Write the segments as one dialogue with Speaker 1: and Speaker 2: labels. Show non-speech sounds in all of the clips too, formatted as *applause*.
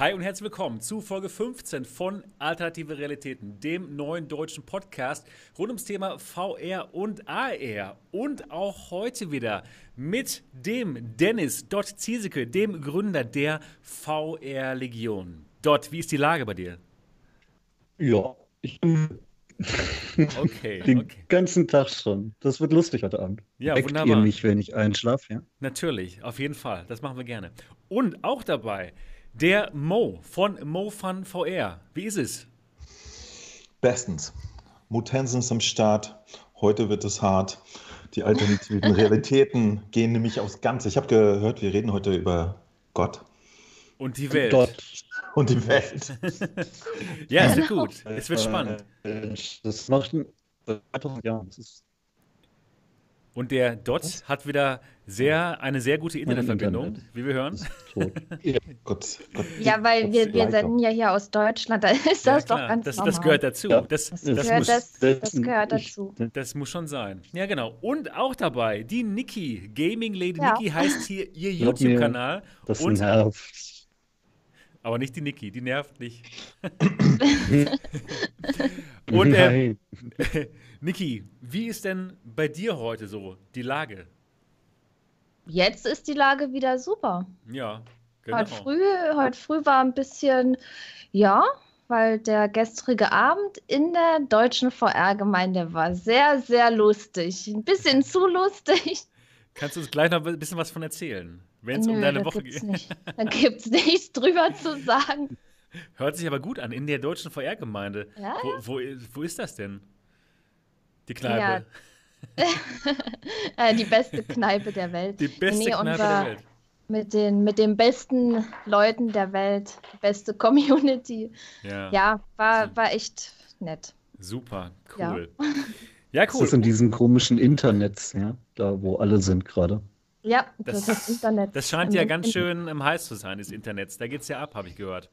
Speaker 1: Hi und herzlich willkommen zu Folge 15 von Alternative Realitäten, dem neuen deutschen Podcast rund ums Thema VR und AR. Und auch heute wieder mit dem Dennis Dott Ziesecke, dem Gründer der VR Legion. Dott, wie ist die Lage bei dir?
Speaker 2: Ja, ich bin
Speaker 1: Okay, *laughs*
Speaker 2: den
Speaker 1: okay.
Speaker 2: ganzen Tag schon. Das wird lustig heute Abend.
Speaker 1: Ja,
Speaker 2: Weckt
Speaker 1: wunderbar.
Speaker 2: ihr mich, wenn ich einschlafe, ja?
Speaker 1: Natürlich, auf jeden Fall. Das machen wir gerne. Und auch dabei der Mo von MoFun VR. Wie ist es?
Speaker 3: Bestens. Mutensen ist am Start. Heute wird es hart. Die alternativen *laughs* Realitäten gehen nämlich aufs Ganze. Ich habe gehört, wir reden heute über Gott
Speaker 1: Und die Welt.
Speaker 2: Dort.
Speaker 3: und die Welt. *laughs*
Speaker 1: Ja, es wird gut. Es wird spannend.
Speaker 2: Das macht ein 2000 Jahre. Das ist
Speaker 1: Und der Dot hat wieder sehr, eine sehr gute Internetverbindung,
Speaker 2: Internet.
Speaker 1: wie wir hören.
Speaker 2: tot.
Speaker 3: Gott, Gott.
Speaker 4: Ja, weil wir, wir
Speaker 3: Leitung.
Speaker 4: senden ja hier aus Deutschland, da *laughs* ist
Speaker 1: Ja,
Speaker 4: das doch
Speaker 1: klar.
Speaker 4: ganz
Speaker 1: das,
Speaker 4: normal.
Speaker 1: das gehört dazu.
Speaker 2: Ja.
Speaker 1: Das,
Speaker 4: Das,
Speaker 1: das,
Speaker 4: gehört,
Speaker 1: muss,
Speaker 4: das, das gehört dazu.
Speaker 1: das muss schon sein. Ja, genau. Und auch dabei die Niki, Gaming Lady
Speaker 4: Ja.
Speaker 1: Niki heißt hier *laughs* ihr YouTube-Kanal.
Speaker 2: Das
Speaker 1: Und-
Speaker 2: nervt.
Speaker 1: Aber nicht die Niki, die nervt nicht. *laughs* Und äh,
Speaker 2: Nein.
Speaker 1: Niki, wie ist denn bei dir heute so die Lage?
Speaker 4: Jetzt ist die Lage wieder super.
Speaker 1: Ja, genau.
Speaker 4: Heute früh, heute früh war ein bisschen, ja, weil der gestrige Abend in der deutschen VR-Gemeinde war sehr, sehr lustig. Ein bisschen *laughs* zu lustig.
Speaker 1: Kannst du uns gleich noch ein bisschen was von erzählen, wenn es um deine Woche geht?
Speaker 4: Da gibt es *laughs* nichts drüber zu sagen.
Speaker 1: Hört sich aber gut an, in der deutschen VR-Gemeinde.
Speaker 4: Ja,
Speaker 1: Wo, wo, wo ist das denn? Die Kneipe. *laughs*
Speaker 4: Äh, die beste Kneipe der Welt.
Speaker 1: Die beste
Speaker 4: Nee,
Speaker 1: Kneipe der Welt.
Speaker 4: Mit den, mit den besten Leuten der Welt, die beste Community.
Speaker 1: Ja,
Speaker 4: Ja, war, war echt nett.
Speaker 1: super,
Speaker 4: Ja.
Speaker 1: cool. *laughs* Ja,
Speaker 2: Das
Speaker 1: cool.
Speaker 2: ist in diesen komischen Internets, ja, da wo alle sind gerade.
Speaker 4: Ja,
Speaker 1: Das-
Speaker 4: das, ist Internet.
Speaker 1: Das scheint ja ganz
Speaker 4: Internet.
Speaker 1: schön im heiß zu sein, des Internets. Da geht's ja ab, habe ich gehört.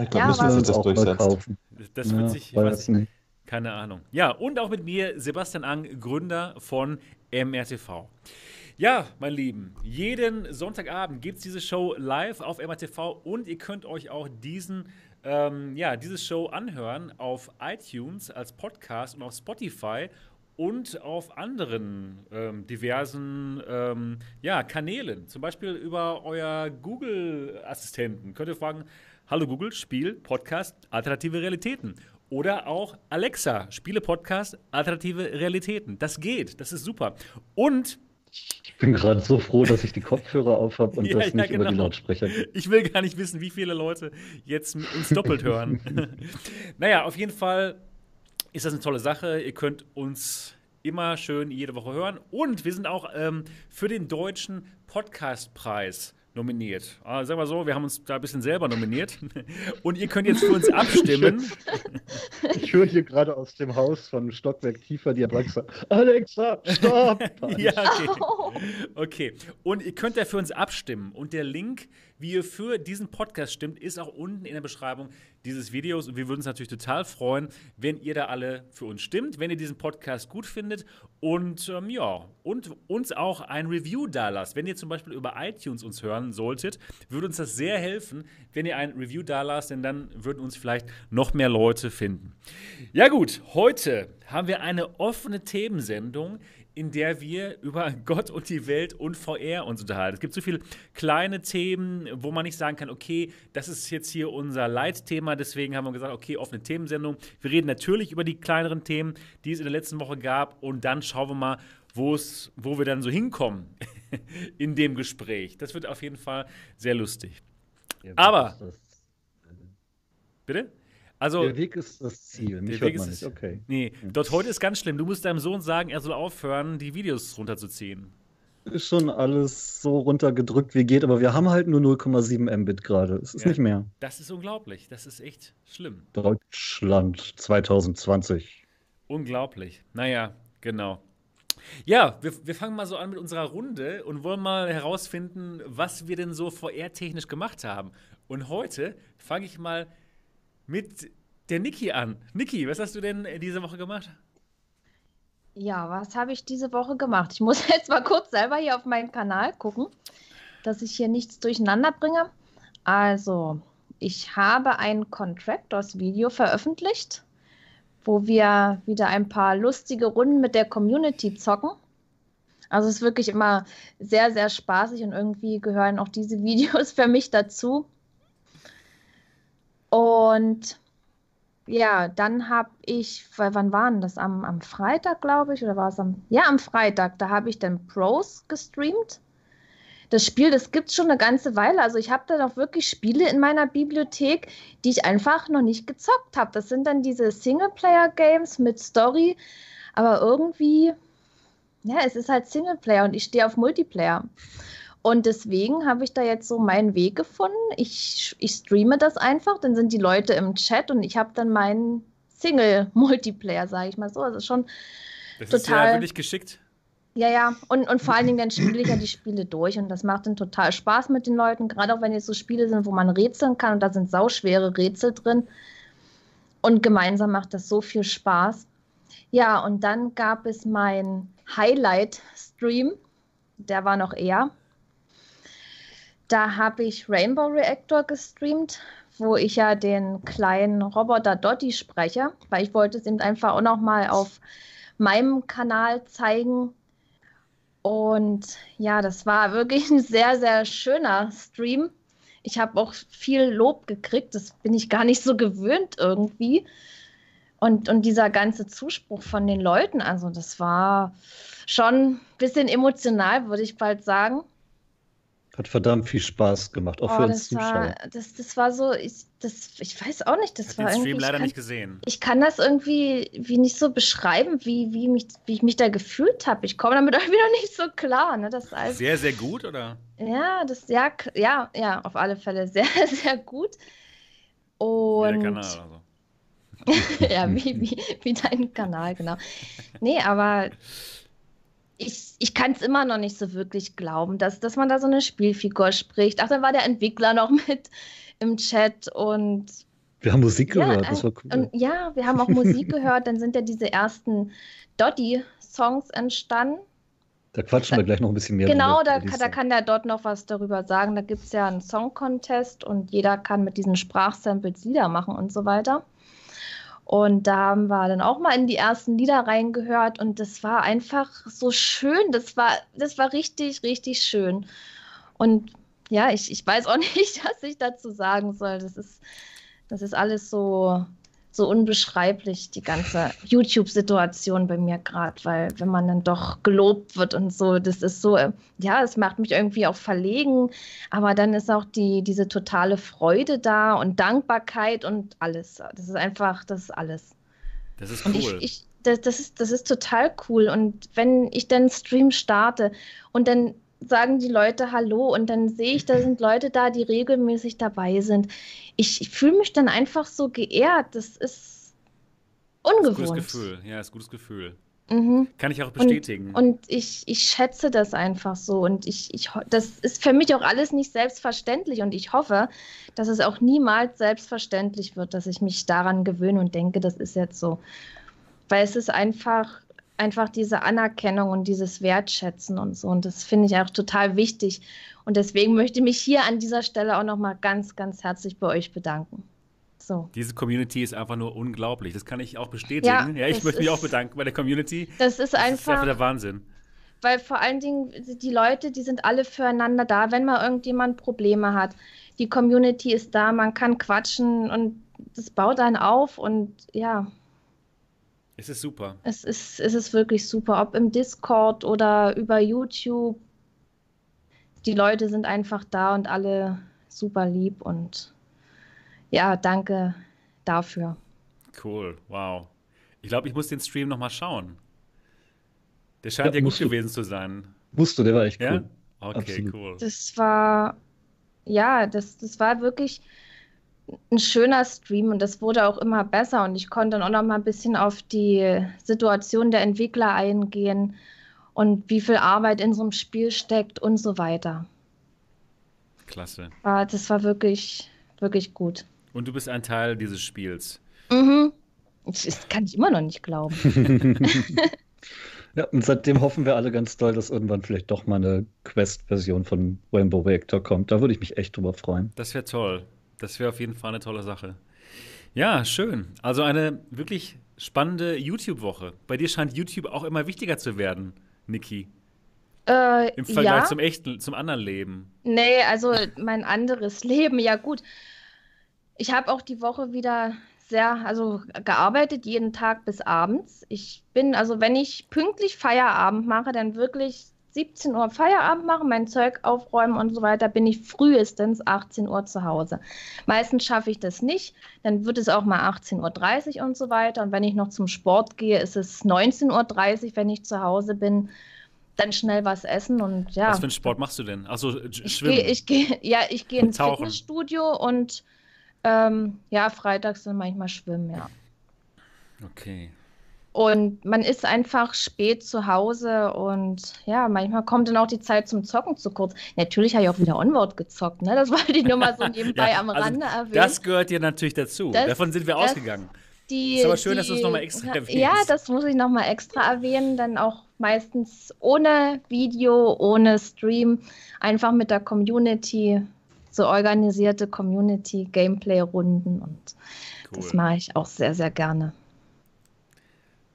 Speaker 3: Ich glaube,
Speaker 4: Ja,
Speaker 3: müssen
Speaker 4: aber-
Speaker 3: wir
Speaker 2: Wir
Speaker 3: uns das
Speaker 2: mal
Speaker 3: durchsetzt.
Speaker 1: Das
Speaker 2: ja,
Speaker 1: wird sich,
Speaker 2: weiß
Speaker 1: weiß ich,
Speaker 2: nicht.
Speaker 1: Keine Ahnung. Ja, und auch mit mir Sebastian Ang, Gründer von MRTV. Ja, meine Lieben, jeden Sonntagabend gibt es diese Show live auf MRTV und ihr könnt euch auch diesen, ähm, ja, diese Show anhören auf iTunes als Podcast und auf Spotify und auf anderen ähm, diversen ähm, ja, Kanälen. Zum Beispiel über euer Google-Assistenten. Könnt ihr fragen, hallo Google, Spiel, Podcast, alternative Realitäten. Oder auch Alexa, Spiele, Podcast, alternative Realitäten. Das geht, das ist super. Und
Speaker 2: Ich bin gerade so froh, dass ich die Kopfhörer auf habe und *laughs*
Speaker 1: Ja,
Speaker 2: das
Speaker 1: ja,
Speaker 2: nicht über die
Speaker 1: genau.
Speaker 2: Lautsprecher.
Speaker 1: Ich will gar nicht wissen, wie viele Leute jetzt uns doppelt hören. *laughs* naja, auf jeden Fall ist das eine tolle Sache. Ihr könnt uns immer schön jede Woche hören. Und wir sind auch ähm, für den Deutschen Podcastpreis nominiert. Ah, sagen wir so, wir haben uns da ein bisschen selber nominiert. *laughs* Und ihr könnt jetzt für uns abstimmen. *laughs*
Speaker 2: Ich höre hier gerade aus dem Haus von Stockwerk tiefer die Alexa. Alexa, stopp! *laughs*
Speaker 1: ja, okay. Okay, und ihr könnt ja für uns abstimmen. Und der Link, wie ihr für diesen Podcast stimmt, ist auch unten in der Beschreibung dieses Videos. Und wir würden uns natürlich total freuen, wenn ihr da alle für uns stimmt, wenn ihr diesen Podcast gut findet und ähm, ja, und uns auch ein Review da lasst. Wenn ihr zum Beispiel über iTunes uns hören solltet, würde uns das sehr helfen, wenn ihr ein Review da lasst, denn dann würden uns vielleicht noch mehr Leute finden. Ja gut, heute haben wir eine offene Themensendung, in der wir über Gott und die Welt und VR uns unterhalten. Es gibt so viele kleine Themen, wo man nicht sagen kann, okay, das ist jetzt hier unser Leitthema, deswegen haben wir gesagt, okay, offene Themensendung. Wir reden natürlich über die kleineren Themen, die es in der letzten Woche gab und dann schauen wir mal, wo es, wo wir dann so hinkommen *laughs* in dem Gespräch. Das wird auf jeden Fall sehr lustig. Aber- Bitte? Also,
Speaker 2: Der Weg ist das Ziel. Mich
Speaker 1: Der
Speaker 2: hört
Speaker 1: Weg
Speaker 2: man
Speaker 1: ist
Speaker 2: nicht. Okay.
Speaker 1: nee, dort heute ist ganz schlimm. Du musst deinem Sohn sagen, er soll aufhören, die Videos runterzuziehen.
Speaker 2: Ist schon alles so runtergedrückt wie geht, aber wir haben halt nur 0,7 Mbit gerade. Es ist
Speaker 1: Ja.
Speaker 2: nicht mehr.
Speaker 1: Das ist unglaublich. Das ist echt schlimm.
Speaker 2: Deutschland 2020.
Speaker 1: Unglaublich. Naja, genau. Ja, wir, wir fangen mal so an mit unserer Runde und wollen mal herausfinden, was wir denn so VR-technisch gemacht haben. Und heute fange ich mal mit der Niki an. Niki, was hast du denn diese Woche gemacht?
Speaker 4: Ja, was habe ich diese Woche gemacht? Ich muss *laughs* jetzt mal kurz selber hier auf meinen Kanal gucken, dass ich hier nichts durcheinander bringe. Also, ich habe ein Contractors-Video veröffentlicht, wo wir wieder ein paar lustige Runden mit der Community zocken. Also es ist wirklich immer sehr, sehr spaßig und irgendwie gehören auch diese *laughs* Videos für mich dazu. Und ja, dann habe ich, wann waren das? Am, am Freitag, glaube ich, oder war es am, ja, am Freitag, da habe ich dann Pros gestreamt. Das Spiel, das gibt es schon eine ganze Weile. Also ich habe da noch wirklich Spiele in meiner Bibliothek, die ich einfach noch nicht gezockt habe. Das sind dann diese Singleplayer-Games mit Story, aber irgendwie, ja, es ist halt Singleplayer und ich stehe auf Multiplayer. Und deswegen habe ich da jetzt so meinen Weg gefunden. Ich, ich streame das einfach, dann sind die Leute im Chat und ich habe dann meinen Single-Multiplayer, sage ich mal so. Also schon
Speaker 1: Das
Speaker 4: total.
Speaker 1: ist ja wirklich geschickt.
Speaker 4: Ja, ja. Und, und vor allen Dingen dann spiele ich ja die Spiele durch und das macht dann total Spaß mit den Leuten, gerade auch wenn es so Spiele sind, wo man rätseln kann und da sind sauschwere Rätsel drin. Und gemeinsam macht das so viel Spaß. Ja, und dann gab es mein Highlight-Stream. Der war noch eher. Da habe ich Rainbow Reactor gestreamt, wo ich ja den kleinen Roboter Dotti spreche, weil ich wollte es eben einfach auch noch mal auf meinem Kanal zeigen. Und ja, das war wirklich ein sehr, sehr schöner Stream. Ich habe auch viel Lob gekriegt, das bin ich gar nicht so gewöhnt irgendwie. Und, und dieser ganze Zuspruch von den Leuten, also das war schon ein bisschen emotional, würde ich bald sagen.
Speaker 2: Hat verdammt viel Spaß gemacht, auch
Speaker 4: Oh,
Speaker 2: für uns
Speaker 4: das, war,
Speaker 2: Zuschauer.
Speaker 4: das, das war so, ich, das, ich weiß auch nicht, das
Speaker 1: Ich
Speaker 4: war
Speaker 1: habe den
Speaker 4: irgendwie.
Speaker 1: Stream
Speaker 4: ich
Speaker 1: leider
Speaker 4: kann,
Speaker 1: nicht gesehen.
Speaker 4: ich kann das irgendwie wie nicht so beschreiben, wie, wie, mich, wie ich mich da gefühlt habe. Ich komme damit *laughs* irgendwie noch nicht so klar. Ne? Das alles,
Speaker 1: Sehr, sehr gut, oder?
Speaker 4: ja, das, ja, ja, ja, auf alle Fälle *laughs* sehr, sehr gut.
Speaker 1: Wie
Speaker 4: Und
Speaker 1: der Kanal oder so. *laughs*
Speaker 4: ja, wie, wie, wie dein Kanal, genau. Nee, aber ich, ich kann es immer noch nicht so wirklich glauben, dass, dass man da so eine Spielfigur spricht. Ach, dann war der Entwickler noch *laughs* mit im Chat und
Speaker 2: Wir haben Musik
Speaker 4: ja,
Speaker 2: gehört, das
Speaker 4: äh,
Speaker 2: war cool.
Speaker 4: und ja, wir haben auch Musik *laughs* gehört. Dann sind ja diese ersten Dottie-Songs entstanden.
Speaker 2: Da quatschen wir gleich noch ein bisschen mehr
Speaker 4: Genau,
Speaker 2: drüber,
Speaker 4: da, kann- da kann der dort noch was darüber sagen. Da gibt es ja einen Song-Contest und jeder kann mit diesen Sprachsamples Lieder machen und so weiter. Und da haben wir dann auch mal in die ersten Lieder reingehört und das war einfach so schön. Das war, das war richtig, richtig schön. Und ja, ich, ich weiß auch *laughs* nicht, was ich dazu sagen soll. Das ist, das ist alles so, so unbeschreiblich, die ganze YouTube-Situation bei mir gerade, weil wenn man dann doch gelobt wird und so, das ist so, äh, ja, es macht mich irgendwie auch verlegen, aber dann ist auch die, diese totale Freude da und Dankbarkeit und alles. Das ist einfach, das ist alles.
Speaker 1: Das ist cool.
Speaker 4: ich, ich das, das, ist, das ist total cool. Und wenn ich dann Stream starte und dann sagen die Leute Hallo und dann sehe ich, da *laughs* sind Leute da, die regelmäßig dabei sind. Ich, ich fühle mich dann einfach so geehrt. Das ist
Speaker 1: Das ist ein
Speaker 4: ungewohnt.
Speaker 1: gutes Gefühl. Ja, ist ein gutes Gefühl.
Speaker 4: Mhm.
Speaker 1: Kann ich auch bestätigen.
Speaker 4: Und ich, ich schätze das einfach so. Und ich, ich, das ist für mich auch alles nicht selbstverständlich. Und ich hoffe, dass es auch niemals selbstverständlich wird, dass ich mich daran gewöhne und denke, das ist jetzt so. Weil es ist einfach, einfach diese Anerkennung und dieses Wertschätzen und so. Und das finde ich auch total wichtig. Und deswegen möchte ich mich hier an dieser Stelle auch nochmal ganz, ganz herzlich bei euch bedanken. So.
Speaker 1: Diese Community ist einfach nur unglaublich. Das kann ich auch bestätigen.
Speaker 4: Ja,
Speaker 1: Ja, ich möchte mich
Speaker 4: ist-
Speaker 1: auch bedanken bei der Community.
Speaker 4: Das ist
Speaker 1: Das ist einfach
Speaker 4: einfach.
Speaker 1: der Wahnsinn.
Speaker 4: weil vor allen Dingen die Leute, die sind alle füreinander da, wenn mal irgendjemand Probleme hat. Die Community ist da, man kann quatschen und das baut einen auf und ja,
Speaker 1: Es ist super.
Speaker 4: es ist, es ist wirklich super, ob im Discord oder über YouTube. Die Leute sind einfach da und alle super lieb und ja, danke dafür.
Speaker 1: Cool. Wow. Ich glaube, ich muss den Stream noch mal schauen. Der scheint
Speaker 2: Ja,
Speaker 1: ja, gut
Speaker 2: du.
Speaker 1: gewesen zu sein.
Speaker 2: Musst du, der war echt
Speaker 1: Ja?
Speaker 2: cool.
Speaker 1: Okay,
Speaker 2: Absolut.
Speaker 1: cool.
Speaker 4: Das war, ja, das, das war wirklich ein schöner Stream und das wurde auch immer besser und ich konnte dann auch noch mal ein bisschen auf die Situation der Entwickler eingehen und wie viel Arbeit in so einem Spiel steckt und so weiter.
Speaker 1: Klasse.
Speaker 4: War, das war wirklich, wirklich gut.
Speaker 1: Und du bist ein Teil dieses Spiels.
Speaker 4: Mhm. Das das kann ich immer noch nicht glauben. *laughs* *laughs*
Speaker 2: Ja, und seitdem hoffen wir alle ganz doll, dass irgendwann vielleicht doch mal eine Quest-Version von Rainbow Reactor kommt. Da würde ich mich echt drüber freuen.
Speaker 1: Das wäre toll. Das wäre auf jeden Fall eine tolle Sache. Ja, schön. Also eine wirklich spannende YouTube-Woche. Bei dir scheint YouTube auch immer wichtiger zu werden, Niki.
Speaker 4: Äh,
Speaker 1: Im Vergleich
Speaker 4: ja.
Speaker 1: zum echten, zum anderen Leben.
Speaker 4: Nee, also mein anderes *laughs* Leben, ja gut. Ich habe auch die Woche wieder sehr, also gearbeitet, jeden Tag bis abends. Ich bin, also wenn ich pünktlich Feierabend mache, dann wirklich 17 Uhr Feierabend machen, mein Zeug aufräumen und so weiter, bin ich frühestens 18 Uhr zu Hause. Meistens schaffe ich das nicht, dann wird es auch mal 18.30 Uhr und so weiter. Und wenn ich noch zum Sport gehe, ist es 19.30 Uhr, wenn ich zu Hause bin. Dann schnell was essen und ja.
Speaker 1: Was für einen Sport machst du denn? Achso,
Speaker 4: Ich
Speaker 1: Schwimmen.
Speaker 4: gehe, ich gehe, ja, ich gehe ins
Speaker 1: Tauchen.
Speaker 4: Fitnessstudio und ähm, ja, freitags dann manchmal schwimmen, ja.
Speaker 1: okay.
Speaker 4: Und man ist einfach spät zu Hause und ja, manchmal kommt dann auch die Zeit zum Zocken zu kurz. Natürlich habe ich auch wieder Onward gezockt, ne? Das wollte ich nur mal so *laughs* nebenbei
Speaker 1: Ja,
Speaker 4: am
Speaker 1: also
Speaker 4: Rande erwähnen.
Speaker 1: Das gehört dir natürlich dazu.
Speaker 4: Das-
Speaker 1: Davon sind wir
Speaker 4: das-
Speaker 1: ausgegangen.
Speaker 4: Die,
Speaker 1: Ist aber schön, dass du es
Speaker 4: die-
Speaker 1: noch mal extra erwähnst.
Speaker 4: Ja, das muss ich nochmal extra erwähnen, dann auch meistens ohne Video, ohne Stream, einfach mit der Community, so organisierte Community-Gameplay-Runden und das
Speaker 1: Cool.
Speaker 4: mache ich auch sehr, sehr gerne.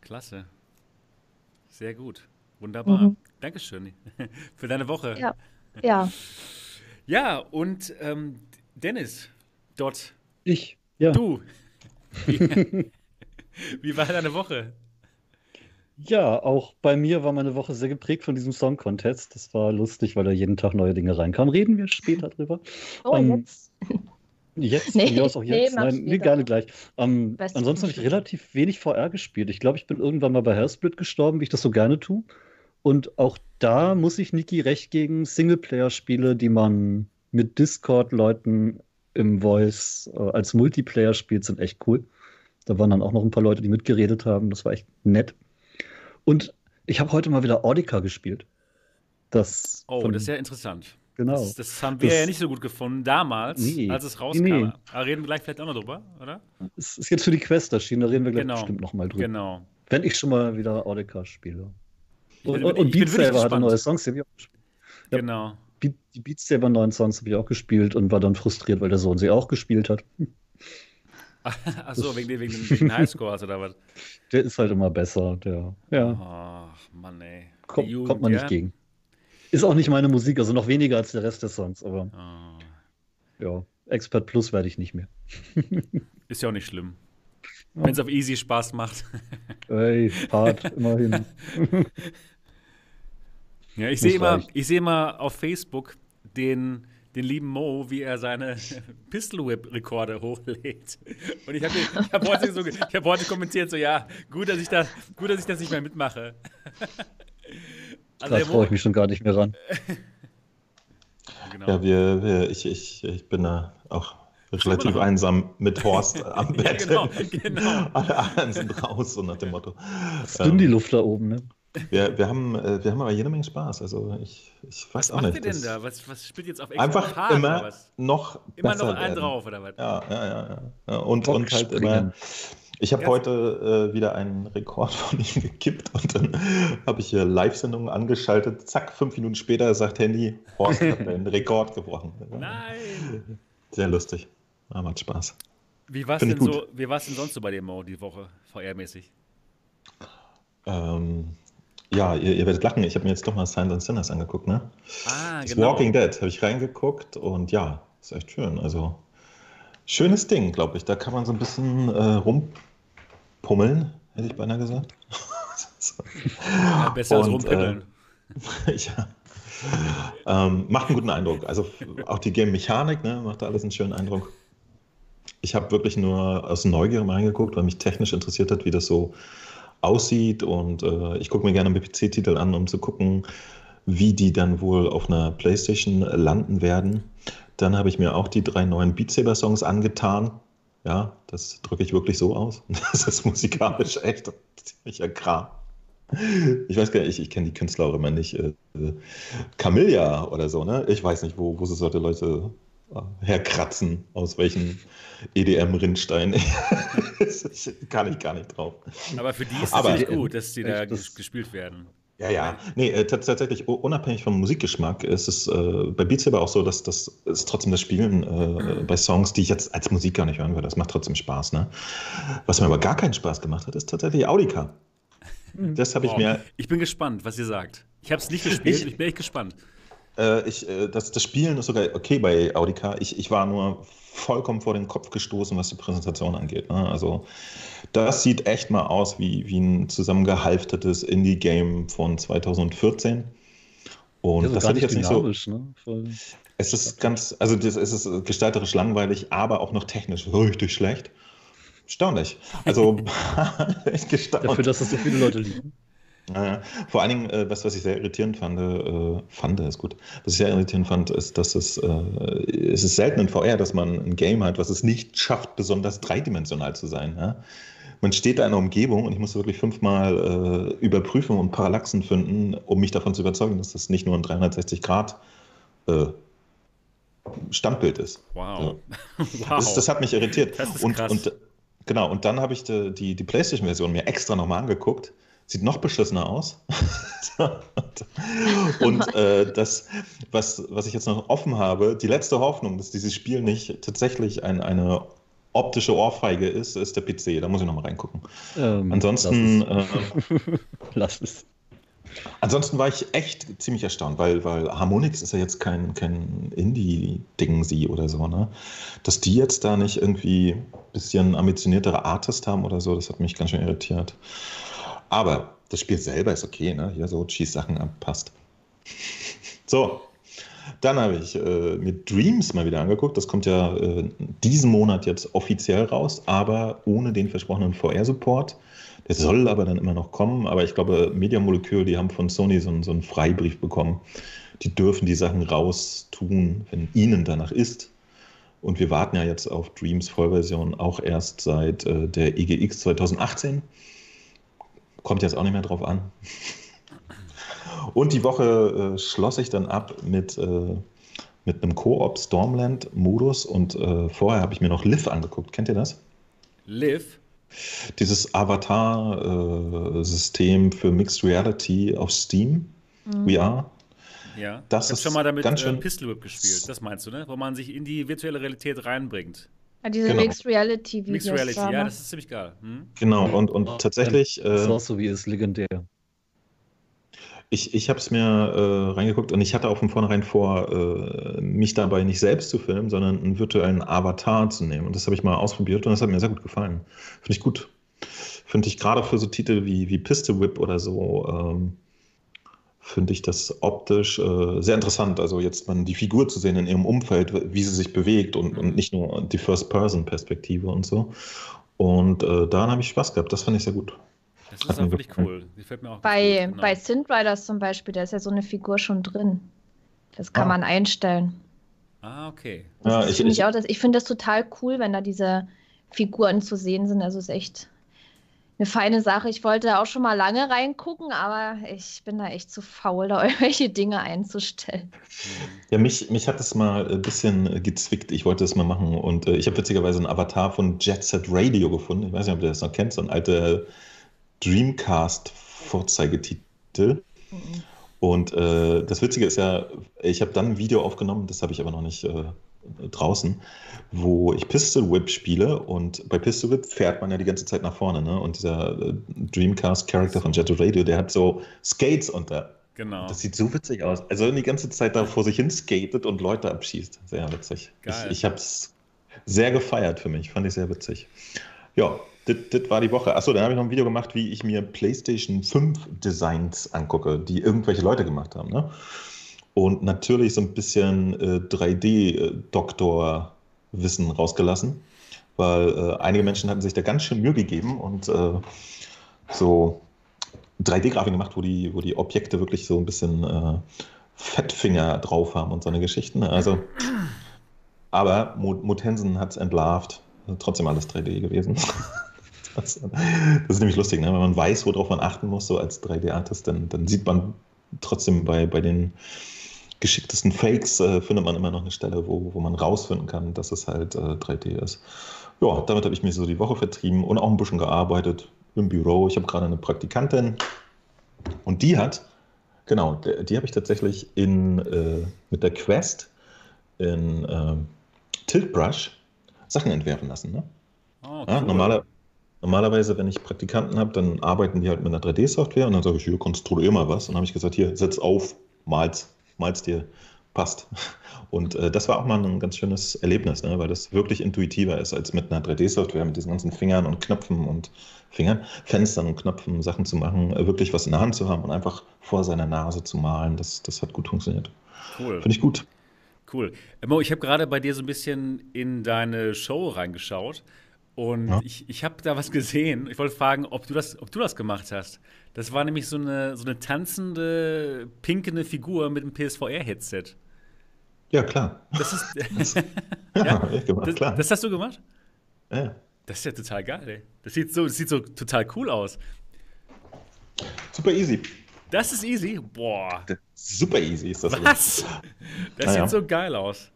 Speaker 1: Klasse. Sehr gut. Wunderbar.
Speaker 4: Mhm.
Speaker 1: Dankeschön *laughs* für deine Woche.
Speaker 4: Ja. Ja,
Speaker 1: Ja, und ähm, Dennis, dort,
Speaker 2: Ich, ja.
Speaker 1: du. *laughs* Wie, wie war deine Woche?
Speaker 2: Ja, auch bei mir war meine Woche sehr geprägt von diesem Song Contest. Das war lustig, weil da jeden Tag neue Dinge reinkamen. Reden wir später drüber.
Speaker 4: oh,
Speaker 2: Ähm,
Speaker 4: jetzt.
Speaker 2: Jetzt?
Speaker 4: Nee,
Speaker 2: Von mir aus auch jetzt? Nein, nee,
Speaker 4: später.
Speaker 2: gerne gleich. Ähm, ansonsten habe ich relativ wenig VR gespielt. Ich glaube, ich bin irgendwann mal bei Hellsplit gestorben, wie ich das so gerne tue. Und auch da muss ich Niki recht gegen Singleplayer-Spiele, die man mit Discord-Leuten im Voice äh, als Multiplayer spielt, sind echt cool. Da waren dann auch noch ein paar Leute, die mitgeredet haben. Das war echt nett. Und ich habe heute mal wieder Audica gespielt. Das
Speaker 1: Oh, das ist ja interessant.
Speaker 2: Genau.
Speaker 1: Das, das haben wir
Speaker 2: Das-
Speaker 1: ja nicht so gut gefunden damals,
Speaker 2: Nee.
Speaker 1: als es rauskam.
Speaker 2: Nee.
Speaker 1: Aber reden wir gleich vielleicht auch noch drüber, oder?
Speaker 2: Es ist jetzt für die Quest erschienen, da reden wir gleich
Speaker 1: Genau.
Speaker 2: bestimmt nochmal drüber.
Speaker 1: Genau.
Speaker 2: Wenn ich schon mal wieder Audica spiele.
Speaker 1: Ich bin-
Speaker 2: Und, und, und Beat Saber hatte neue Songs, die habe ich auch gespielt. Ja.
Speaker 1: Genau.
Speaker 2: Beat, die Beat Saber neuen Songs habe ich auch gespielt und war dann frustriert, weil der Sohn sie auch gespielt hat. *laughs* *laughs*
Speaker 1: Achso, wegen, wegen, wegen den Highscores oder was? *laughs*
Speaker 2: Der ist halt immer besser. Der, ja,
Speaker 1: Ach, Mann, ey. Jugend,
Speaker 2: kommt man
Speaker 1: ja?
Speaker 2: nicht gegen. Ist auch nicht meine Musik, also noch weniger als der Rest der Songs, aber
Speaker 1: Oh.
Speaker 2: ja, Expert Plus werde ich nicht mehr. *laughs*
Speaker 1: Ist ja auch nicht schlimm.
Speaker 2: Ja.
Speaker 1: Wenn es auf easy Spaß macht. *laughs*
Speaker 2: Ey, hart, immerhin. *laughs*
Speaker 1: Ja, ich
Speaker 2: Das
Speaker 1: sehe immer, ich sehe immer auf Facebook den, den lieben Mo, wie er seine Pistol Whip Rekorde hochlädt. Und ich habe hab heute, so, ich hab heute kommentiert so, ja, gut, dass ich da, gut, dass ich das nicht mehr mitmache. Also
Speaker 2: Da traue
Speaker 1: Mo,
Speaker 2: ich mich schon gar nicht mehr ran. *laughs*
Speaker 1: genau.
Speaker 3: Ja, wir, wir, ich, ich, ich bin da auch relativ
Speaker 1: noch-
Speaker 3: einsam mit Horst *laughs* am
Speaker 1: Ja,
Speaker 3: Bett.
Speaker 1: genau, *laughs* genau.
Speaker 3: Alle anderen sind raus, so nach dem Motto.
Speaker 2: Es ist dünn die Luft da oben, ne?
Speaker 3: Wir, wir, haben, äh, wir haben aber jede Menge Spaß. Also ich, ich weiß
Speaker 1: Was
Speaker 3: auch
Speaker 1: macht
Speaker 3: nicht.
Speaker 1: ihr denn
Speaker 3: das-
Speaker 1: da? Was, was spielt jetzt auf extra
Speaker 3: Einfach
Speaker 1: hart, oder
Speaker 3: immer
Speaker 1: was?
Speaker 3: noch
Speaker 1: Immer noch einen
Speaker 3: werden.
Speaker 1: drauf, oder was?
Speaker 3: Ja, ja, ja. ja. ja. Und,
Speaker 2: Bock
Speaker 3: und halt
Speaker 2: springen.
Speaker 3: immer. Ich habe heute äh, wieder einen Rekord *laughs* von ihm gekippt und dann habe ich hier Live-Sendungen angeschaltet. Zack, fünf Minuten später sagt Handy, Horst hat einen Rekord gebrochen.
Speaker 1: Nein!
Speaker 3: Sehr lustig. Ja, macht Spaß.
Speaker 1: Wie war es denn, so, wie denn sonst so bei dir, Mo, die Woche, VR-mäßig?
Speaker 3: Ähm, ja, ihr, ihr werdet lachen. Ich habe mir jetzt doch mal Signs and Sinners angeguckt, ne?
Speaker 1: Ah,
Speaker 3: Das
Speaker 1: genau.
Speaker 3: Walking Dead habe ich reingeguckt und ja, ist echt schön. Also schönes Ding, glaube ich. Da kann man so ein bisschen äh, rumpummeln, hätte ich beinahe gesagt.
Speaker 1: Ja, besser als
Speaker 3: Und,
Speaker 1: rumpiddeln. *laughs*
Speaker 3: ja. Ähm, macht einen guten Eindruck. Also auch die Game-Mechanik ne, macht da alles einen schönen Eindruck. Ich habe wirklich nur aus Neugier mal reingeguckt, weil mich technisch interessiert hat, wie das so aussieht. Und äh, ich gucke mir gerne PC-Titel an, um zu gucken, wie die dann wohl auf einer Playstation landen werden. Dann habe ich mir auch die drei neuen Beat Saber-Songs angetan. Ja, das drücke ich wirklich so aus. *laughs* Das ist musikalisch echt ziemlicher Kram. Ich weiß gar nicht, ich, ich kenne die Künstler auch immer nicht. Äh, äh, Camilla oder so, ne? Ich weiß nicht, wo, wo sie solche Leute äh, herkratzen, aus welchen EDM-Rindstein. *laughs* kann ich gar nicht drauf.
Speaker 1: Aber für die ist es natürlich gut, dass die da gespielt werden.
Speaker 3: Ja, ja. Nee, äh, tatsächlich, unabhängig vom Musikgeschmack ist es äh, bei Beat Saber auch so, dass das ist trotzdem das Spielen äh, bei Songs, die ich jetzt als Musik gar nicht hören würde. Das macht trotzdem Spaß. Ne? Was mir aber gar keinen Spaß gemacht hat, ist tatsächlich Audica.
Speaker 1: Mhm.
Speaker 3: Das habe ich
Speaker 1: Wow.
Speaker 3: mir
Speaker 1: Ich bin gespannt, was ihr sagt. Ich habe es nicht gespielt,
Speaker 3: Ich-
Speaker 1: ich, bin echt gespannt.
Speaker 3: Äh, ich, äh, das, das Spielen ist sogar okay bei Audica. Ich, ich war nur vollkommen vor den Kopf gestoßen, was die Präsentation angeht. Ne? Also, das sieht echt mal aus wie, wie ein zusammengehalftertes Indie-Game von 2014. Und
Speaker 2: Ja,
Speaker 3: das hätte ich
Speaker 2: nicht
Speaker 3: jetzt nicht so.
Speaker 2: ne? Voll.
Speaker 3: Es ist ganz, also das, es ist gestalterisch langweilig, aber auch noch technisch richtig schlecht. Erstaunlich. Also, *laughs* echt gestaunt.
Speaker 2: Dafür, dass das so viele Leute lieben.
Speaker 3: Äh, vor allen Dingen, äh, was, was ich sehr irritierend fand, äh, fand ist gut, was ich sehr irritierend fand, ist, dass es, äh, es ist selten in VR, dass man ein Game hat, was es nicht schafft, besonders dreidimensional zu sein. Ja? Man steht da in einer Umgebung und ich musste wirklich fünfmal äh, überprüfen und Parallaxen finden, um mich davon zu überzeugen, dass das nicht nur ein 360 Grad äh, Standbild ist.
Speaker 1: Wow. *laughs* wow.
Speaker 3: Das, das hat mich irritiert.
Speaker 1: Das ist
Speaker 3: und,
Speaker 1: krass.
Speaker 3: und genau, und dann habe ich die, die, die PlayStation-Version mir extra nochmal angeguckt. Sieht noch beschissener aus. *laughs* und äh, das, was, was ich jetzt noch offen habe, die letzte Hoffnung, dass dieses Spiel nicht tatsächlich ein, eine optische Ohrfeige ist, ist der PC. Da muss ich nochmal reingucken.
Speaker 2: Ähm,
Speaker 3: Ansonsten,
Speaker 2: Lass
Speaker 3: äh,
Speaker 2: es. *laughs* Lass es.
Speaker 3: ansonsten war ich echt ziemlich erstaunt, weil, weil Harmonix ist ja jetzt kein, kein Indie-Ding sie oder so, ne? Dass die jetzt da nicht irgendwie ein bisschen ambitioniertere Artist haben oder so, das hat mich ganz schön irritiert. Aber das Spiel selber ist okay, ne? Hier so Schießsachen abpasst. So, dann habe ich äh, mir Dreams mal wieder angeguckt. Das kommt ja äh, diesen Monat jetzt offiziell raus, aber ohne den versprochenen VR-Support. Der soll aber dann immer noch kommen. Aber ich glaube, Media Molecule, die haben von Sony so, einen- so einen Freibrief bekommen. Die dürfen die Sachen raustun, wenn ihnen danach ist. Und wir warten ja jetzt auf Dreams Vollversion auch erst seit äh, der EGX 2018. Kommt jetzt auch nicht mehr drauf an. Und die Woche äh, schloss ich dann ab mit, äh, mit einem Koop Stormland-Modus und äh, vorher habe ich mir noch Liv angeguckt. Kennt ihr das?
Speaker 1: Liv.
Speaker 3: Dieses Avatar-System für Mixed Reality auf Steam, VR.
Speaker 1: Ja.
Speaker 3: Das
Speaker 1: ich habe
Speaker 3: ist
Speaker 1: schon mal damit
Speaker 3: ganz
Speaker 1: äh,
Speaker 3: schön-
Speaker 1: Pistol Whip gespielt. Das meinst du, ne? Wo man sich in die virtuelle Realität reinbringt.
Speaker 4: Ja, diese
Speaker 3: Genau.
Speaker 4: Mixed Reality Videos.
Speaker 1: Mixed Reality,
Speaker 4: da,
Speaker 1: ja,
Speaker 4: ne?
Speaker 1: das ist ziemlich geil. Hm?
Speaker 3: Genau, und, und
Speaker 2: Oh,
Speaker 3: tatsächlich,
Speaker 2: Das
Speaker 3: äh,
Speaker 2: war so wie ist legendär.
Speaker 3: ich, ich habe es mir äh, reingeguckt und ich hatte auch von vornherein vor, äh, mich dabei nicht selbst zu filmen, sondern einen virtuellen Avatar zu nehmen. Und das habe ich mal ausprobiert und das hat mir sehr gut gefallen. Finde ich gut. Finde ich gerade für so Titel wie, wie Pistol Whip oder so, ähm, finde ich das optisch äh, sehr interessant. Also jetzt mal die Figur zu sehen in ihrem Umfeld, wie sie sich bewegt und, und nicht nur die First-Person-Perspektive und so. Und äh, daran habe ich Spaß gehabt. Das fand ich sehr gut.
Speaker 1: Das
Speaker 3: Hat
Speaker 1: ist
Speaker 3: mir
Speaker 1: auch wirklich cool. Die fällt mir auch
Speaker 4: Bei,
Speaker 1: gut, genau.
Speaker 4: bei Synth Riders zum Beispiel, da ist ja so eine Figur schon drin. Das kann
Speaker 3: Ah.
Speaker 4: man einstellen.
Speaker 1: Ah, okay.
Speaker 4: Das
Speaker 3: Ja,
Speaker 4: ist-
Speaker 3: ich-
Speaker 4: finde ich,
Speaker 3: ich-
Speaker 4: auch, das, ich finde das total cool, wenn da diese Figuren zu sehen sind. Also ist echt eine feine Sache. Ich wollte auch schon mal lange reingucken, aber ich bin da echt zu faul, da *laughs* irgendwelche Dinge einzustellen.
Speaker 3: Ja, mich, mich hat das mal ein bisschen äh, gezwickt. Ich wollte das mal machen. Und äh, ich habe witzigerweise einen Avatar von Jet Set Radio gefunden. Ich weiß nicht, ob ihr das noch kennt. So ein alter Dreamcast-Vorzeigetitel. Und äh, das Witzige ist ja, ich habe dann ein Video aufgenommen, das habe ich aber noch nicht äh, draußen, wo ich Pistol Whip spiele. Und bei Pistol Whip fährt man ja die ganze Zeit nach vorne. Ne? Und dieser äh, Dreamcast-Charakter von Jet Radio, der hat so Skates unter.
Speaker 1: Genau.
Speaker 3: Das sieht so witzig aus. Also die ganze Zeit da vor sich hin skatet und Leute abschießt. Sehr witzig.
Speaker 1: Geil.
Speaker 3: Ich, ich habe es sehr gefeiert für mich. Fand ich sehr witzig. Ja, das war die Woche. Achso, dann habe ich noch ein Video gemacht, wie ich mir PlayStation 5 Designs angucke, die irgendwelche Leute gemacht haben. Ne? Und natürlich so ein bisschen äh, 3D-Doktor-Wissen rausgelassen, weil äh, einige Menschen hatten sich da ganz schön Mühe gegeben und äh, so 3D-Grafik gemacht, wo die, wo die Objekte wirklich so ein bisschen äh, Fettfinger drauf haben und so eine Geschichten. ne? Also, aber Mo Motensen hat es entlarvt. Trotzdem alles 3D gewesen. *laughs* Das, das ist nämlich lustig, ne? wenn man weiß, worauf man achten muss, so als 3D-Artist, dann, dann sieht man trotzdem bei, bei den geschicktesten Fakes, äh, findet man immer noch eine Stelle, wo, wo man rausfinden kann, dass es halt äh, 3D ist. Ja, damit habe ich mir so die Woche vertrieben und auch ein bisschen gearbeitet im Büro. Ich habe gerade eine Praktikantin und die hat Genau, die, habe ich tatsächlich in, äh, mit der Quest in äh, Tiltbrush Sachen entwerfen lassen. Ne?
Speaker 1: Oh,
Speaker 3: Ja,
Speaker 1: cool.
Speaker 3: normaler, normalerweise, wenn ich Praktikanten habe, dann arbeiten die halt mit einer 3D-Software und dann sage ich, hier, konstruier mal was. Und dann habe ich gesagt, hier, setz auf, mal's, mal's dir, passt. Und äh, das war auch mal ein ganz schönes Erlebnis, ne? weil das wirklich intuitiver ist als mit einer 3D-Software, mit diesen ganzen Fingern und Knöpfen und Fingern, Fenstern und Knöpfen, Sachen zu machen, äh, wirklich was in der Hand zu haben und einfach vor seiner Nase zu malen. Das, das hat gut funktioniert.
Speaker 1: Cool.
Speaker 3: Finde ich gut.
Speaker 1: Cool. Mo, ich habe gerade bei dir so ein bisschen in deine Show reingeschaut und
Speaker 3: Ja.
Speaker 1: ich, ich habe da was gesehen. Ich wollte fragen, ob du das, ob du das gemacht hast. Das war nämlich so eine, so eine tanzende, pinkende Figur mit einem PSVR-Headset.
Speaker 3: Ja, klar.
Speaker 1: Das ist. *laughs* *laughs*
Speaker 3: Ja,
Speaker 1: Ja,
Speaker 3: hab ich gemacht,
Speaker 1: das,
Speaker 3: klar.
Speaker 1: das hast du gemacht?
Speaker 3: ja.
Speaker 1: Das ist ja total geil, ey. Das sieht so, das sieht so total cool aus.
Speaker 3: Super easy.
Speaker 1: Das ist easy. Boah.
Speaker 3: Super easy ist das.
Speaker 1: Was? Das
Speaker 3: Naja.
Speaker 1: sieht so geil aus.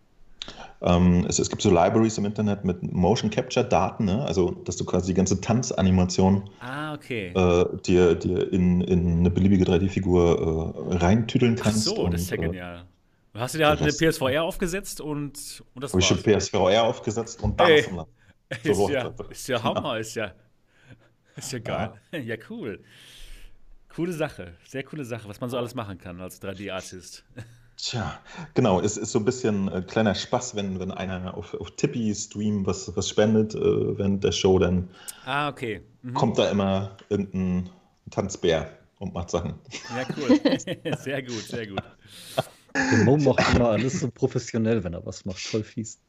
Speaker 3: Ähm, es, es gibt so Libraries im Internet mit Motion Capture Daten, ne? also dass du quasi die ganze Tanzanimation
Speaker 1: Ah, okay.
Speaker 3: äh, dir, dir in, in eine beliebige 3D-Figur äh, reintüdeln
Speaker 1: Ach
Speaker 3: kannst.
Speaker 1: so, das ist ja
Speaker 3: und, äh,
Speaker 1: genial. Hast du dir halt eine PSVR aufgesetzt und, und das
Speaker 3: Habe ich schon. PSVR aufgesetzt und
Speaker 1: Ey.
Speaker 3: tanzen lassen. zur *laughs*
Speaker 1: Ist ja, ist ja Hammer, ist ja, ist ja geil. *laughs* Ja. cool. Coole Sache, sehr coole Sache, was man so alles machen kann als 3D-Artist. *laughs*
Speaker 3: Tja, genau, es ist so ein bisschen äh, kleiner Spaß, wenn, wenn einer auf, auf Tippy-Stream was, was spendet äh, während der Show, dann
Speaker 1: Ah, okay. Mhm.
Speaker 3: kommt da immer irgendein Tanzbär und macht Sachen.
Speaker 1: Ja, cool. *laughs* sehr gut, sehr gut.
Speaker 2: Der Mo macht immer alles so professionell, wenn er was macht. Voll fies.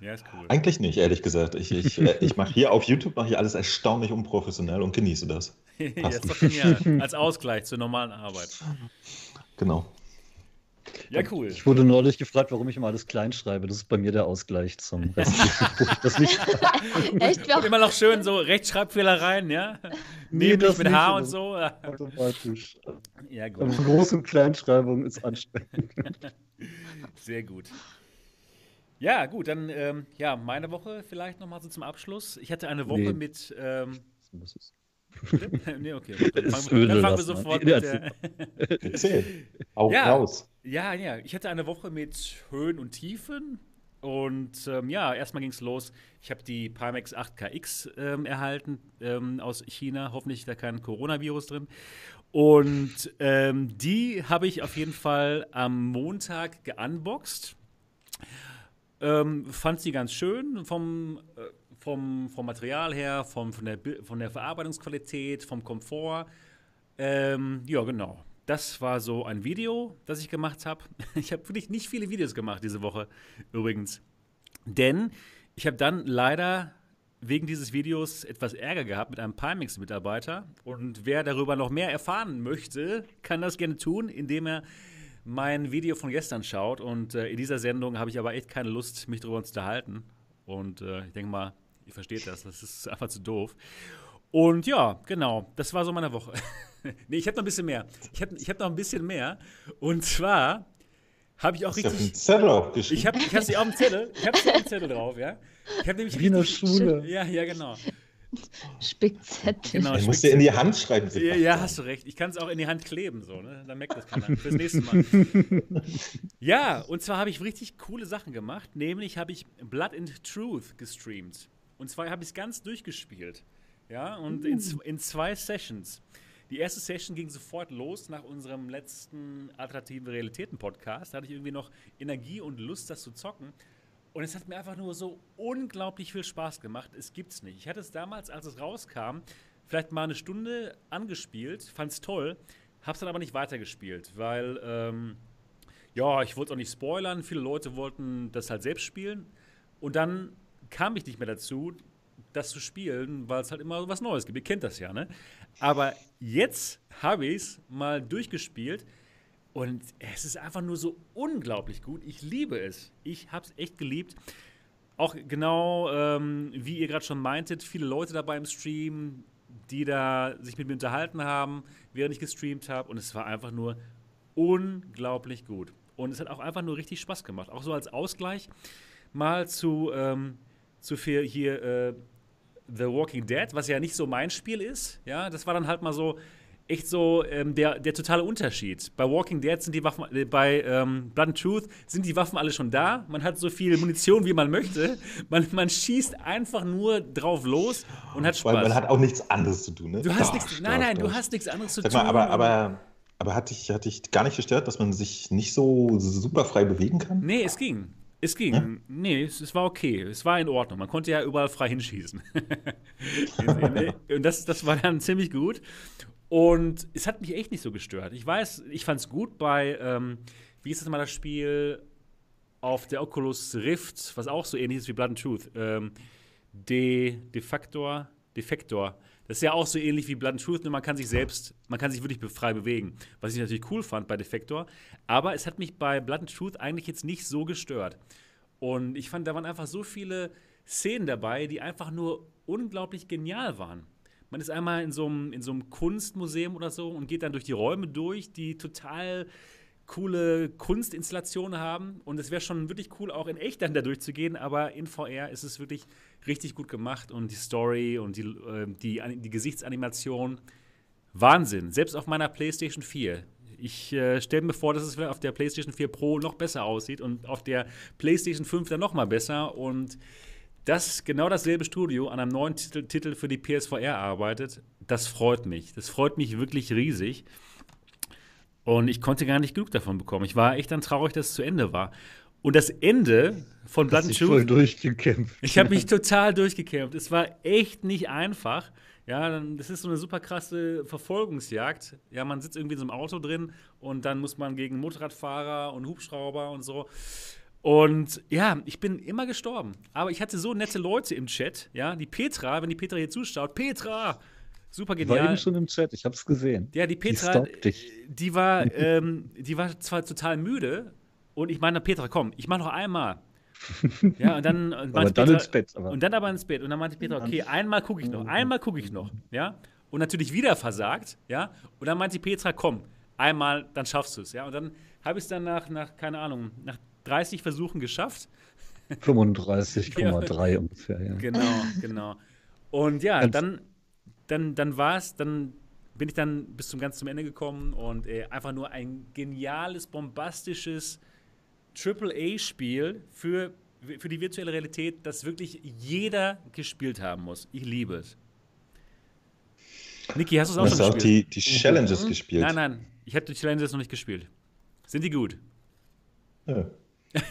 Speaker 1: Ja, ist cool.
Speaker 3: Eigentlich nicht, ehrlich gesagt. Ich, ich, äh, ich mache hier auf YouTube mache ich alles erstaunlich unprofessionell und genieße das. *laughs*
Speaker 1: ja, ist doch genial. Als Ausgleich zur normalen Arbeit.
Speaker 3: Genau.
Speaker 1: Ja, cool.
Speaker 2: Ich wurde neulich gefragt, warum ich immer alles klein schreibe. Das ist bei mir der Ausgleich zum *laughs* ich das *laughs* nicht
Speaker 4: Echt?
Speaker 1: Und immer noch schön so Rechtschreibfehler rein, ja?
Speaker 2: Nee, *laughs*
Speaker 1: Nämlich
Speaker 2: das
Speaker 1: mit
Speaker 2: nicht,
Speaker 1: H und so.
Speaker 2: automatisch.
Speaker 1: Ja,
Speaker 2: Aber
Speaker 1: gut.
Speaker 2: Groß- und Kleinschreibung ist anstrengend.
Speaker 1: Sehr gut. Ja, gut, dann ähm, ja, meine Woche vielleicht nochmal so zum Abschluss. Ich hatte eine Woche
Speaker 2: Nee.
Speaker 1: mit. Ähm,
Speaker 2: Das ist- *laughs*
Speaker 1: nee, okay. Dann
Speaker 2: Das
Speaker 1: fangen, wir- dann fangen wir sofort mit der.
Speaker 3: Erzähl. *laughs* Auch
Speaker 1: Ja.
Speaker 3: raus.
Speaker 1: Ja, ja, ich hatte eine Woche mit Höhen und Tiefen. Und ähm, ja, erstmal ging es los. Ich habe die Pimax 8KX ähm, erhalten ähm, aus China. Hoffentlich ist da kein Coronavirus drin. Und ähm, die habe ich auf jeden Fall am Montag geunboxed. Ähm, fand sie ganz schön vom, äh, vom, vom Material her, vom, von, der, von der Verarbeitungsqualität, vom Komfort. Ähm, ja, genau. Das war so ein Video, das ich gemacht habe. *laughs* Ich habe wirklich nicht viele Videos gemacht diese Woche, übrigens. Denn ich habe dann leider wegen dieses Videos etwas Ärger gehabt mit einem Pimax-Mitarbeiter. Und wer darüber noch mehr erfahren möchte, kann das gerne tun, indem er mein Video von gestern schaut. Und äh, in dieser Sendung habe ich aber echt keine Lust, mich darüber zu unterhalten. Und äh, ich denke mal, ihr versteht das, das ist einfach zu doof. Und ja, genau, das war so meine Woche. *laughs* nee, ich habe noch ein bisschen mehr. Ich habe ich hab noch ein bisschen mehr. Und zwar habe ich auch
Speaker 3: Ich habe einen
Speaker 1: richtig.
Speaker 3: Zettel aufgeschrieben.
Speaker 1: Ich habe ich hab sie auf dem Zettel. Ich habe sie auf dem Zettel drauf, ja. Ich habe nämlich
Speaker 2: Wie in der
Speaker 1: richtig-
Speaker 2: Schule.
Speaker 1: Ja, ja, genau.
Speaker 4: Spickzettel.
Speaker 1: Genau,
Speaker 3: ich muss dir in die Hand schreiben.
Speaker 1: Ja, ja, hast du recht. Ich kann es auch in die Hand kleben, so, ne? Dann merkt das keiner. Fürs nächste Mal. *laughs* ja, und zwar habe ich richtig coole Sachen gemacht. Nämlich habe ich Blood and Truth gestreamt. Und zwar habe ich es ganz durchgespielt. Ja, und in, z- in zwei Sessions. Die erste Session ging sofort los nach unserem letzten Alternative Realitäten Podcast. Da hatte ich irgendwie noch Energie und Lust, das zu zocken. Und es hat mir einfach nur so unglaublich viel Spaß gemacht. Es gibt's nicht. Ich hatte es damals, als es rauskam, vielleicht mal eine Stunde angespielt, fand's toll, hab's dann aber nicht weitergespielt, weil, ähm, ja, ich wollte es auch nicht spoilern. Viele Leute wollten das halt selbst spielen. Und dann kam ich nicht mehr dazu, das zu spielen, weil es halt immer was Neues gibt. Ihr kennt das ja, ne? Aber jetzt habe ich es mal durchgespielt und es ist einfach nur so unglaublich gut. Ich liebe es. Ich habe es echt geliebt. Auch genau, ähm, wie ihr gerade schon meintet, viele Leute dabei im Stream, die da sich mit mir unterhalten haben, während ich gestreamt habe. Und es war einfach nur unglaublich gut. Und es hat auch einfach nur richtig Spaß gemacht. Auch so als Ausgleich mal zu, ähm, zu für hier äh, The Walking Dead, was ja nicht so mein Spiel ist. Ja, das war dann halt mal so, echt so ähm, der, der totale Unterschied. Bei Walking Dead sind die Waffen, äh, bei ähm, Blood and Truth sind die Waffen alle schon da. Man hat so viel Munition, wie man möchte. Man, man schießt einfach nur drauf los und hat Spaß.
Speaker 3: Weil man hat auch nichts anderes zu tun, ne?
Speaker 1: du hast
Speaker 3: Doch,
Speaker 1: nichts,
Speaker 3: doch,
Speaker 1: nein, nein,
Speaker 3: doch.
Speaker 1: du hast nichts anderes zu
Speaker 3: Sag
Speaker 1: tun.
Speaker 3: mal, aber, aber, aber hat, dich, hat dich gar nicht gestört, dass man sich nicht so super frei bewegen kann?
Speaker 1: Nee, es ging. Es ging.
Speaker 3: Ja?
Speaker 1: Nee, es, es war okay. Es war in Ordnung. Man konnte ja überall frei hinschießen. *laughs* *laughs* und das, das war dann ziemlich gut. Und es hat mich echt nicht so gestört. Ich weiß, ich fand es gut bei, ähm, wie ist das mal das Spiel auf der Oculus Rift, was auch so ähnlich ist wie Blood and Truth. Ähm, De, Defactor, Defector. Das ist ja auch so ähnlich wie Blood and Truth, nur man kann sich selbst, man kann sich wirklich frei bewegen. Was ich natürlich cool fand bei Defector. Aber es hat mich bei Blood and Truth eigentlich jetzt nicht so gestört. Und ich fand, da waren einfach so viele Szenen dabei, die einfach nur unglaublich genial waren. Man ist einmal in so einem, in so einem Kunstmuseum oder so und geht dann durch die Räume durch, die total coole Kunstinstallationen haben. Und es wäre schon wirklich cool, auch in echt dann da durchzugehen, aber in VR ist es wirklich richtig gut gemacht und die Story und die, äh, die, die Gesichtsanimation. Wahnsinn. Selbst auf meiner PlayStation 4. Ich äh, stelle mir vor, dass es auf der PlayStation 4 Pro noch besser aussieht und auf der PlayStation 5 dann noch mal besser. Und dass genau dasselbe Studio an einem neuen Titel, Titel für die PSVR arbeitet, das freut mich. Das freut mich wirklich riesig. Und ich konnte gar nicht genug davon bekommen. Ich war echt dann traurig, dass es zu Ende war. Und das Ende von Blood and Truth,
Speaker 2: durchgekämpft.
Speaker 1: ich habe mich *laughs* total durchgekämpft. Es war echt nicht einfach. Ja, das ist so eine super krasse Verfolgungsjagd. Ja, man sitzt irgendwie in so einem Auto drin und dann muss man gegen Motorradfahrer und Hubschrauber und so. Und ja, ich bin immer gestorben. Aber ich hatte so nette Leute im Chat. Ja, die Petra, wenn die Petra hier zuschaut, Petra, super
Speaker 2: War
Speaker 1: genial.
Speaker 2: eben schon im Chat, ich hab's gesehen.
Speaker 1: Ja, die
Speaker 2: Die
Speaker 1: Petra,
Speaker 2: dich.
Speaker 1: die war, *laughs* ähm, die war zwar total müde und ich meine, Petra, komm, ich mach noch einmal. Ja, und dann, *laughs* und
Speaker 2: Aber dann
Speaker 1: Petra,
Speaker 2: ins Bett. Aber
Speaker 1: Und dann aber ins Bett. Und dann meinte Petra, okay, einmal gucke ich noch, *laughs* einmal gucke ich noch, ja. Und natürlich wieder versagt, ja. Und dann meinte Petra, komm, einmal, dann schaffst du es, ja. Und dann habe ich es dann nach, nach, keine Ahnung, nach 30 Versuchen geschafft.
Speaker 2: 35,3 ungefähr, ja.
Speaker 1: Genau, genau. Und ja,
Speaker 2: Ganz-
Speaker 1: dann, dann, dann war es, dann bin ich dann bis zum ganz zum Ende gekommen und äh, einfach nur ein geniales, bombastisches Triple-A-Spiel für, für die virtuelle Realität, das wirklich jeder gespielt haben muss. Ich liebe es. Niki, hast du es auch
Speaker 3: Hast du
Speaker 1: schon
Speaker 3: auch
Speaker 1: gespielt?
Speaker 3: die, die Challenges gespielt?
Speaker 1: Nein, nein, ich habe die Challenges noch nicht gespielt. Sind die gut?
Speaker 3: Ja. *laughs*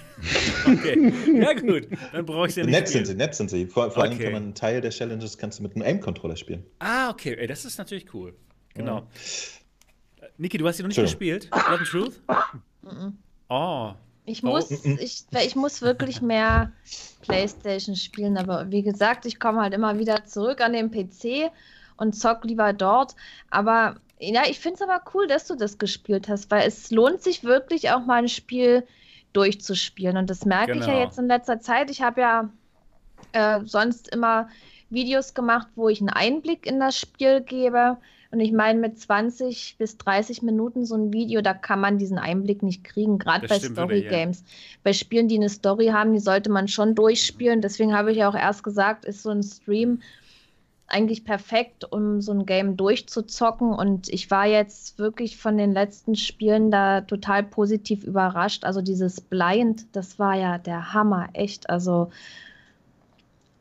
Speaker 1: Okay, ja gut, dann brauche ich sie ja nicht
Speaker 3: Nett sind sie, nett sind sie. Vor, vor allem
Speaker 1: Okay.
Speaker 3: kann man einen Teil der Challenges kannst du mit einem Aim-Controller spielen.
Speaker 1: Ah, okay, ey, das ist natürlich cool. Genau. Äh, Niki, du hast sie noch nicht
Speaker 3: Entschuldigung.
Speaker 1: gespielt? And Truth? Oh,
Speaker 4: Ich
Speaker 1: Oh.
Speaker 4: muss, ich, ich muss wirklich mehr Playstation spielen, aber wie gesagt, ich komme halt immer wieder zurück an den PC und zock lieber dort. Aber ja, ich finde es aber cool, dass du das gespielt hast, weil es lohnt sich wirklich auch mal ein Spiel durchzuspielen. Und das merke ich ja
Speaker 1: Genau.
Speaker 4: jetzt in letzter Zeit. Ich habe ja äh, sonst immer Videos gemacht, wo ich einen Einblick in das Spiel gebe. Und ich meine, mit 20 bis 30 Minuten so ein Video, da kann man diesen Einblick nicht kriegen, gerade bei Story
Speaker 1: wirklich, ja.
Speaker 4: Games. Bei Spielen, die eine Story haben, die sollte man schon durchspielen. Deswegen habe ich ja auch erst gesagt, ist so ein Stream eigentlich perfekt, um so ein Game durchzuzocken. Und ich war jetzt wirklich von den letzten Spielen da total positiv überrascht. Also dieses Blind, das war ja der Hammer, echt. Also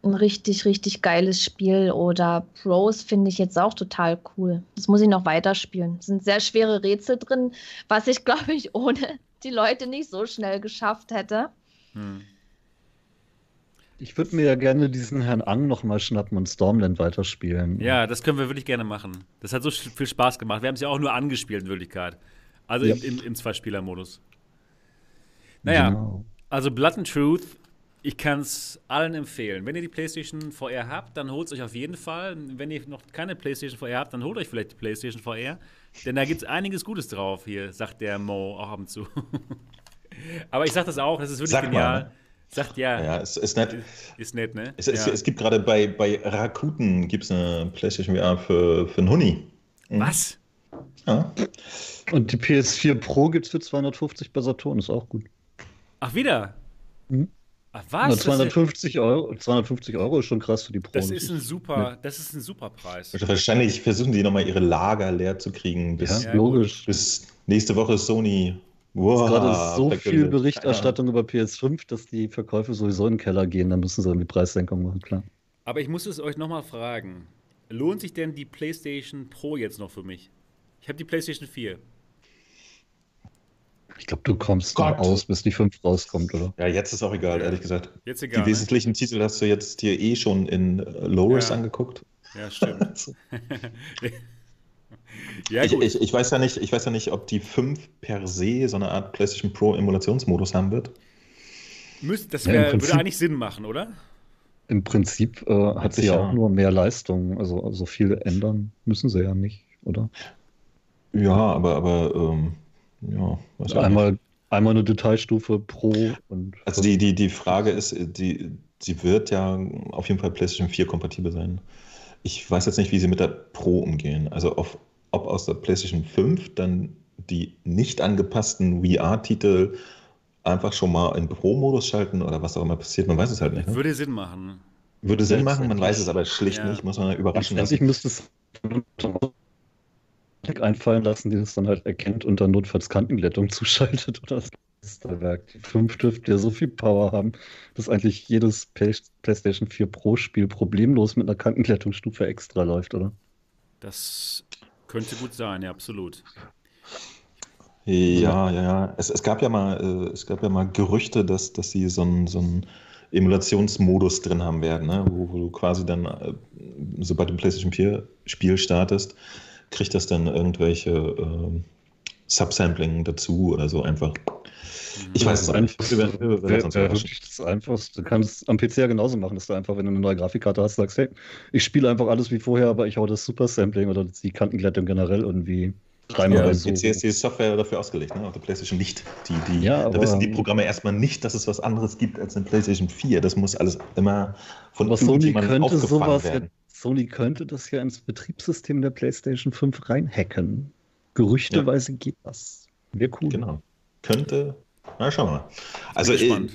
Speaker 4: ein richtig, richtig geiles Spiel. Oder Pros finde ich jetzt auch total cool. Das muss ich noch weiterspielen. Es sind sehr schwere Rätsel drin, was ich, *laughs* glaube ich, ohne die Leute nicht so schnell geschafft hätte.
Speaker 1: hm.
Speaker 2: Ich würde mir ja gerne diesen Herrn Ang nochmal schnappen und Stormland weiterspielen.
Speaker 1: Ja, das können wir wirklich gerne machen. Das hat so viel Spaß gemacht. Wir haben es ja auch nur angespielt in Wirklichkeit. Also
Speaker 2: Ja.
Speaker 1: im, im, im Zwei-Spieler-Modus. Naja,
Speaker 2: Genau.
Speaker 1: also Blood and Truth, ich kann es allen empfehlen. Wenn ihr die PlayStation VR habt, dann holt es euch auf jeden Fall. Wenn ihr noch keine PlayStation VR habt, dann holt euch vielleicht die PlayStation VR. Denn da gibt es einiges Gutes drauf hier, sagt der Mo auch ab und zu. *laughs* Aber ich sag das auch, das ist wirklich
Speaker 3: Sag mal,
Speaker 1: genial.
Speaker 3: ne?
Speaker 1: Sagt ja,
Speaker 3: Ja, es ist nett.
Speaker 1: ist nett, ne?
Speaker 3: Es, es,
Speaker 1: ja.
Speaker 3: es gibt gerade bei, bei Rakuten gibt's eine PlayStation VR für, für einen Huni.
Speaker 1: Was?
Speaker 3: Ja.
Speaker 2: Und die PS4 Pro gibt's für 250 bei Saturn, ist auch gut.
Speaker 1: Ach, wieder?
Speaker 2: Mhm.
Speaker 1: Ach, was?
Speaker 2: 250 Euro, 250 Euro ist schon krass für die Pro.
Speaker 1: das, ist ein super, das ist ein super Preis.
Speaker 3: Wahrscheinlich versuchen die nochmal ihre Lager leer zu kriegen, bis,
Speaker 2: ja,
Speaker 1: Ja,
Speaker 2: logisch.
Speaker 3: bis nächste Woche Sony.
Speaker 2: Es
Speaker 3: Wow,
Speaker 2: ist gerade so
Speaker 3: verkündet.
Speaker 2: viel Berichterstattung über PS5, dass die Verkäufe sowieso in den Keller gehen. Da müssen sie irgendwie Preissenkung machen, klar.
Speaker 1: Aber ich muss es euch nochmal fragen. Lohnt sich denn die PlayStation Pro jetzt noch für mich? Ich habe die PlayStation 4.
Speaker 2: Ich glaube, du kommst
Speaker 3: Gott.
Speaker 2: noch aus, bis die 5 rauskommt, oder?
Speaker 3: Ja, jetzt ist auch egal, ehrlich gesagt.
Speaker 1: Jetzt
Speaker 3: Die
Speaker 1: egal. Ne?
Speaker 3: wesentlichen Titel hast du jetzt dir eh schon in äh, Low-Res
Speaker 1: Ja.
Speaker 3: angeguckt.
Speaker 1: Ja, stimmt. *laughs* *laughs* ja,
Speaker 3: ich, ich, ich, weiß ja nicht, ich weiß ja nicht, ob die 5 per se so eine Art PlayStation Pro Emulationsmodus haben wird.
Speaker 1: Müsst, das
Speaker 2: Ja,
Speaker 1: wär, würde
Speaker 2: Prinzip-
Speaker 1: eigentlich Sinn machen, oder?
Speaker 2: Im Prinzip äh, hat sie ja auch nur mehr Leistung. Also so viel ändern müssen sie ja nicht, oder?
Speaker 3: Ja, aber, aber ähm, ja, weiß ich nicht.
Speaker 2: Einmal, einmal eine Detailstufe pro und
Speaker 3: Also die, die, die Frage ist, die, sie wird ja auf jeden Fall PlayStation 4 kompatibel sein. Ich weiß jetzt nicht, wie sie mit der Pro umgehen. Also auf, ob aus der PlayStation 5 dann die nicht angepassten VR-Titel einfach schon mal in Pro-Modus schalten oder was auch immer passiert, man weiß es halt nicht. Ne?
Speaker 1: Würde Sinn machen.
Speaker 3: Würde Sinn machen, man weiß es aber schlicht
Speaker 1: Ja.
Speaker 3: nicht, muss man überraschen lassen.
Speaker 2: müsste es einfallen lassen, die das dann halt erkennt und dann notfalls Kantenglättung zuschaltet oder das Meisterwerk. Die 5 dürfte ja so viel Power haben, dass eigentlich jedes Play PlayStation 4 Pro Spiel problemlos mit einer Kantenglättungsstufe extra läuft, oder?
Speaker 1: Das könnte gut sein, ja, absolut.
Speaker 3: Ja, ja, ja. Es, es gab ja mal, äh, es gab ja mal Gerüchte, dass, dass sie so einen so Emulationsmodus drin haben werden, ne? wo, wo du quasi dann, äh, sobald du ein PlayStation 4 Spiel startest, kriegt das dann irgendwelche ähm, Subsampling dazu oder so einfach. Ich weiß es nicht.
Speaker 2: Das Einfachste. Du kannst es am PC ja genauso machen, dass du einfach, wenn du eine neue Grafikkarte hast, sagst, hey, ich spiele einfach alles wie vorher, aber ich hau das Super Sampling oder die Kantenglättung generell irgendwie dreimal
Speaker 3: Ja,
Speaker 2: so.
Speaker 3: PC ist die Software dafür ausgelegt, ne? auf der PlayStation nicht. Die, die,
Speaker 2: Ja,
Speaker 3: da wissen die Programme erstmal nicht, dass es was anderes gibt als eine PlayStation 4. Das muss alles immer von
Speaker 2: Aber Sony könnte sowas ja,
Speaker 3: werden.
Speaker 2: Sony könnte das ja ins Betriebssystem der PlayStation 5 reinhacken. Gerüchteweise geht das. Wäre cool.
Speaker 3: Genau. Könnte. Na, schauen wir mal. Also, ich,
Speaker 1: gespannt.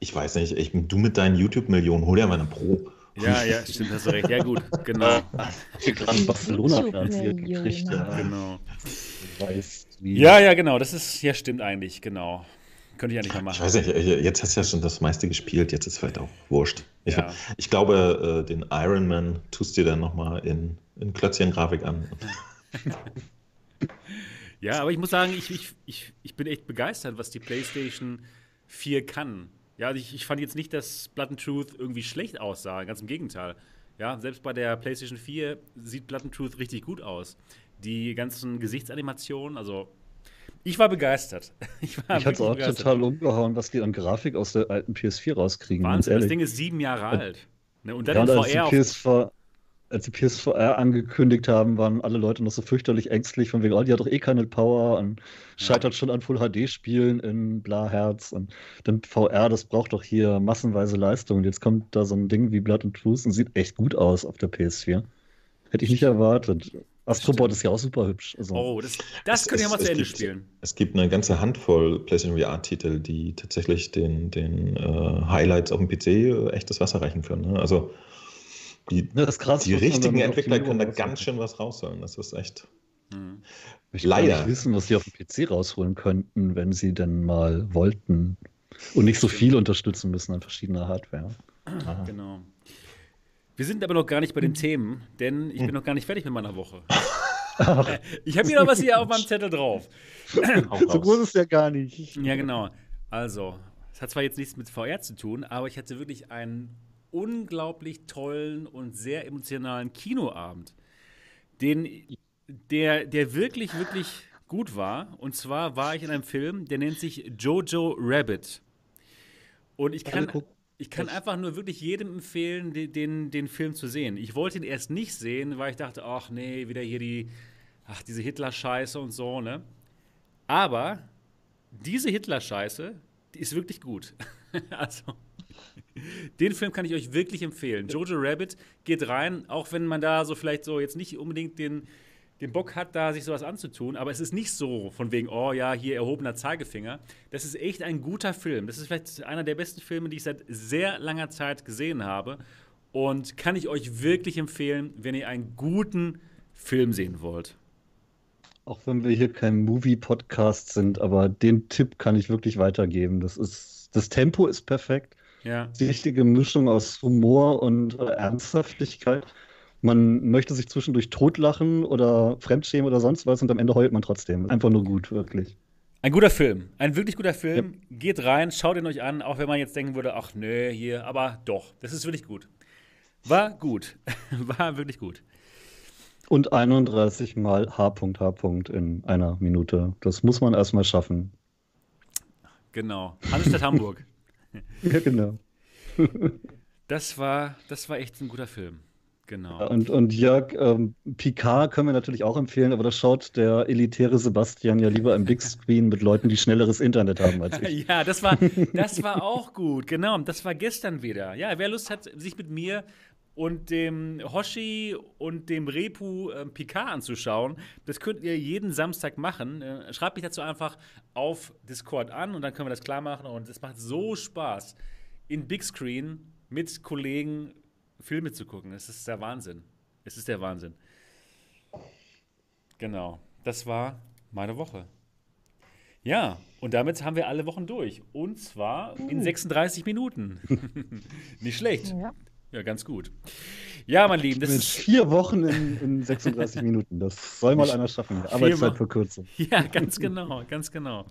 Speaker 3: ich weiß nicht, ich, du mit deinen YouTube-Millionen, hol dir mal eine Pro.
Speaker 1: Ja, ja, stimmt, hast du recht. Ja, gut, genau.
Speaker 2: Gerade Barcelona finanziert gekriegt. Ja.
Speaker 1: genau. Ja, ja, genau. Das ist, ja, stimmt eigentlich, genau. Könnte ich eigentlich mal
Speaker 3: Ich
Speaker 1: machen.
Speaker 3: weiß nicht, äh, jetzt hast du ja schon das meiste gespielt, jetzt ist vielleicht auch wurscht. Ich,
Speaker 1: Ja.
Speaker 3: ich glaube, äh, den Iron Man tust du dir dann nochmal in, in Klötzchen-Grafik an. *laughs*
Speaker 1: Ja, aber ich muss sagen, ich, ich, ich, ich bin echt begeistert, was die PlayStation 4 kann. Ja, also ich, ich fand jetzt nicht, dass Blood and Truth irgendwie schlecht aussah, ganz im Gegenteil. Ja, selbst bei der PlayStation 4 sieht Blood and Truth richtig gut aus. Die ganzen Gesichtsanimationen, also ich war begeistert. *laughs* Ich war
Speaker 2: Ich hatte auch
Speaker 1: begeistert.
Speaker 2: total umgehauen, was die an Grafik aus der alten PS4 rauskriegen.
Speaker 1: Wahnsinn, das. Ding ist sieben Jahre alt. Ne, und dann
Speaker 2: Ja,
Speaker 1: in
Speaker 2: als die,
Speaker 1: VR auf,
Speaker 2: PSV, als die PSVR angekündigt haben, waren alle Leute noch so fürchterlich ängstlich, von wegen, oh, die hat doch eh keine Power und scheitert schon an Full-HD-Spielen in bla Herz und dann VR, das braucht doch hier massenweise Leistung. Und jetzt kommt da so ein Ding wie Blood and Truth und sieht echt gut aus auf der PS4. Hätte ich nicht erwartet. Astrobot ist ja auch super hübsch. Also,
Speaker 1: Oh, das, das ich
Speaker 3: es-
Speaker 1: mal zu Ende
Speaker 3: gibt-
Speaker 1: spielen.
Speaker 3: Es gibt eine ganze Handvoll PlayStation VR-Titel, die tatsächlich den, den äh, Highlights auf dem PC äh, echtes Wasser reichen können. Ne? Also die,
Speaker 2: Ja, das ist krass,
Speaker 3: die richtigen Entwickler können da ganz schön was rausholen. Das ist echt.
Speaker 1: Hm.
Speaker 2: Ich
Speaker 3: Leider.
Speaker 2: nicht wissen, was sie auf dem PC rausholen könnten, wenn sie denn mal wollten. Und nicht so viel unterstützen müssen an verschiedener Hardware.
Speaker 3: Aha.
Speaker 1: Genau. Wir sind aber noch gar nicht bei den Themen, denn ich bin noch gar nicht fertig mit meiner Woche. ich habe hier noch was hier auf meinem Zettel drauf.
Speaker 2: So groß ist ja gar nicht.
Speaker 1: Ja, genau. Also, es hat zwar jetzt nichts mit VR zu tun, aber ich hatte wirklich einen unglaublich tollen und sehr emotionalen Kinoabend, den, der, der wirklich, wirklich gut war. Und zwar war ich in einem Film, der nennt sich Jojo Rabbit. Und ich kann, ich kann einfach nur wirklich jedem empfehlen, den, den, den Film zu sehen. Ich wollte ihn erst nicht sehen, weil ich dachte, ach nee, wieder hier die, ach, diese Hitler-Scheiße und so, ne? Aber diese Hitler-Scheiße, die ist wirklich gut. *laughs* also, den Film kann ich euch wirklich empfehlen. Jojo Rabbit geht rein, auch wenn man da so vielleicht so jetzt nicht unbedingt den, den Bock hat, da sich sowas anzutun, aber es ist nicht so von wegen, oh ja, hier erhobener Zeigefinger. Das ist echt ein guter Film. Das ist vielleicht einer der besten Filme, die ich seit sehr langer Zeit gesehen habe. Und kann ich euch wirklich empfehlen, wenn ihr einen guten Film sehen wollt.
Speaker 2: Auch wenn wir hier kein Movie-Podcast sind, aber den Tipp kann ich wirklich weitergeben. Das ist, das Tempo ist perfekt.
Speaker 1: Ja.
Speaker 2: Die richtige Mischung aus Humor und äh, Ernsthaftigkeit. Man möchte sich zwischendurch totlachen oder fremdschämen oder sonst was und am Ende heult man trotzdem. Einfach nur gut, wirklich.
Speaker 1: Ein guter Film, ein wirklich guter Film. Ja. Geht rein, schaut ihn euch an, auch wenn man jetzt denken würde, ach nö, hier, aber doch, das ist wirklich gut. War gut, *laughs* war wirklich gut.
Speaker 2: Und 31 mal H. H. in einer Minute. Das muss man erstmal schaffen.
Speaker 1: Genau. Hansestadt Hamburg. *laughs*
Speaker 2: ja, genau.
Speaker 1: das war, das war echt ein guter Film. Genau.
Speaker 2: Und, und Jörg, ähm, Picard können wir natürlich auch empfehlen, aber das schaut der elitäre Sebastian ja lieber im Big Screen mit Leuten, die schnelleres Internet haben als ich. *laughs*
Speaker 1: ja, das war, das war auch gut, genau. Das war gestern wieder. Ja, wer Lust hat, sich mit mir und dem Hoshi und dem Repu äh, Picard anzuschauen, das könnt ihr jeden Samstag machen. Äh, schreibt mich dazu einfach auf Discord an und dann können wir das klar machen. Und es macht so Spaß, in Big Screen mit Kollegen Filme zu gucken. Es ist der Wahnsinn. Es ist der Wahnsinn. Genau. Das war meine Woche. Ja, und damit haben wir alle Wochen durch. Und zwar in 36 uh. Minuten. *laughs* Nicht schlecht. Ja. Ja. ganz gut. Ja, mein Lieben,
Speaker 2: das Mit ist. Vier Wochen in, in *laughs* 36 Minuten. Das soll mal einer schaffen. Arbeitszeit verkürzen. *laughs*
Speaker 1: Ja, ganz genau, ganz genau.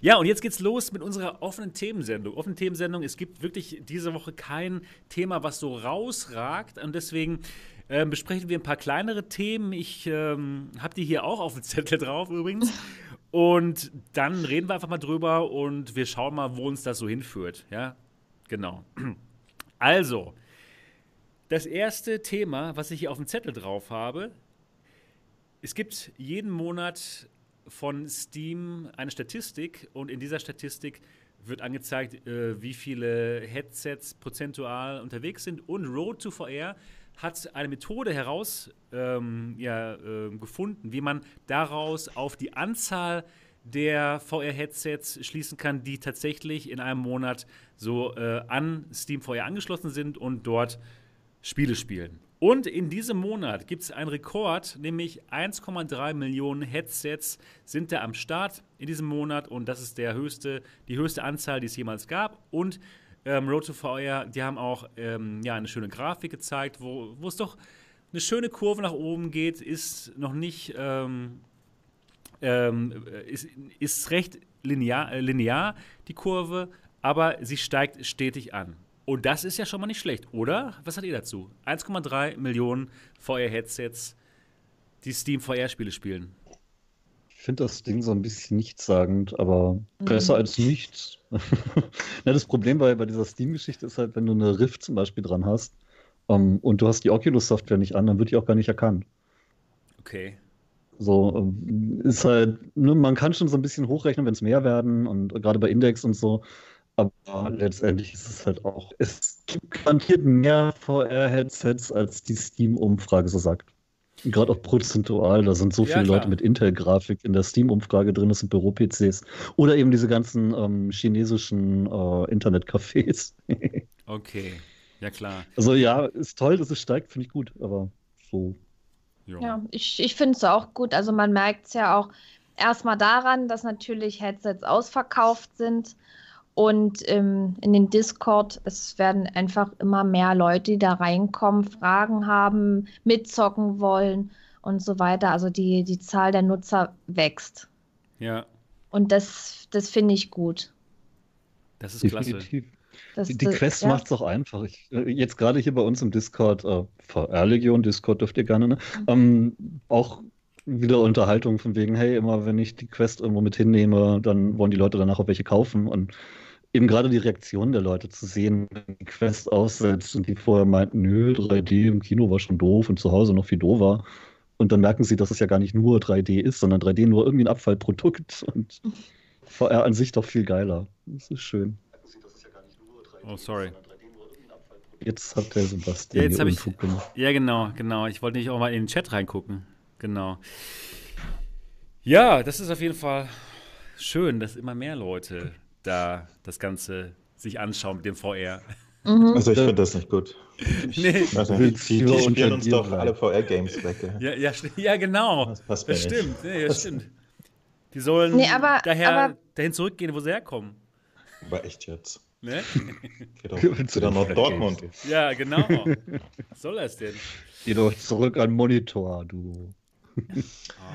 Speaker 1: Ja, und jetzt geht's los mit unserer offenen Themensendung. Offene Themensendung, es gibt wirklich diese Woche kein Thema, was so rausragt. Und deswegen äh, besprechen wir ein paar kleinere Themen. Ich ähm, habe die hier auch auf dem Zettel drauf übrigens. Und dann reden wir einfach mal drüber und wir schauen mal, wo uns das so hinführt. Ja, genau. Also, das erste Thema, was ich hier auf dem Zettel drauf habe, es gibt jeden Monat von Steam eine Statistik und in dieser Statistik wird angezeigt, äh, wie viele Headsets prozentual unterwegs sind. Und Road to VR hat eine Methode heraus ähm, ja, äh, wie man daraus auf die Anzahl der VR-Headsets schließen kann, die tatsächlich in einem Monat so äh, an Steam VR angeschlossen sind und dort Spiele spielen. Und in diesem Monat gibt es einen Rekord, nämlich 1,3 Millionen Headsets sind da am Start in diesem Monat und das ist der höchste, die höchste Anzahl, die es jemals gab. Und ähm, Road to VR, die haben auch ähm, ja, eine schöne Grafik gezeigt, wo, es doch eine schöne Kurve nach oben geht, ist noch nicht, ähm, ähm ist, ist recht linear, äh, linear, die Kurve, aber sie steigt stetig an. Und das ist ja schon mal nicht schlecht, oder? Was hat ihr dazu? 1,3 Millionen VR-Headsets, die Steam VR-Spiele spielen.
Speaker 2: Ich finde das Ding so ein bisschen nichtssagend, aber mhm. besser als nichts. *laughs* ja, das Problem bei, bei dieser Steam-Geschichte ist halt, wenn du eine Rift zum Beispiel dran hast um, ähm, und du hast die Oculus-Software nicht an, dann wird die auch gar nicht erkannt.
Speaker 1: Okay.
Speaker 2: So, ist halt, ne, man kann schon so ein bisschen hochrechnen, wenn es mehr werden und gerade bei Index und so. Aber letztendlich ist es halt auch, es gibt garantiert mehr VR-Headsets, als die Steam-Umfrage so sagt. Gerade auch prozentual, da sind so viele ja, Leute mit Intel-Grafik in der Steam-Umfrage drin, das sind Büro-PCs. Oder eben diese ganzen ähm, chinesischen äh, Internet-Cafés. *laughs*
Speaker 1: okay, ja klar.
Speaker 2: Also ja, ist toll, dass es steigt, finde ich gut, aber so.
Speaker 4: Ja, ja ich, ich finde es auch gut. Also man merkt es ja auch erstmal daran, dass natürlich Headsets ausverkauft sind und ähm, in den Discord, es werden einfach immer mehr Leute, die da reinkommen, Fragen haben, mitzocken wollen und so weiter. Also die, die Zahl der Nutzer wächst.
Speaker 1: Ja.
Speaker 4: Und das, das finde ich gut.
Speaker 1: Das ist klasse.
Speaker 2: Das, die, die das, Quest ja. macht es auch einfach. Ich, äh, jetzt gerade hier bei uns im Discord, äh, VR-Legion, Discord dürft ihr gerne, ne? Mhm. Ähm, auch wieder Unterhaltung von wegen, hey, immer wenn ich die Quest irgendwo mit hinnehme, dann wollen die Leute danach auch welche kaufen und eben gerade die Reaktion der Leute zu sehen, wenn die Quest aussetzt und die vorher meinten, nö, 3D im Kino war schon doof und zu Hause noch viel doofer. Und dann merken sie, dass es ja gar nicht nur 3D ist, sondern 3D nur irgendwie ein Abfallprodukt und VR an sich doch viel geiler. Das ist schön.
Speaker 1: Oh, sorry.
Speaker 2: Jetzt hat der Sebastian
Speaker 1: ja, jetzt habe ich. Gemacht. Ja, genau, genau. Ich wollte nicht auch mal in den Chat reingucken. genau. Ja, das ist auf jeden Fall schön, dass immer mehr Leute da das Ganze sich anschauen mit dem VR.
Speaker 4: Mhm.
Speaker 3: Also ich finde das nicht gut. *laughs*
Speaker 1: Nee.
Speaker 3: Weiß nicht, die, spielen uns doch alle VR-Games weg.
Speaker 1: Ja, ja, ja genau.
Speaker 3: Das passt
Speaker 1: Das stimmt. Nee, das stimmt. Die sollen
Speaker 4: Nee, aber-
Speaker 1: daher
Speaker 4: aber-
Speaker 1: dahin zurückgehen, wo sie herkommen.
Speaker 3: Aber echt jetzt.
Speaker 1: Ne?
Speaker 3: Geh doch, geh nach Dortmund.
Speaker 1: Ja, genau. *laughs* Was soll das denn?
Speaker 2: Geh doch zurück an den Monitor, du.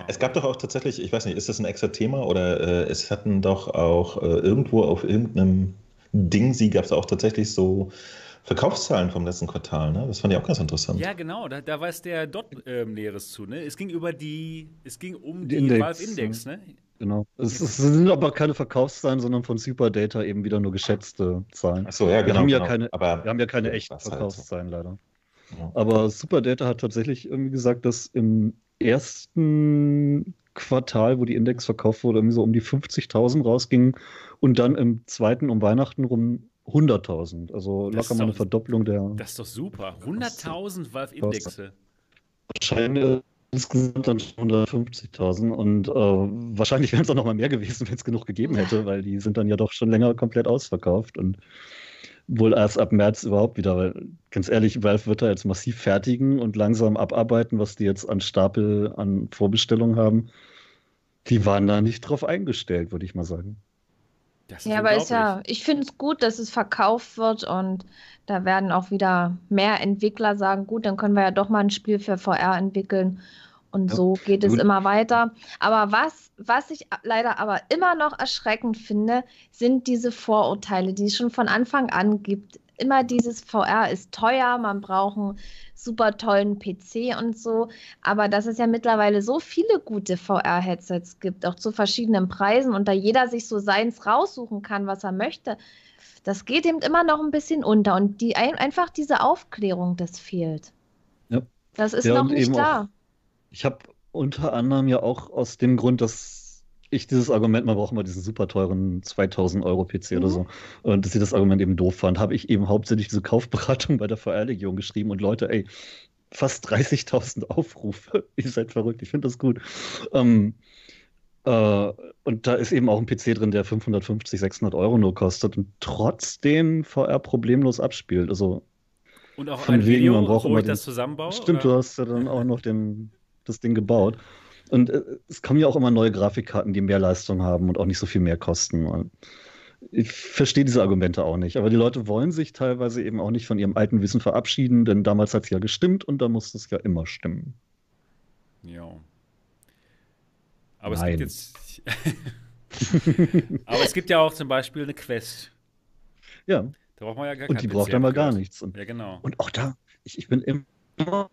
Speaker 3: Es gab doch auch tatsächlich, ich weiß nicht, ist das ein extra Thema oder äh, es hatten doch auch äh, irgendwo auf irgendeinem Ding, sie gab es auch tatsächlich so Verkaufszahlen vom letzten Quartal, ne? Das fand ich auch ganz interessant.
Speaker 1: Ja, genau, da, da weiß der Dot ähm, Näheres zu, ne? Es ging über die, es ging um die,
Speaker 2: Die Index,
Speaker 1: Valve Index, ne?
Speaker 2: Genau. Es, es sind aber keine Verkaufszahlen, sondern von Superdata eben wieder nur geschätzte Zahlen.
Speaker 3: Ach so, ja,
Speaker 2: Wir
Speaker 3: genau.
Speaker 2: haben ja
Speaker 3: genau.
Speaker 2: keine-
Speaker 3: aber
Speaker 2: Wir haben ja keine echten
Speaker 3: was halt so.
Speaker 2: Verkaufszahlen leider.
Speaker 3: Ja.
Speaker 2: Aber Superdata hat tatsächlich irgendwie gesagt, dass im ersten Quartal, wo die Index verkauft wurde, irgendwie so um die 50.000 rausgingen und dann im zweiten um Weihnachten rum 100.000. Also
Speaker 1: Das
Speaker 2: locker mal eine Verdopplung der
Speaker 1: Das ist doch super. 100.000 Valve Indexe.
Speaker 2: wahrscheinlich insgesamt dann schon 150.000 und äh, wahrscheinlich wären es auch noch mal mehr gewesen, *laughs* wenn es genug gegeben hätte, *laughs* weil die sind dann ja doch schon länger komplett ausverkauft und wohl erst ab März überhaupt wieder, weil ganz ehrlich, Valve wird da jetzt massiv fertigen und langsam abarbeiten, was die jetzt an Stapel an Vorbestellungen haben. Die waren da nicht drauf eingestellt, würde ich mal sagen.
Speaker 1: Das
Speaker 4: Ja, aber ist ja, ich finde es gut, dass es verkauft wird und da werden auch wieder mehr Entwickler sagen, gut, dann können wir ja doch mal ein Spiel für VR entwickeln. Und
Speaker 2: Ja,
Speaker 4: so geht es
Speaker 2: gut.
Speaker 4: immer weiter. Aber was, was ich leider aber immer noch erschreckend finde, sind diese Vorurteile, die es schon von Anfang an gibt. Immer dieses VR ist teuer, man braucht einen super tollen PC und so. Aber dass es ja mittlerweile so viele gute VR-Headsets gibt, auch zu verschiedenen Preisen und da jeder sich so seins raussuchen kann, was er möchte, das geht eben immer noch ein bisschen unter. Und die ein, einfach diese Aufklärung, das fehlt.
Speaker 2: Ja.
Speaker 4: Das ist
Speaker 2: Ja,
Speaker 4: noch nicht da.
Speaker 2: auch- Ich habe unter anderem ja auch aus dem Grund, dass ich dieses Argument, man braucht immer diesen super teuren 2000 Euro PC oder
Speaker 4: Mhm.
Speaker 2: so, und dass ich das Argument eben doof fand, habe ich eben hauptsächlich diese Kaufberatung bei der VR-Legion geschrieben und Leute, ey, fast 30.000 Aufrufe. *laughs* Ihr seid verrückt, ich finde das gut. Ähm, äh, und da ist eben auch ein PC drin, der 550, 600 Euro nur kostet und trotzdem VR problemlos abspielt. Also
Speaker 1: Und auch
Speaker 2: von
Speaker 1: ein
Speaker 2: wegen,
Speaker 1: Video,
Speaker 2: man braucht
Speaker 1: wo
Speaker 2: immer
Speaker 1: ich
Speaker 2: den-
Speaker 1: das zusammenbaue?
Speaker 2: Stimmt,
Speaker 1: oder?
Speaker 2: du hast ja dann auch noch den, das Ding gebaut. Und äh, es kommen ja auch immer neue Grafikkarten, die mehr Leistung haben und auch nicht so viel mehr kosten. Und ich verstehe diese Argumente auch nicht. Aber die Leute wollen sich teilweise eben auch nicht von ihrem alten Wissen verabschieden, denn damals hat es ja gestimmt und da muss es ja immer stimmen.
Speaker 1: Ja. Aber es
Speaker 2: Nein.
Speaker 1: gibt jetzt. *laughs* Aber es gibt ja auch zum Beispiel eine Quest.
Speaker 2: Ja,
Speaker 1: Da braucht man ja gar
Speaker 2: und die braucht einmal
Speaker 1: ich
Speaker 2: gar nichts. Und,
Speaker 1: Ja, genau.
Speaker 2: und auch da, ich, ich bin immer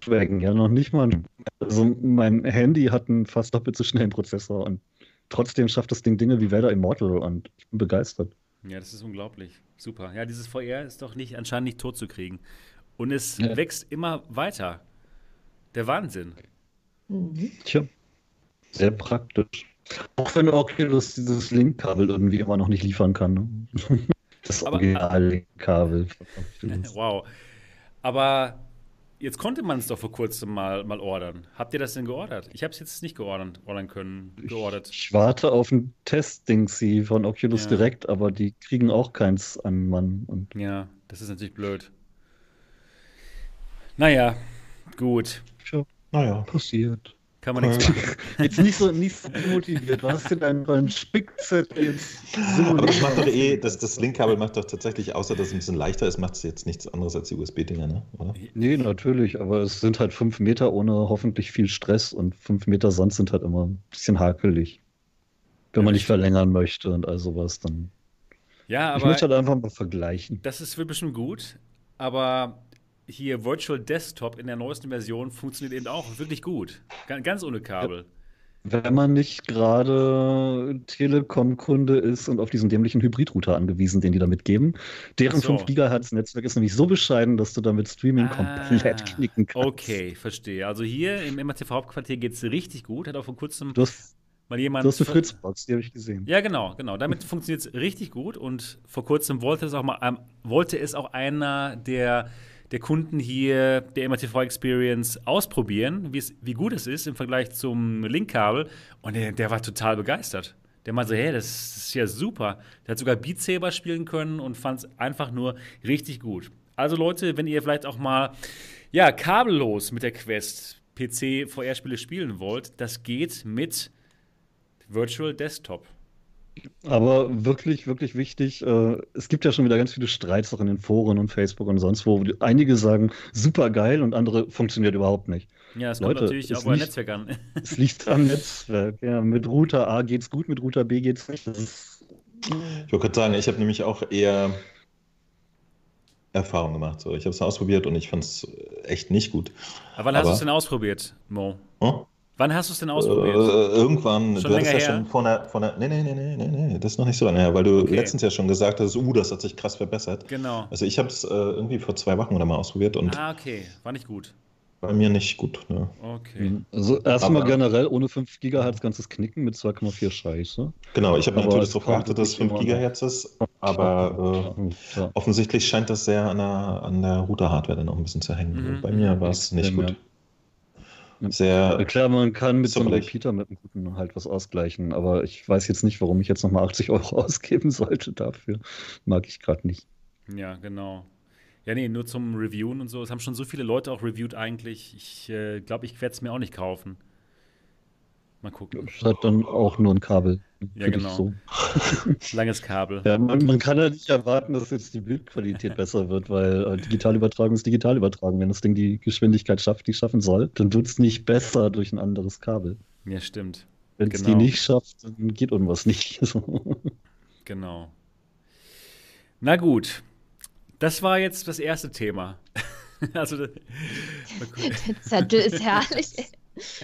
Speaker 2: Dragon, ja, noch nicht mal. Also mein Handy hat einen fast doppelt so schnellen Prozessor und trotzdem schafft das Ding Dinge wie Vader Immortal und ich bin begeistert.
Speaker 1: Ja, das ist unglaublich. Super. Ja, dieses VR ist doch nicht, anscheinend nicht tot zu kriegen. Und es
Speaker 2: Ja.
Speaker 1: wächst immer weiter. Der Wahnsinn.
Speaker 4: Mhm.
Speaker 2: Tja, sehr praktisch. Auch wenn Oculus dieses Linkkabel irgendwie immer noch nicht liefern kann. Ne? *laughs* Das Original-Linkkabel. *laughs*
Speaker 1: Wow. Aber jetzt konnte man es doch vor kurzem mal, mal ordern. Habt ihr das denn geordert? Ich habe es jetzt nicht geordert, ordern können, geordert.
Speaker 2: Ich warte auf ein Testding-Sie von Oculus
Speaker 1: Ja.
Speaker 2: direkt, aber die kriegen auch keins an Mann. Und
Speaker 1: Ja, das ist natürlich blöd. Naja, gut.
Speaker 2: tja,
Speaker 3: Naja.
Speaker 2: passiert.
Speaker 1: Kann man nichts machen. *laughs*
Speaker 2: Jetzt nicht so, nicht so motiviert. Du hast dir deinen, deinen Spickzettel jetzt
Speaker 3: Aber das macht doch eh, das, das Linkkabel macht doch tatsächlich, außer dass es ein bisschen leichter ist, macht es jetzt nichts anderes als die USB-Dinger, ne? oder?
Speaker 2: Nee, natürlich, aber es sind halt fünf Meter ohne hoffentlich viel Stress und fünf Meter Sand sind halt immer ein bisschen hakelig. Wenn
Speaker 1: Ja,
Speaker 2: man nicht verlängern möchte und all sowas, dann.
Speaker 1: Ja,
Speaker 2: ich
Speaker 1: aber
Speaker 2: möchte halt einfach mal vergleichen.
Speaker 1: das ist wird bestimmt gut. Aber hier Virtual Desktop in der neuesten Version funktioniert eben auch wirklich gut. Ga- Ganz ohne Kabel.
Speaker 2: Wenn man nicht gerade Telekom-Kunde ist und auf diesen dämlichen Hybridrouter angewiesen, den die da mitgeben. Deren
Speaker 1: so.
Speaker 2: 5 GHz-Netzwerk ist nämlich so bescheiden, dass du damit Streaming komplett
Speaker 1: Ah,
Speaker 2: knicken kannst.
Speaker 1: Okay, verstehe. Also hier im MRTV Hauptquartier geht es richtig gut. Hat auch vor kurzem
Speaker 2: Du hast,
Speaker 1: mal jemand.
Speaker 2: du hast eine Fritzbox, die habe ich gesehen.
Speaker 1: Ja, genau, genau. Damit *laughs* funktioniert es richtig gut und vor kurzem wollte es auch mal, ähm, wollte es auch einer der der Kunden hier der MRTV Experience ausprobieren, wie gut es ist im Vergleich zum Linkkabel. Und der, der war total begeistert. Der meinte so, hey, das ist ja super. Der hat sogar Beat Saber spielen können und fand es einfach nur richtig gut. Also Leute, wenn ihr vielleicht auch mal ja, kabellos mit der Quest PC VR-Spiele spielen wollt, das geht mit Virtual Desktop.
Speaker 2: Aber wirklich, wirklich wichtig, äh, es gibt ja schon wieder ganz viele Streits auch in den Foren und Facebook und sonst wo. Einige sagen, super geil und andere funktioniert überhaupt nicht.
Speaker 1: Ja, es kommt natürlich auch beim Netzwerk an. *laughs*
Speaker 2: Es liegt am Netzwerk. Ja, mit Router A geht's gut, mit Router B geht's nicht.
Speaker 3: ich wollte gerade sagen, ich habe nämlich auch eher Erfahrung gemacht. So, ich habe es ausprobiert und ich fand es echt nicht gut.
Speaker 1: Aber wann Aber, hast du es denn ausprobiert, Mo? Hm? Wann hast du es denn ausprobiert?
Speaker 3: Äh, irgendwann, schon du hattest ja her? schon von der, von der, nee, nee, nee, nee, nee, nee, das ist noch nicht so lange her, weil du okay. letztens ja schon gesagt hast, uh, das hat sich krass verbessert.
Speaker 1: Genau.
Speaker 3: Also ich habe es äh, irgendwie vor zwei Wochen oder mal ausprobiert und.
Speaker 1: Ah, okay, war nicht gut.
Speaker 3: Bei mir nicht gut, ne?
Speaker 1: Okay.
Speaker 2: Also erstmal generell ohne 5 GHz ganzes Knicken mit 2,4 Scheiße.
Speaker 3: Genau, ich habe natürlich darauf geachtet, dass es 5 GHz ist, aber äh, ja. offensichtlich scheint das sehr an der, an der Router-Hardware dann auch ein bisschen zu hängen. Mhm. Bei mir war es nicht gut.
Speaker 2: Sehr. Klar, man kann mit so einem Repeater mit einem guten halt was ausgleichen, aber ich weiß jetzt nicht, warum ich jetzt nochmal *laughs* 80 Euro ausgeben sollte dafür. Mag ich gerade nicht.
Speaker 1: Ja, genau. Ja, nee, nur zum Reviewen und so. Es haben schon so viele Leute auch reviewed eigentlich. Ich äh, glaube, ich werde es mir auch nicht kaufen. Mal gucken.
Speaker 2: Das hat dann auch nur ein Kabel.
Speaker 1: Ja, genau. So. *laughs* Langes Kabel.
Speaker 2: Ja, man, man, kann ja nicht erwarten, dass jetzt die Bildqualität *laughs* besser wird, weil äh, Digitalübertragung ist Digitalübertragung. Wenn das Ding die Geschwindigkeit schafft, die es schaffen soll, dann wird es nicht besser durch ein anderes Kabel.
Speaker 1: Ja, stimmt.
Speaker 2: Wenn es genau. die nicht schafft, dann geht irgendwas nicht. *laughs*
Speaker 1: genau. Na gut. Das war jetzt das erste Thema. also,
Speaker 4: Der Zettel ist herrlich.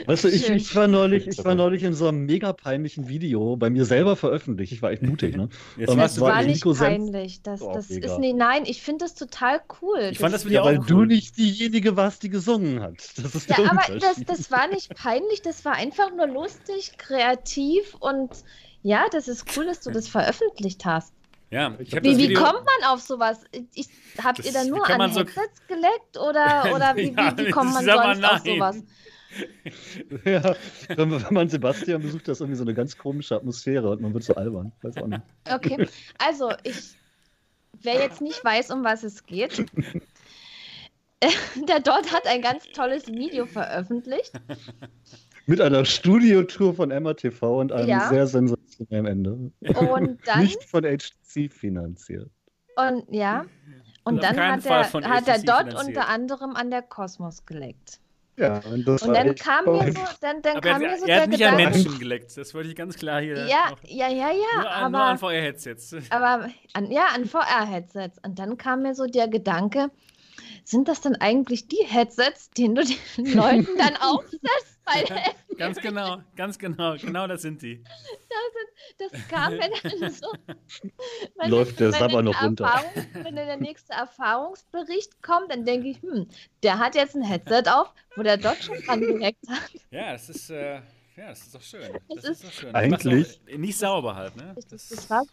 Speaker 2: Weißt du, ich, ich, war neulich, ich war neulich in so einem mega peinlichen Video bei mir selber veröffentlicht. Ich war echt mutig, ne? *laughs*
Speaker 4: Jetzt das war, war nicht peinlich. Das, das oh, ist nicht, nein, ich finde das total cool.
Speaker 2: Ich fand das Video ja, weil cool. du nicht diejenige warst, die gesungen hat. Das ist
Speaker 4: ja, aber das, das war nicht peinlich, das war einfach nur lustig, kreativ und ja, das ist cool, dass du das veröffentlicht hast.
Speaker 1: Ja,
Speaker 4: ich wie, wie kommt man auf sowas? Ich, habt das, ihr da nur an so Headsets geleckt oder, *laughs* oder wie, ja, wie, wie kommt man sonst auf sowas?
Speaker 2: Ja, wenn, wenn, man Sebastian besucht, das ist irgendwie so eine ganz komische Atmosphäre und man wird so albern. Weiß auch nicht.
Speaker 4: Okay, also ich, wer jetzt nicht weiß, um was es geht, *laughs* der dort hat ein ganz tolles Video veröffentlicht.
Speaker 2: Mit einer Studiotour von MRTV und einem ja. sehr sensationellen Ende.
Speaker 4: Und *laughs* dann,
Speaker 2: Nicht von HTC finanziert.
Speaker 4: Und ja. Und, und dann hat er, hat er dort finanziert. unter anderem an der Kosmos geleckt.
Speaker 2: Ja, und,
Speaker 4: das und dann kam mir so, dann, dann kam
Speaker 1: er,
Speaker 4: mir so
Speaker 1: er hat nicht Gedanke, an Menschen geleckt, das wollte ich ganz klar hier.
Speaker 4: Ja, ja, ja, ja.
Speaker 1: Nur
Speaker 4: aber,
Speaker 1: nur an VR-Headsets. *laughs*
Speaker 4: Aber an, ja, an VR-Headsets. Und dann kam mir so der Gedanke, sind das dann eigentlich die Headsets, denen du den Leuten dann *laughs* aufsetzt der *laughs*
Speaker 1: Ganz genau, ganz genau, genau das sind die.
Speaker 4: Das, das kam mir dann *laughs* so.
Speaker 2: Läuft der Sabber noch runter.
Speaker 4: wenn der nächste Erfahrungsbericht kommt, dann denke ich, hm, der hat jetzt ein Headset auf, wo der dort schon dran direkt hat.
Speaker 1: Ja, das ist. Äh ja, das ist doch schön. *laughs* Das,
Speaker 2: ist, doch schön. Eigentlich.
Speaker 1: Nicht sauber halt, ne?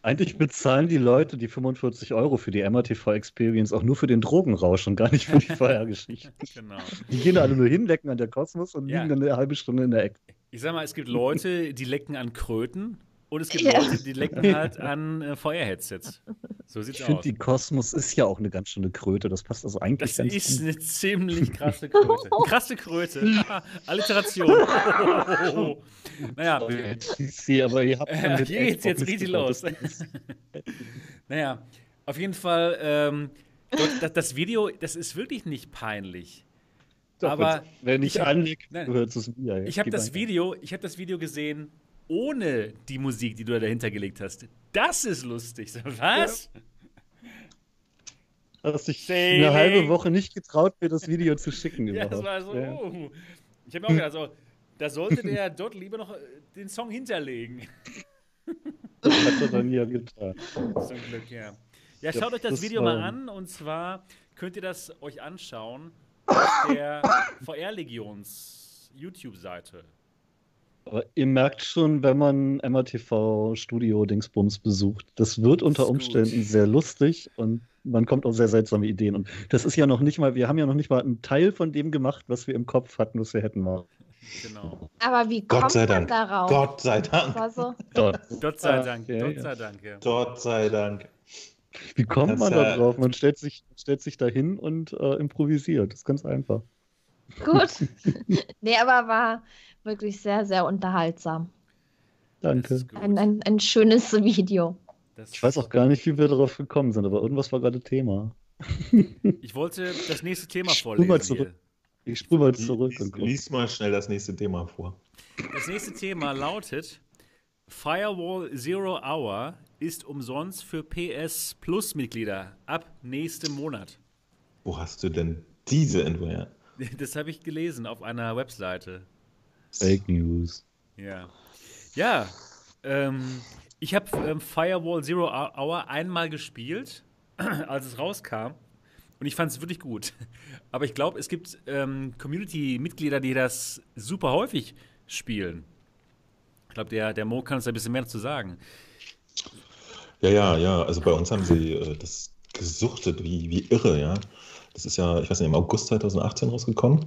Speaker 2: eigentlich bezahlen die Leute die 45 Euro für die MRTV Experience auch nur für den Drogenrausch und gar nicht für die *laughs* Feuergeschichte. genau. Die gehen alle nur hinlecken an der Kosmos und ja. liegen dann eine halbe Stunde in der Ecke.
Speaker 1: Ich sag mal, es gibt Leute, die lecken an Kröten und es gibt ja. Leute, die lecken *laughs* halt an äh, Feuerheadsets. So sieht's
Speaker 2: ich
Speaker 1: aus.
Speaker 2: Ich finde, die Kosmos ist ja auch eine ganz schöne Kröte. Das passt also eigentlich
Speaker 1: das
Speaker 2: ganz
Speaker 1: Das ist gut. eine ziemlich krasse Kröte. Eine *laughs* krasse Kröte. *laughs* Alliteration. Oh, Naja.
Speaker 2: Sie, aber ihr habt
Speaker 1: äh, hier geht's jetzt richtig los. naja, auf jeden Fall, ähm, das, das Video, das ist wirklich nicht peinlich. Doch, aber
Speaker 2: wenn ich, ich anleg, du hörst es
Speaker 1: mir. Ich habe das Video, ich habe das Video gesehen ohne die Musik, die du da dahinter gelegt hast. Das ist lustig. Was?
Speaker 2: Ja. Hast dich Sailing. eine halbe Woche nicht getraut, mir das Video zu schicken. *laughs*
Speaker 1: ja, das war so. Ja. Oh. Ich habe mir auch gedacht, so, da sollte der *laughs* dort lieber noch den Song hinterlegen. *laughs*
Speaker 2: Das hat er dann ja getan.
Speaker 1: Zum Glück, ja. Ja, schaut euch das, das Video mal an und zwar könnt ihr das euch anschauen auf der VR-Legions YouTube-Seite.
Speaker 2: Aber ihr merkt schon, wenn man MRTV Studio Dingsbums besucht, das wird unter
Speaker 1: ist
Speaker 2: Umständen
Speaker 1: gut.
Speaker 2: sehr lustig und man kommt auf sehr seltsame Ideen. Und das ist ja noch nicht mal, wir haben ja noch nicht mal einen Teil von dem gemacht, was wir im Kopf hatten, was wir hätten machen.
Speaker 1: Genau.
Speaker 4: Aber wie
Speaker 3: Gott
Speaker 4: kommt
Speaker 3: sei
Speaker 4: man
Speaker 3: Dank.
Speaker 4: darauf?
Speaker 3: Gott sei Dank.
Speaker 4: Das so.
Speaker 2: Dort.
Speaker 1: Gott sei Dank,
Speaker 2: ja,
Speaker 1: Gott
Speaker 2: ja.
Speaker 1: sei Dank, ja.
Speaker 3: Gott sei Dank.
Speaker 2: Wie kommt
Speaker 3: Das,
Speaker 2: man da drauf? Man stellt sich, stellt sich da hin und äh, improvisiert. Das ist ganz einfach.
Speaker 4: Gut. *laughs* nee, aber war wirklich sehr, sehr unterhaltsam.
Speaker 2: Danke.
Speaker 4: Ein, ein, ein schönes *laughs* Video.
Speaker 1: Das-
Speaker 2: Ich weiß auch gar nicht, wie wir darauf gekommen sind, aber irgendwas war gerade Thema. *laughs*
Speaker 1: Ich wollte das nächste Thema vorlesen.
Speaker 2: mal zurück. Ich spule mal zurück.
Speaker 3: Lies, lies mal schnell das nächste Thema vor.
Speaker 1: Das nächste Thema lautet: Firewall Zero Hour ist umsonst für PS Plus Mitglieder ab nächstem Monat.
Speaker 3: Wo hast du denn diese Info her? *laughs*
Speaker 1: Das habe ich gelesen auf einer Webseite.
Speaker 2: Fake News.
Speaker 1: Ja. Ja. Ähm, ich habe ähm, Firewall Zero Hour einmal gespielt, *clears throat* als es rauskam. Und ich fand es wirklich gut. *laughs* Aber ich glaube, es gibt ähm, Community-Mitglieder, die das super häufig spielen. Ich glaube, der, der Mo kann uns da ein bisschen mehr dazu sagen.
Speaker 3: Ja, ja, ja. Also bei uns haben sie äh, das gesuchtet wie, wie irre, ja. Das ist ja, ich weiß nicht, im August 2018 rausgekommen.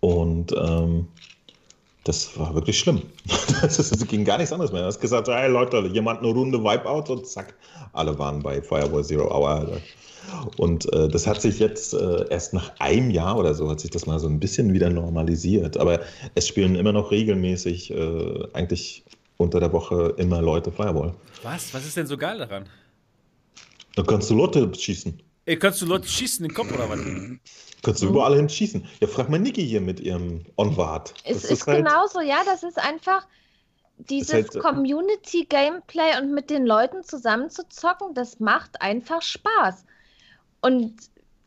Speaker 3: Und ähm, das war wirklich schlimm. *laughs* Das, ist, das ging gar nichts anderes mehr. Du hast gesagt, hey Leute, jemand eine Runde Wipeout und zack, alle waren bei Firewall Zero Hour. Und äh, das hat sich jetzt äh, erst nach einem Jahr oder so, hat sich das mal so ein bisschen wieder normalisiert. Aber es spielen immer noch regelmäßig, äh, eigentlich unter der Woche immer Leute Firewall.
Speaker 1: Was? Was ist denn so geil daran?
Speaker 3: Da kannst du Leute schießen.
Speaker 1: Ey, kannst du Leute schießen in den Kopf oder was?
Speaker 3: Kannst du überall hin schießen. Ja, frag mal Niki hier mit ihrem Onward.
Speaker 4: Es
Speaker 3: Das
Speaker 4: ist
Speaker 3: halt-
Speaker 4: genauso, ja, das ist einfach dieses
Speaker 3: halt,
Speaker 4: Community-Gameplay und mit den Leuten zusammen zu zocken, das macht einfach Spaß. Und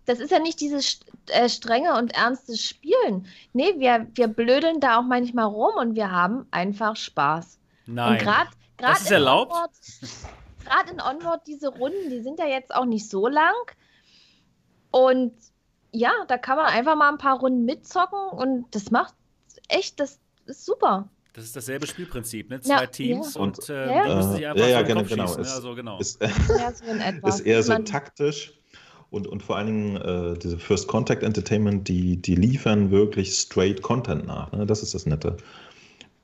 Speaker 4: das ist ja nicht dieses äh, strenge und ernste Spielen. Nee, wir, wir blödeln da auch manchmal rum und wir haben einfach Spaß.
Speaker 1: Nein.
Speaker 4: Und gerade
Speaker 1: Das ist erlaubt?
Speaker 4: Gerade in Onward, diese Runden, die sind ja jetzt auch nicht so lang. Und ja, da kann man einfach mal ein paar Runden mitzocken und das macht echt, das ist super.
Speaker 1: Das ist dasselbe Spielprinzip, ne?
Speaker 4: Ja,
Speaker 1: Zwei Teams
Speaker 3: ja.
Speaker 1: und,
Speaker 3: Und,
Speaker 1: äh,
Speaker 4: Ja.
Speaker 1: die müssen sich einfach
Speaker 3: ja, ja,
Speaker 1: so
Speaker 3: genau,
Speaker 1: Kopf
Speaker 3: genau.
Speaker 1: schießen. Ne?
Speaker 3: Es-
Speaker 1: Also genau.
Speaker 3: Ist,
Speaker 4: Ja, so in *laughs* etwa.
Speaker 3: ist eher so taktisch. Und, und vor allen Dingen äh, diese First Contact Entertainment, die, die liefern wirklich straight Content nach. Ne? Das ist das Nette.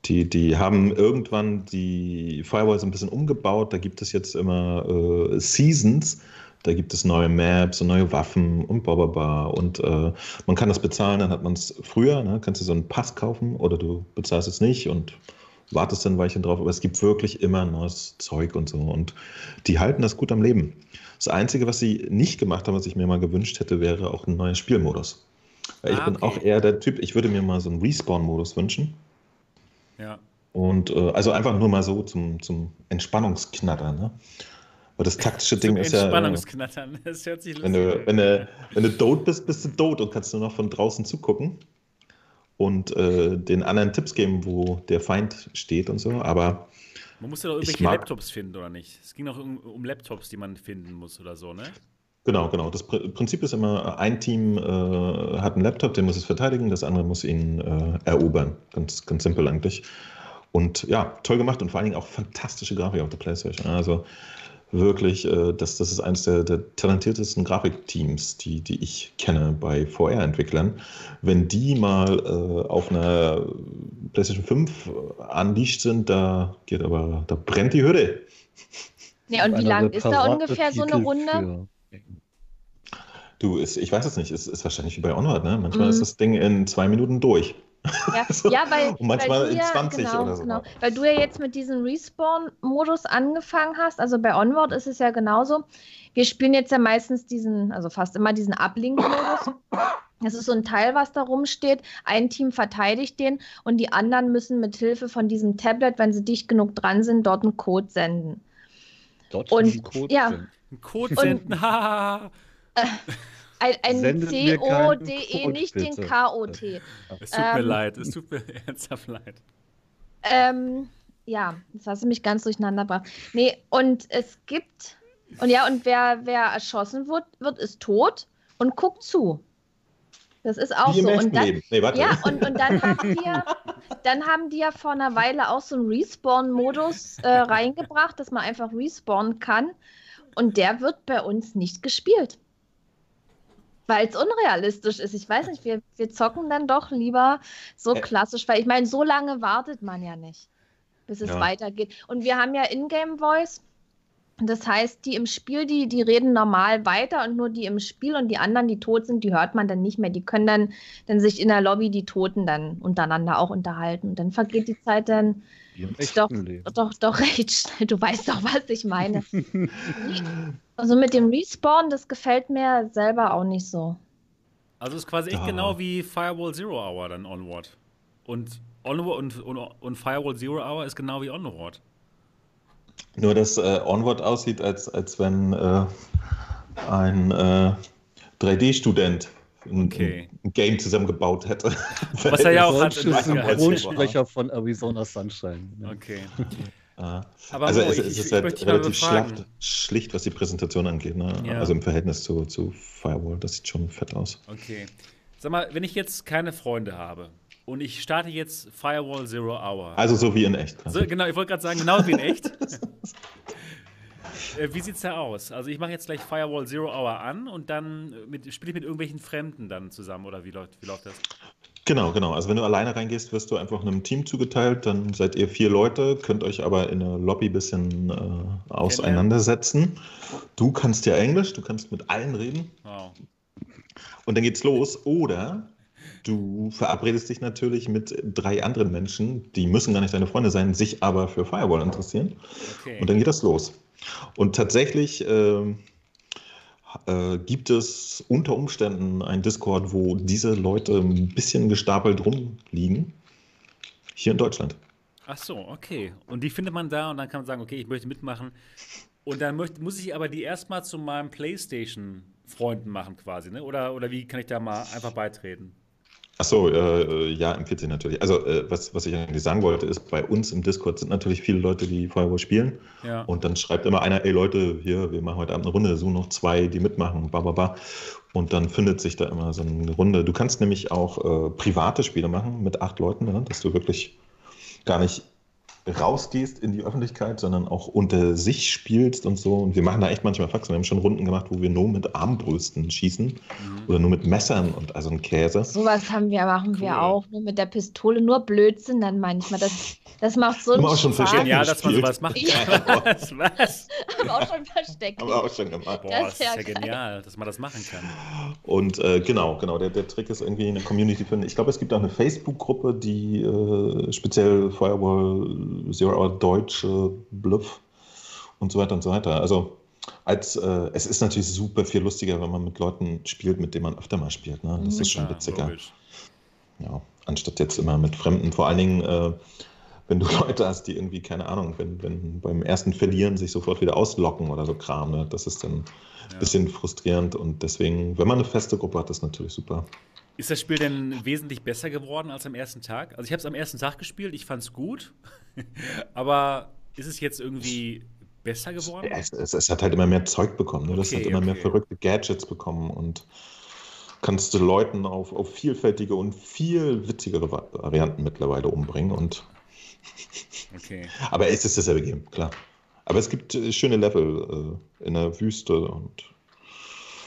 Speaker 3: Die, die haben irgendwann die Firewalls ein bisschen umgebaut. Da gibt es jetzt immer äh, Seasons. Da gibt es neue Maps und neue Waffen und bla. Und äh, man kann das bezahlen, dann hat man es früher. Ne? Kannst du so einen Pass kaufen oder du bezahlst es nicht und wartest dann ein Weilchen drauf. Aber es gibt wirklich immer neues Zeug und so. Und die halten das gut am Leben. Das Einzige, was sie nicht gemacht haben, was ich mir mal gewünscht hätte, wäre auch ein neuer Spielmodus. Weil ich
Speaker 1: Ah,
Speaker 3: bin
Speaker 1: okay.
Speaker 3: auch eher der Typ, ich würde mir mal so einen Respawn-Modus wünschen.
Speaker 1: Ja.
Speaker 3: Und äh, also einfach nur mal so zum, zum Entspannungsknattern. Ne? Weil das taktische Ding ist ja. äh,
Speaker 1: Entspannungsknattern. *laughs* Das hört sich
Speaker 3: Wenn
Speaker 1: lustig
Speaker 3: du,
Speaker 1: an.
Speaker 3: wenn, du, wenn du tot bist, bist du tot und kannst nur noch von draußen zugucken und äh, den anderen Tipps geben, wo der Feind steht und so. Aber
Speaker 1: Man muss ja doch irgendwelche
Speaker 3: mag-
Speaker 1: Laptops finden, oder nicht? Es ging doch um, um Laptops, die man finden muss oder so, ne?
Speaker 3: Genau, genau. Das Pr- Prinzip ist immer, ein Team äh, hat einen Laptop, den muss es verteidigen, das andere muss ihn äh, erobern. Ganz, ganz simpel eigentlich. Und ja, toll gemacht und vor allen Dingen auch fantastische Grafik auf der Playstation. Also wirklich, äh, das, das ist eines der, der talentiertesten Grafikteams, die, die ich kenne bei VR-Entwicklern. Wenn die mal äh, auf einer PlayStation 5 unleashed sind, da geht aber, da brennt die Hütte.
Speaker 4: Nee, und wie lang ist da ungefähr so eine Runde?
Speaker 2: für-
Speaker 3: Du, ist, ich weiß es nicht, es ist wahrscheinlich wie bei Onward, ne? Manchmal
Speaker 4: Mhm.
Speaker 3: ist das Ding in zwei Minuten durch.
Speaker 4: Ja, *laughs*
Speaker 3: So.
Speaker 4: ja weil,
Speaker 3: Und manchmal
Speaker 4: weil du
Speaker 3: in
Speaker 4: ja,
Speaker 3: 20
Speaker 4: genau,
Speaker 3: oder so.
Speaker 4: Genau, weil du ja jetzt mit diesem Respawn-Modus angefangen hast. Also bei Onward ist es ja genauso. Wir spielen jetzt ja meistens diesen, also fast immer diesen Uplink-Modus. Das ist so ein Teil, was da rumsteht. Ein Team verteidigt den und die anderen müssen mit Hilfe von diesem Tablet, wenn sie dicht genug dran sind, dort einen Code senden.
Speaker 2: Dort
Speaker 4: Und-
Speaker 2: diesen Code
Speaker 4: ja.
Speaker 2: drin.
Speaker 1: Ein Code senden, *laughs* hahaha. *laughs*
Speaker 4: Ein, ein
Speaker 2: mir keinen
Speaker 4: C-O-D-E, nicht den. K-O-T.
Speaker 1: Es tut mir
Speaker 4: Ähm.
Speaker 1: leid, es tut mir *laughs* ernsthaft leid.
Speaker 4: Ähm, ja, das hast du mich ganz durcheinander gebracht. Nee, und es gibt, und ja, und wer, wer erschossen wird, wird, ist tot und guckt zu. Das ist auch
Speaker 3: Wie im
Speaker 4: so. Und dann,
Speaker 3: Leben. Nee, warte.
Speaker 4: ja, und, und dann haben die ja, dann haben die ja vor einer Weile auch so einen Respawn-Modus äh, reingebracht, dass man einfach respawnen kann. Und der wird bei uns nicht gespielt. Weil es unrealistisch ist. Ich weiß nicht, wir, wir zocken dann doch lieber so
Speaker 3: Ä-
Speaker 4: klassisch, weil ich meine, so lange wartet man ja nicht, bis es
Speaker 3: Ja.
Speaker 4: weitergeht. Und wir haben ja Ingame Voice. Das heißt, die im Spiel, die, die reden normal weiter und nur die im Spiel und die anderen, die tot sind, die hört man dann nicht mehr. Die können dann, dann sich in der Lobby die Toten dann untereinander auch unterhalten. Und dann vergeht die Zeit dann
Speaker 2: im
Speaker 4: doch,
Speaker 2: Leben.
Speaker 4: doch, doch *laughs* recht schnell. Du weißt doch, was ich meine. *laughs* also mit dem Respawn, das gefällt mir selber auch nicht so.
Speaker 1: Also ist quasi echt genau wie Firewall Zero Hour dann Onward. Und Onward und, und, und Firewall Zero Hour ist genau wie Onward.
Speaker 3: Nur, dass äh, Onward aussieht, als, als wenn äh, ein äh, 3D-Student ein,
Speaker 1: Okay.
Speaker 3: Ein Game zusammengebaut hätte. *laughs*
Speaker 1: Was er ja auch hat
Speaker 2: Deutsche
Speaker 1: in
Speaker 2: Synchronsprecher von Arizona Sunshine. Ja.
Speaker 1: Okay.
Speaker 3: Ja.
Speaker 1: Aber
Speaker 3: also
Speaker 1: Mo,
Speaker 3: es,
Speaker 1: ich-
Speaker 3: es
Speaker 1: ich-
Speaker 3: ist halt relativ schlacht, schlicht, was die Präsentation angeht. Ne?
Speaker 1: Ja.
Speaker 3: Also im Verhältnis zu, zu Firewall. Das sieht schon fett aus.
Speaker 1: Okay. Sag mal, wenn ich jetzt keine Freunde habe und ich starte jetzt Firewall Zero Hour.
Speaker 3: Also so wie in echt.
Speaker 1: so, genau, ich wollte gerade sagen, genau wie in echt. *laughs* Äh, Wie sieht's da aus? Also ich mache jetzt gleich Firewall Zero Hour an und dann äh, spiele ich mit irgendwelchen Fremden dann zusammen oder wie läuft, wie läuft das?
Speaker 3: Genau, genau. Also wenn du alleine reingehst, wirst du einfach einem Team zugeteilt. Dann seid ihr vier Leute, könnt euch aber in der Lobby ein bisschen äh, auseinandersetzen. Du kannst ja Englisch, du kannst mit allen reden.
Speaker 1: Wow.
Speaker 3: Und dann geht's los. Oder du verabredest dich natürlich mit drei anderen Menschen, die müssen gar nicht deine Freunde sein, sich aber für Firewall interessieren.
Speaker 1: Okay.
Speaker 3: Und dann geht das los. Und tatsächlich ähm, äh, gibt es unter Umständen einen Discord, wo diese Leute ein bisschen gestapelt rumliegen. Hier in Deutschland.
Speaker 1: Ach so, okay. Und die findet man da und dann kann man sagen, okay, ich möchte mitmachen. Und dann möcht, muss ich aber die erstmal zu meinem PlayStation-Freunden machen quasi, ne? Oder, oder wie kann ich da mal einfach beitreten?
Speaker 3: Achso, äh, ja, empfiehlt sich natürlich. Also, äh, was, was ich eigentlich sagen wollte, ist, bei uns im Discord sind natürlich viele Leute, die Firewall spielen.
Speaker 1: Ja.
Speaker 3: Und dann schreibt immer einer, ey Leute, hier, wir machen heute Abend eine Runde, suchen noch zwei, die mitmachen, ba, ba, ba. Und dann findet sich da immer so eine Runde. Du kannst nämlich auch äh, private Spiele machen mit acht Leuten, ne? dass du wirklich gar nicht rausgehst in die Öffentlichkeit, sondern auch unter sich spielst und so. Und wir machen da echt manchmal Faxen. Wir haben schon Runden gemacht, wo wir nur mit Armbrüsten schießen
Speaker 1: Mhm.
Speaker 3: oder nur mit Messern und also ein Käse.
Speaker 4: Sowas haben wir, machen
Speaker 1: Cool.
Speaker 4: wir auch. Nur mit der Pistole, nur Blödsinn dann manchmal. Das, das macht so
Speaker 3: Haben
Speaker 4: einen
Speaker 3: wir auch schon
Speaker 4: Spaß.
Speaker 3: verstanden.
Speaker 1: Genial, dass man sowas machen *laughs*
Speaker 4: Ja. *laughs*
Speaker 1: Was? Was?
Speaker 4: Haben wir auch schon versteckt.
Speaker 3: Haben wir auch schon gemacht.
Speaker 1: Boah,
Speaker 4: Das ist
Speaker 1: ja
Speaker 4: geil.
Speaker 1: genial, dass man das machen kann.
Speaker 3: Und äh, genau, genau, der, der Trick ist irgendwie eine Community finden. Ich glaube, es gibt auch eine Facebook-Gruppe, die äh, speziell Firewall Zero Hour Deutsche Bluff und so weiter und so weiter. Also als äh, es ist natürlich super viel lustiger, wenn man mit Leuten spielt, mit denen man öfter mal spielt. Ne? Das
Speaker 4: Mhm.
Speaker 3: ist schon
Speaker 1: Ja,
Speaker 3: witziger.
Speaker 1: logisch.
Speaker 3: Ja, anstatt jetzt immer mit Fremden. Vor allen Dingen, äh, wenn du *laughs* Leute hast, die irgendwie, keine Ahnung, wenn, wenn beim ersten Verlieren sich sofort wieder auslocken oder so Kram. Ne? Das ist dann ein
Speaker 1: Ja.
Speaker 3: bisschen frustrierend und deswegen, wenn man eine feste Gruppe hat, ist natürlich super.
Speaker 1: Ist das Spiel denn wesentlich besser geworden als am ersten Tag? Also ich habe es am ersten Tag gespielt, ich fand es gut, *laughs* aber ist es jetzt irgendwie besser geworden?
Speaker 3: Es, es, es hat halt immer mehr Zeug bekommen. Ne? Das
Speaker 1: Okay,
Speaker 3: hat immer mehr
Speaker 1: okay.
Speaker 3: verrückte Gadgets bekommen und kannst du Leuten auf, auf vielfältige und viel witzigere Va- Varianten mittlerweile umbringen. Und, *laughs*
Speaker 1: Okay.
Speaker 3: aber es ist dasselbe Game, klar. Aber es gibt äh, schöne Level äh, in der Wüste und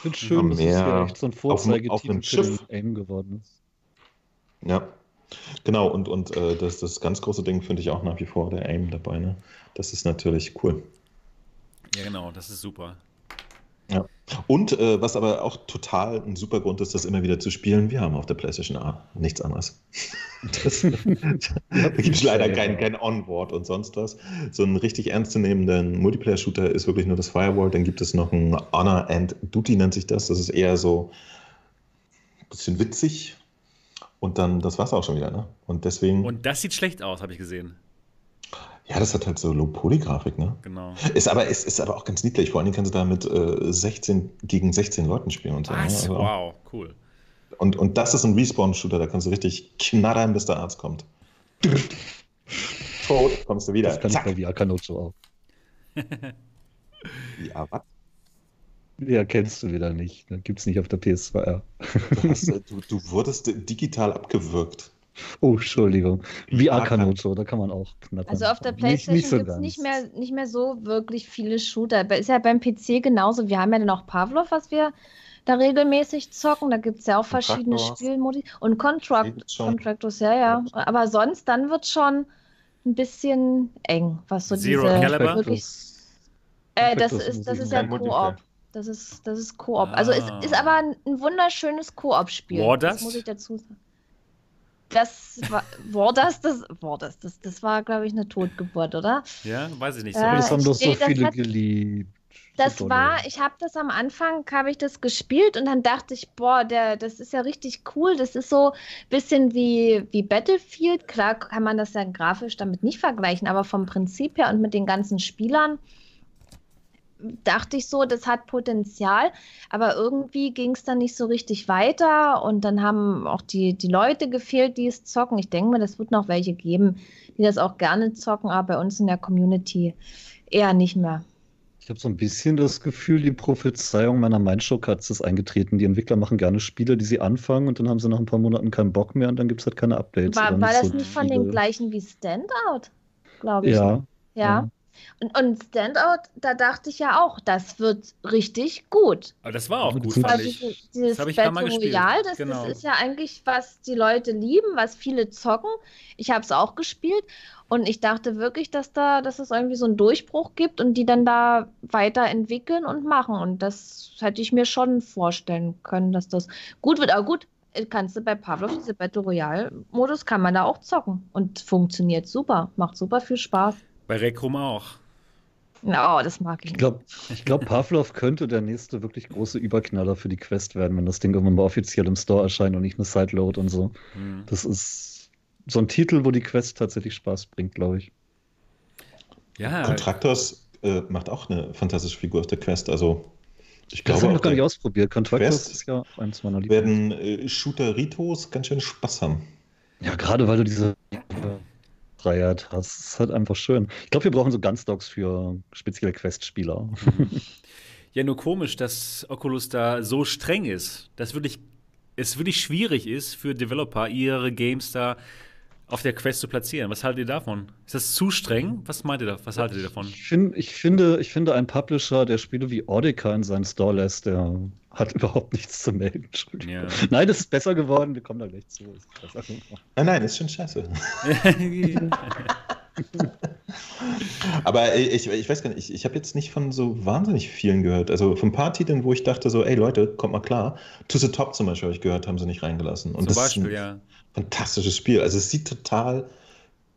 Speaker 2: finde schön,
Speaker 3: Am
Speaker 2: dass es
Speaker 3: Meer,
Speaker 2: ja echt so ein
Speaker 3: einem
Speaker 2: für den
Speaker 3: Schiff.
Speaker 2: Aim geworden ist.
Speaker 3: ja. Genau, und, und äh, das, das ganz große Ding finde ich auch nach wie vor der Aim dabei. Ne? Das ist natürlich cool.
Speaker 1: Ja, genau, das ist super.
Speaker 3: Und äh, was aber auch total ein super Grund ist, das immer wieder zu spielen, wir haben auf der PlayStation A nichts anderes. *laughs* Das, *laughs* da gibt es leider kein, kein Onboard und sonst was. So einen richtig ernstzunehmenden Multiplayer-Shooter ist wirklich nur das Firewall. Dann gibt es noch ein Honor and Duty, nennt sich das. Das ist eher so ein bisschen witzig. Und dann, das war's auch schon wieder. Ne? Und deswegen,
Speaker 1: Und das sieht schlecht aus, habe ich gesehen.
Speaker 3: Ja, das hat halt so Low-Poly-Grafik. Ne?
Speaker 1: Genau.
Speaker 3: Ist aber, ist, ist aber auch ganz niedlich. Vor allen Dingen kannst du da mit äh, 16 gegen 16 Leuten spielen und so. ne?
Speaker 1: Was?
Speaker 3: Also-
Speaker 1: Wow, cool.
Speaker 3: Und, und das ist ein Respawn-Shooter, da kannst du richtig knattern, bis der Arzt kommt. Tot, kommst du wieder.
Speaker 2: Das kann ich
Speaker 3: Zack.
Speaker 2: bei VR Kanocho auch. *laughs*
Speaker 3: Ja, was?
Speaker 2: Ja, kennst du wieder nicht. Ne? Gibt's nicht auf der PS2R.
Speaker 3: Du, hast, *laughs* äh, du, du wurdest digital abgewürgt.
Speaker 2: Oh, Entschuldigung. Wie Akanoto, da kann man auch
Speaker 4: knattern. Also auf der Playstation nicht, nicht so gibt es nicht mehr, nicht mehr so wirklich viele Shooter. Ist ja beim PC genauso. Wir haben ja dann auch Pavlov, was wir da regelmäßig zocken. Da gibt es ja auch verschiedene Spielmodi. Und Contract, Contractors, ja, ja. Aber sonst, dann wird schon ein bisschen eng, was so
Speaker 1: Zero
Speaker 4: diese
Speaker 1: Caliber?
Speaker 4: wirklich. Äh, das ist, das ist ja Koop. Das ist, das ist Koop. Ah. Also es ist aber ein, wunderschönes Koop-Spiel.
Speaker 1: Das
Speaker 4: muss ich dazu sagen. Das war, war das, das war das, das, das war, glaube ich, eine Totgeburt, oder?
Speaker 1: Ja, weiß ich nicht.
Speaker 2: So. Äh, das haben doch so viele hat, geliebt.
Speaker 4: Das so war, ich habe das am Anfang, habe ich das gespielt und dann dachte ich, boah, der, das ist ja richtig cool. Das ist so ein bisschen wie, wie Battlefield. Klar kann man das ja grafisch damit nicht vergleichen, aber vom Prinzip her und mit den ganzen Spielern dachte ich so, das hat Potenzial, aber irgendwie ging es dann nicht so richtig weiter und dann haben auch die, die Leute gefehlt, die es zocken. Ich denke mir, das wird noch welche geben, die das auch gerne zocken, aber bei uns in der Community eher nicht mehr.
Speaker 2: Ich habe so ein bisschen das Gefühl, die Prophezeiung meiner Mindshow-Katze ist eingetreten. Die Entwickler machen gerne Spiele, die sie anfangen und dann haben sie nach ein paar Monaten keinen Bock mehr und dann gibt es halt keine Updates.
Speaker 4: War, war das so nicht von den gleichen wie Standout, glaube ich?
Speaker 2: Ja.
Speaker 4: Ja. ja. Und, und Standout, da dachte ich ja auch, das wird richtig gut.
Speaker 1: Aber das war auch gut, fand
Speaker 4: ich. Dieses, dieses das Battle Royale, das, genau. das ist ja eigentlich, was die Leute lieben, was viele zocken. Ich habe es auch gespielt und ich dachte wirklich, dass da, dass es irgendwie so einen Durchbruch gibt und die dann da weiterentwickeln und machen. Und das hätte ich mir schon vorstellen können, dass das gut wird. Aber gut, kannst du bei Pavlov, diese Battle Royale-Modus, kann man da auch zocken. Und funktioniert super, macht super viel Spaß.
Speaker 1: Bei Rekrum auch.
Speaker 4: No, das mag ich.
Speaker 2: Ich glaube, glaub, Pavlov könnte der nächste wirklich große Überknaller für die Quest werden, wenn das Ding irgendwann mal offiziell im Store erscheint und nicht eine Sideload und so. Hm. Das ist so ein Titel, wo die Quest tatsächlich Spaß bringt, glaube ich.
Speaker 3: Ja. Contractors äh, macht auch eine fantastische Figur auf der Quest. Also, ich glaube.
Speaker 2: Das habe ich noch gar nicht ausprobiert. Contractors ist ja eins meiner
Speaker 3: Lieblings. Werden äh, Shooter-Ritos ganz schön Spaß haben.
Speaker 2: Ja, gerade weil du diese Freiheit hast. Das ist halt einfach schön. Ich glaube, wir brauchen so Gunstocks für spezielle Quest-Spieler. *laughs*
Speaker 1: Ja, nur komisch, dass Oculus da so streng ist. Dass wirklich, es wirklich schwierig ist für Developer, ihre Games da auf der Quest zu platzieren. Was haltet ihr davon? Ist das zu streng? Was meint ihr da? Was haltet ihr davon?
Speaker 2: Ich, find, ich, finde, ich finde, ein Publisher, der Spiele wie Audica in seinen Store lässt, der hat *laughs* überhaupt nichts zu melden. Ja. Nein, es ist besser geworden. Wir kommen da gleich zu.
Speaker 3: Nein, nein, ist schon scheiße. *laughs* Aber ich, ich weiß gar nicht, ich, ich habe jetzt nicht von so wahnsinnig vielen gehört. Also von ein paar Titeln, wo ich dachte so, ey Leute, kommt mal klar. To the Top zum Beispiel habe ich gehört, haben sie nicht reingelassen. Und
Speaker 1: zum
Speaker 3: das
Speaker 1: Beispiel,
Speaker 3: ist ein
Speaker 1: ja.
Speaker 3: Fantastisches Spiel. Also es sieht total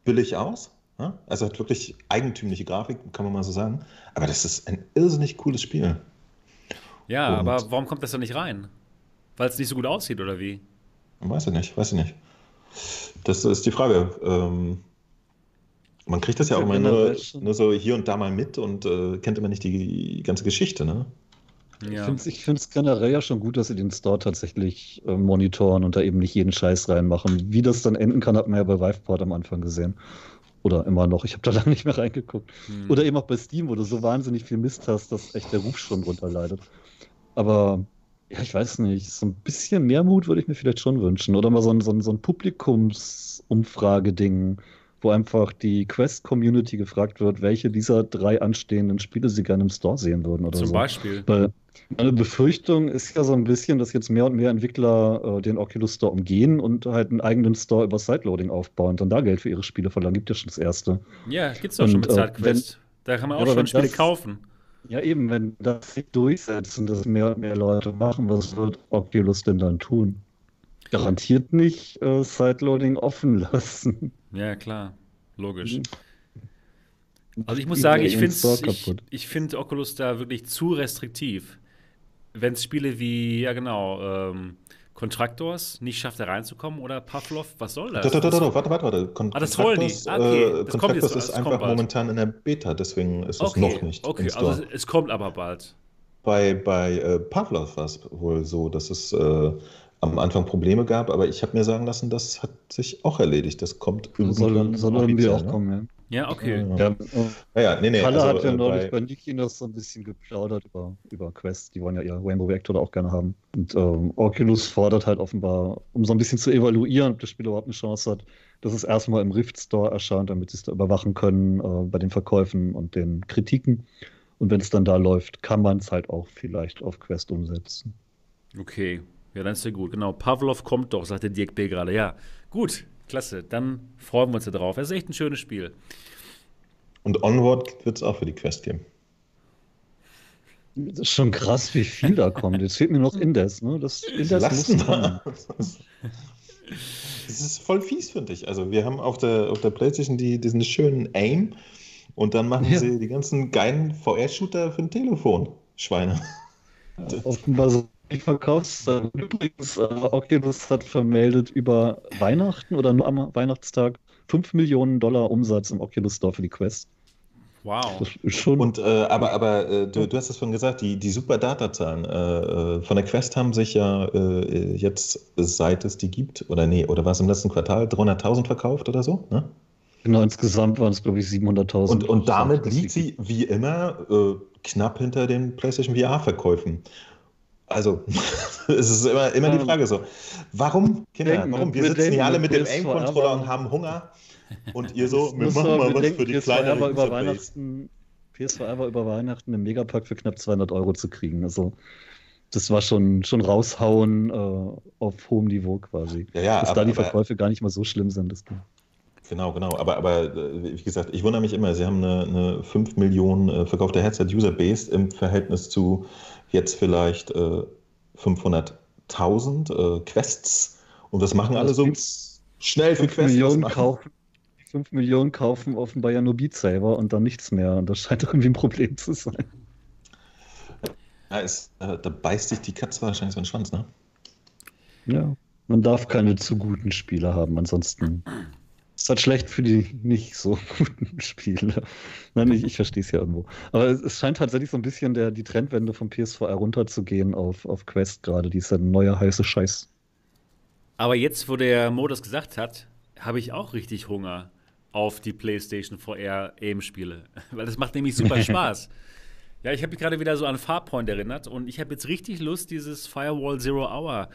Speaker 3: billig aus. Ja? Also hat wirklich eigentümliche Grafik, kann man mal so sagen. Aber das ist ein irrsinnig cooles Spiel.
Speaker 1: Ja, Und aber warum kommt das da nicht rein? Weil es nicht so gut aussieht, oder wie?
Speaker 3: Weiß ich nicht, weiß ich nicht. Das ist die Frage. Ähm, man kriegt das ja auch immer nur, nur, so hier und da mal mit und äh, kennt immer nicht die ganze Geschichte, ne?
Speaker 2: Ja. Ich finde es generell ja schon gut, dass sie den Store tatsächlich äh, monitoren und da eben nicht jeden Scheiß reinmachen. Wie das dann enden kann, hat man ja bei Viveport am Anfang gesehen. Oder immer noch. Ich habe da *laughs* lange nicht mehr reingeguckt. Hm. Oder eben auch bei Steam, wo du so wahnsinnig viel Mist hast, dass echt der Ruf schon drunter leidet. Aber ja, ich weiß nicht. So ein bisschen mehr Mut würde ich mir vielleicht schon wünschen. Oder mal so ein, so ein, so ein Publikumsumfrage-Ding wo einfach die Quest-Community gefragt wird, welche dieser drei anstehenden Spiele sie gerne im Store sehen würden oder
Speaker 1: Zum
Speaker 2: so.
Speaker 1: Beispiel.
Speaker 2: Weil meine Befürchtung ist ja so ein bisschen, dass jetzt mehr und mehr Entwickler äh, den Oculus Store umgehen und halt einen eigenen Store über Sideloading aufbauen und dann da Geld für ihre Spiele verlangen. Gibt ja schon das erste.
Speaker 1: Ja, gibt's doch schon mit SideQuest. Äh, da kann man auch ja, schon Spiele das, kaufen.
Speaker 2: Ja, eben, wenn das sich durchsetzt und das mehr und mehr Leute machen, was wird Oculus denn dann tun? Garantiert nicht äh, Sideloading offen *laughs* lassen.
Speaker 1: Ja, klar. Logisch. Also ich muss sagen, ich finde ich, ich find Oculus da wirklich zu restriktiv. Wenn es Spiele wie, ja genau, ähm, Contractors nicht schafft, da reinzukommen oder Pavlov, was soll das?
Speaker 3: Da, da, da, warte, warte, warte.
Speaker 1: Con ah, das wollen die. Ah, okay.
Speaker 3: Äh, das kommt jetzt, ist einfach momentan in der Beta, deswegen ist es
Speaker 1: okay.
Speaker 3: noch nicht.
Speaker 1: Okay, also es kommt aber bald.
Speaker 3: Bei, bei äh, Pavlov war es wohl so, dass es äh, am Anfang Probleme gab, aber ich habe mir sagen lassen, das hat sich auch erledigt. Das kommt
Speaker 2: irgendwie. Soll, soll irgendwie auch ne? kommen, ja.
Speaker 1: Ja, okay.
Speaker 2: Ja,
Speaker 3: Ja, ja, nee, nee.
Speaker 2: Kalle
Speaker 3: also,
Speaker 2: hat ja
Speaker 3: äh,
Speaker 2: neulich
Speaker 3: bei-
Speaker 2: bei Nikinos so ein bisschen geplaudert über, über Quest. Die wollen ja ihr Rainbow Reactor da auch gerne haben. Und ähm, Oculus fordert halt offenbar, um so ein bisschen zu evaluieren, ob das Spiel überhaupt eine Chance hat, dass es erstmal im Rift Store erscheint, damit sie es da überwachen können äh, bei den Verkäufen und den Kritiken. Und wenn es dann da läuft, kann man es halt auch vielleicht auf Quest umsetzen.
Speaker 1: Okay. Ja, dann ist ja gut. Genau. Pavlov kommt doch, sagte Dirk B. gerade. Ja, gut. Klasse. Dann freuen wir uns da drauf. Es ist echt ein schönes Spiel.
Speaker 3: Und Onward wird es auch für die Quest geben.
Speaker 2: Das ist schon krass, wie viel da kommt. Jetzt fehlt mir noch Indes, ne? Das Indes
Speaker 3: Lass
Speaker 2: muss
Speaker 3: mal. Das ist voll fies, finde ich. Also wir haben auf der, auf der Playstation die, diesen schönen Aim und dann machen
Speaker 2: Ja.
Speaker 3: sie die ganzen geilen VR-Shooter für ein Telefon. Schweine.
Speaker 2: Offenbar die Verkaufszahlen. Übrigens, äh, Oculus hat vermeldet über Weihnachten oder nur am Weihnachtstag 5 Millionen Dollar Umsatz im Oculus Store für die Quest.
Speaker 1: Wow.
Speaker 2: Schon.
Speaker 3: Und äh, aber, aber äh, du, du hast es schon gesagt, die, die super Datazahlen äh, äh, von der Quest haben sich ja äh, jetzt, seit es die gibt, oder nee, oder war es im letzten Quartal, 300.000 verkauft oder so? Ne?
Speaker 2: genau, insgesamt waren es, glaube ich, 700.000.
Speaker 3: Und, und damit liegt sie wie immer äh, knapp hinter den PlayStation VR-Verkäufen. Also, *laughs* es ist immer, immer die
Speaker 2: Ähm,
Speaker 3: Frage so, warum, Kinder, warum? Wir sitzen hier alle mit dem
Speaker 2: PS4
Speaker 3: Aim-Controller
Speaker 2: aber-
Speaker 3: und haben Hunger und ihr *laughs* so, wir machen mal was für die
Speaker 2: PS4
Speaker 3: kleine
Speaker 2: war über
Speaker 3: Userbase.
Speaker 2: Weihnachten, PS4 war über Weihnachten im Megapack für knapp 200 Euro zu kriegen. Also, das war schon, schon raushauen äh, auf hohem Niveau quasi.
Speaker 3: Ja, ja,
Speaker 2: Dass
Speaker 3: aber,
Speaker 2: da die
Speaker 3: aber,
Speaker 2: Verkäufe gar nicht mal so schlimm sind. Das
Speaker 3: genau, genau. Aber, aber äh, wie gesagt, ich wundere mich immer, sie haben eine, eine 5 Millionen äh, verkaufte Headset-User-Base im Verhältnis zu jetzt vielleicht äh, 500.000 äh, Quests und das machen alle so schnell für
Speaker 2: 5
Speaker 3: Quests.
Speaker 2: Millionen kaufen. 5 Millionen kaufen offenbar ja nur Beat Saber und dann nichts mehr. Und das scheint *laughs* irgendwie ein Problem zu sein.
Speaker 3: Ja, ist, äh, da beißt sich die Katze wahrscheinlich so einen Schwanz, ne?
Speaker 2: Ja. Man darf keine zu guten Spiele haben, ansonsten ist halt schlecht für die nicht so *laughs* guten Spiele. Nein, ich, ich verstehe es ja irgendwo. Aber es, es scheint tatsächlich so ein bisschen der, die Trendwende vom PSVR runterzugehen auf, auf Quest gerade. Die ist ja ein neuer heiße Scheiß.
Speaker 1: Aber jetzt, wo der Modus gesagt hat, habe ich auch richtig Hunger auf die PlayStation VR Aim-Spiele. *laughs* Weil das macht nämlich super *laughs* Spaß. Ja, ich habe mich gerade wieder so an Farpoint erinnert und ich habe jetzt richtig Lust, dieses Firewall Zero Hour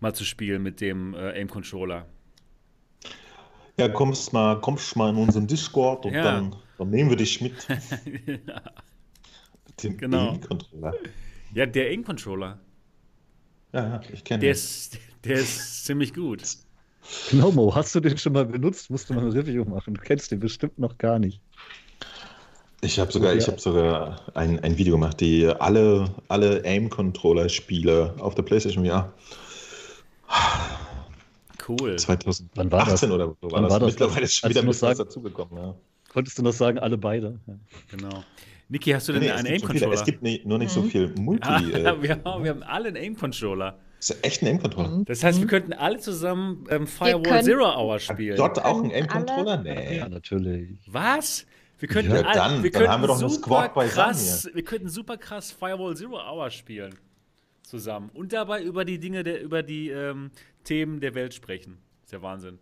Speaker 1: mal zu spielen mit dem äh, Aim-Controller.
Speaker 3: Ja, kommst mal, kommst mal in unseren Discord und
Speaker 1: Ja.
Speaker 3: dann, dann nehmen wir dich mit. *laughs* mit dem
Speaker 1: Genau.
Speaker 3: Aim-Controller.
Speaker 1: ja, der Aim-Controller,
Speaker 3: Ja, ja, ich kenne den.
Speaker 1: ist, der ist ziemlich gut.
Speaker 2: Genau, Mo, hast du den schon mal benutzt? Musst du mal ein Review machen. Du kennst den bestimmt noch gar nicht.
Speaker 3: Ich habe sogar, ich
Speaker 2: Ja.
Speaker 3: hab sogar ein, ein Video gemacht, die alle, alle Aim-Controller-Spiele auf der PlayStation VR
Speaker 1: Cool.
Speaker 3: 2018
Speaker 2: Wann war das?
Speaker 3: oder so war
Speaker 2: Wann
Speaker 3: das.
Speaker 2: war das?
Speaker 3: Mittlerweile ist schon wieder ein
Speaker 2: noch
Speaker 3: bisschen was
Speaker 2: sagen-
Speaker 3: dazugekommen. Ja.
Speaker 2: Konntest du noch sagen, alle beide? Ja.
Speaker 1: Genau. Niki, hast du denn
Speaker 3: Nee,
Speaker 1: einen. Aim-Controller?
Speaker 3: es gibt nur nicht so
Speaker 4: Mhm.
Speaker 3: viel Multi.
Speaker 1: Ah,
Speaker 3: äh, *laughs*
Speaker 1: wir, haben, wir haben alle einen Aim-Controller.
Speaker 3: ist echt ein Aim-Controller.
Speaker 1: Das heißt, wir könnten alle zusammen ähm, Firewall
Speaker 4: können-
Speaker 1: Zero Hour spielen.
Speaker 3: Gott auch einen Aim-Controller?
Speaker 4: alle-
Speaker 3: Nee.
Speaker 2: ja, natürlich.
Speaker 1: Was? Wir könnten,
Speaker 3: Ja,
Speaker 1: all-
Speaker 3: dann-
Speaker 1: wir
Speaker 3: dann
Speaker 1: könnten
Speaker 3: haben wir doch eine
Speaker 1: super
Speaker 3: Squad beisammen
Speaker 1: krass, wir könnten super krass Firewall Zero Hour spielen zusammen und dabei über die Dinge der über die ähm, Themen der Welt sprechen. ist ja Wahnsinn.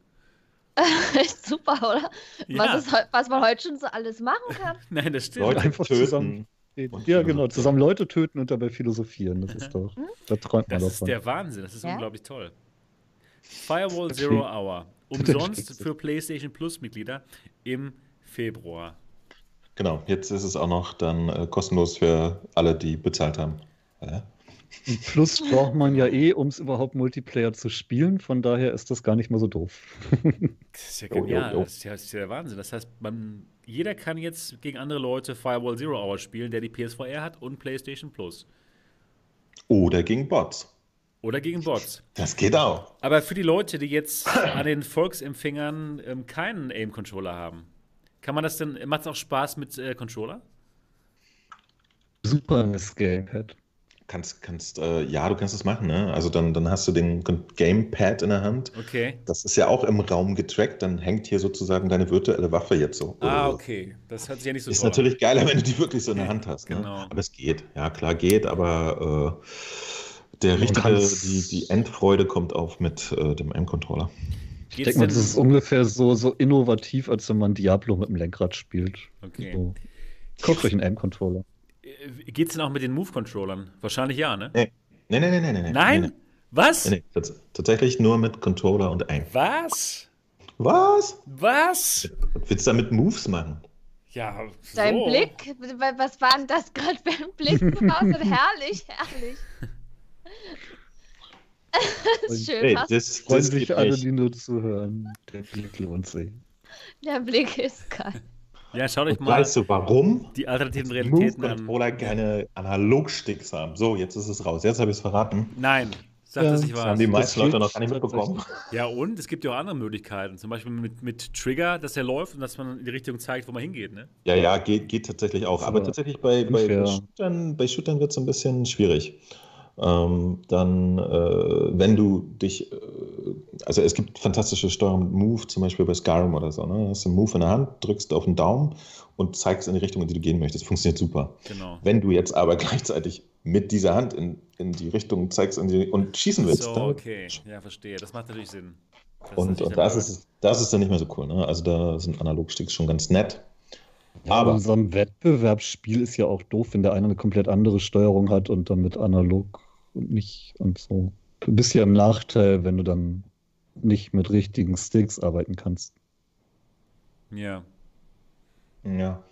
Speaker 1: *laughs*
Speaker 4: Super, oder?
Speaker 1: Ja.
Speaker 4: Was, ist, was man heute schon so alles machen kann. *laughs*
Speaker 1: Nein, das stimmt.
Speaker 3: Leute
Speaker 2: Einfach
Speaker 3: töten.
Speaker 2: zusammen.
Speaker 3: Und
Speaker 2: Ja, genau. Zusammen Leute töten und dabei philosophieren. Das ist doch, da träumt man
Speaker 1: Das ist
Speaker 2: davon.
Speaker 1: der Wahnsinn. Das ist
Speaker 4: Ja?
Speaker 1: unglaublich toll. Firewall
Speaker 2: Das
Speaker 1: Zero Hour. Umsonst für PlayStation Plus Mitglieder im Februar.
Speaker 3: Genau, jetzt ist es auch noch dann äh, kostenlos für alle, die bezahlt haben. Ja?
Speaker 2: Und Plus braucht man ja eh, um es überhaupt Multiplayer zu spielen. Von daher ist das gar nicht mal so doof.
Speaker 1: Das ist ja
Speaker 3: Jo, jo,
Speaker 1: genial.
Speaker 3: jo.
Speaker 1: Das, ist ja, das ist ja der Wahnsinn. Das heißt, man, jeder kann jetzt gegen andere Leute Firewall Zero Hour spielen, der die PSVR hat und PlayStation Plus.
Speaker 3: Oder gegen Bots.
Speaker 1: Oder gegen Bots.
Speaker 3: Das geht auch.
Speaker 1: Aber für die Leute, die jetzt *clears throat* an den Volksempfängern ähm, keinen Aim-Controller haben, kann man das denn, macht es auch Spaß mit äh, Controller?
Speaker 2: Super das Gamepad.
Speaker 3: Kannst, kannst, äh, ja, du kannst es machen, ne? Also dann, dann hast du den Gamepad in der Hand.
Speaker 1: Okay.
Speaker 3: Das ist ja auch im Raum getrackt, dann hängt hier sozusagen deine virtuelle Waffe jetzt so.
Speaker 1: Ah, okay. Das hört sich ja nicht so
Speaker 3: Ist
Speaker 1: toll
Speaker 3: natürlich geiler, wenn du die wirklich so in der Hand hast. Ne?
Speaker 1: Genau.
Speaker 3: Aber es geht. Ja, klar geht, aber äh, der richtige, die, die Endfreude kommt auf mit äh, dem M-Controller.
Speaker 2: Ich denke mal, das ist ungefähr so, so innovativ, als wenn man Diablo mit dem Lenkrad spielt.
Speaker 1: Okay.
Speaker 2: So. Kauft euch einen Aim-Controller.
Speaker 1: Äh, Geht's denn auch mit den Move-Controllern? Wahrscheinlich ja, ne?
Speaker 3: Nee. Nee, nee, nee, nee, nee.
Speaker 1: Nein?
Speaker 3: Nee, nee.
Speaker 1: Was?
Speaker 3: Nee, nee. Tats tatsächlich nur mit Controller und Aim.
Speaker 1: Was?
Speaker 3: Was?
Speaker 1: Was?
Speaker 3: Was willst du damit Moves machen?
Speaker 1: Ja,
Speaker 4: Dein
Speaker 1: so.
Speaker 4: Blick, wa- was war denn das gerade für ein Blick? Du hast so herrlich, herrlich. *laughs* das ist schön,
Speaker 3: Hey, das,
Speaker 2: Freuen
Speaker 3: das
Speaker 2: sich
Speaker 3: geht
Speaker 2: alle, die nur zuhören. Der Blick lohnt sich.
Speaker 4: Der Blick ist geil.
Speaker 1: Ja, schaut euch
Speaker 3: Und
Speaker 1: mal
Speaker 3: weißt du, warum?
Speaker 1: die alternativen Realitäten an.
Speaker 3: Move-Controller keine Analogsticks haben. So, jetzt ist es raus. Jetzt habe ich es verraten.
Speaker 1: Nein, sag
Speaker 2: Ja,
Speaker 1: das nicht
Speaker 3: Das
Speaker 1: wahr.
Speaker 3: haben die
Speaker 2: Das
Speaker 3: meisten Leute noch gar nicht mitbekommen.
Speaker 1: Ja, und es gibt ja auch andere Möglichkeiten. Zum Beispiel mit, mit Trigger, dass der läuft und dass man in die Richtung zeigt, wo man hingeht, ne?
Speaker 3: Ja, ja, geht, geht tatsächlich auch. Aber tatsächlich bei, bei. Shootern, bei Shootern wird es ein bisschen schwierig. Ähm, dann, äh, wenn du dich, äh, also es gibt fantastische Steuerung mit Move, zum Beispiel bei Skyrim oder so. Ne? Hast du einen Move in der Hand, drückst auf den Daumen und zeigst in die Richtung, in die du gehen möchtest. Funktioniert super.
Speaker 1: Genau.
Speaker 3: Wenn du jetzt aber *laughs* gleichzeitig mit dieser Hand in, in die Richtung zeigst in die, und schießen willst,
Speaker 1: So, okay. Ja, verstehe. Das macht natürlich Sinn. Das
Speaker 3: und, und das, ist, das ist dann nicht mehr so cool. Ne? Also da sind Analogsticks schon ganz nett.
Speaker 2: Ja,
Speaker 3: Aber-
Speaker 2: in so einem Wettbewerbsspiel ist ja auch doof, wenn der eine eine komplett andere Steuerung hat und dann mit analog und nicht und so. Du bist ja im Nachteil, wenn du dann nicht mit richtigen Sticks arbeiten kannst.
Speaker 1: Ja.
Speaker 3: Ja.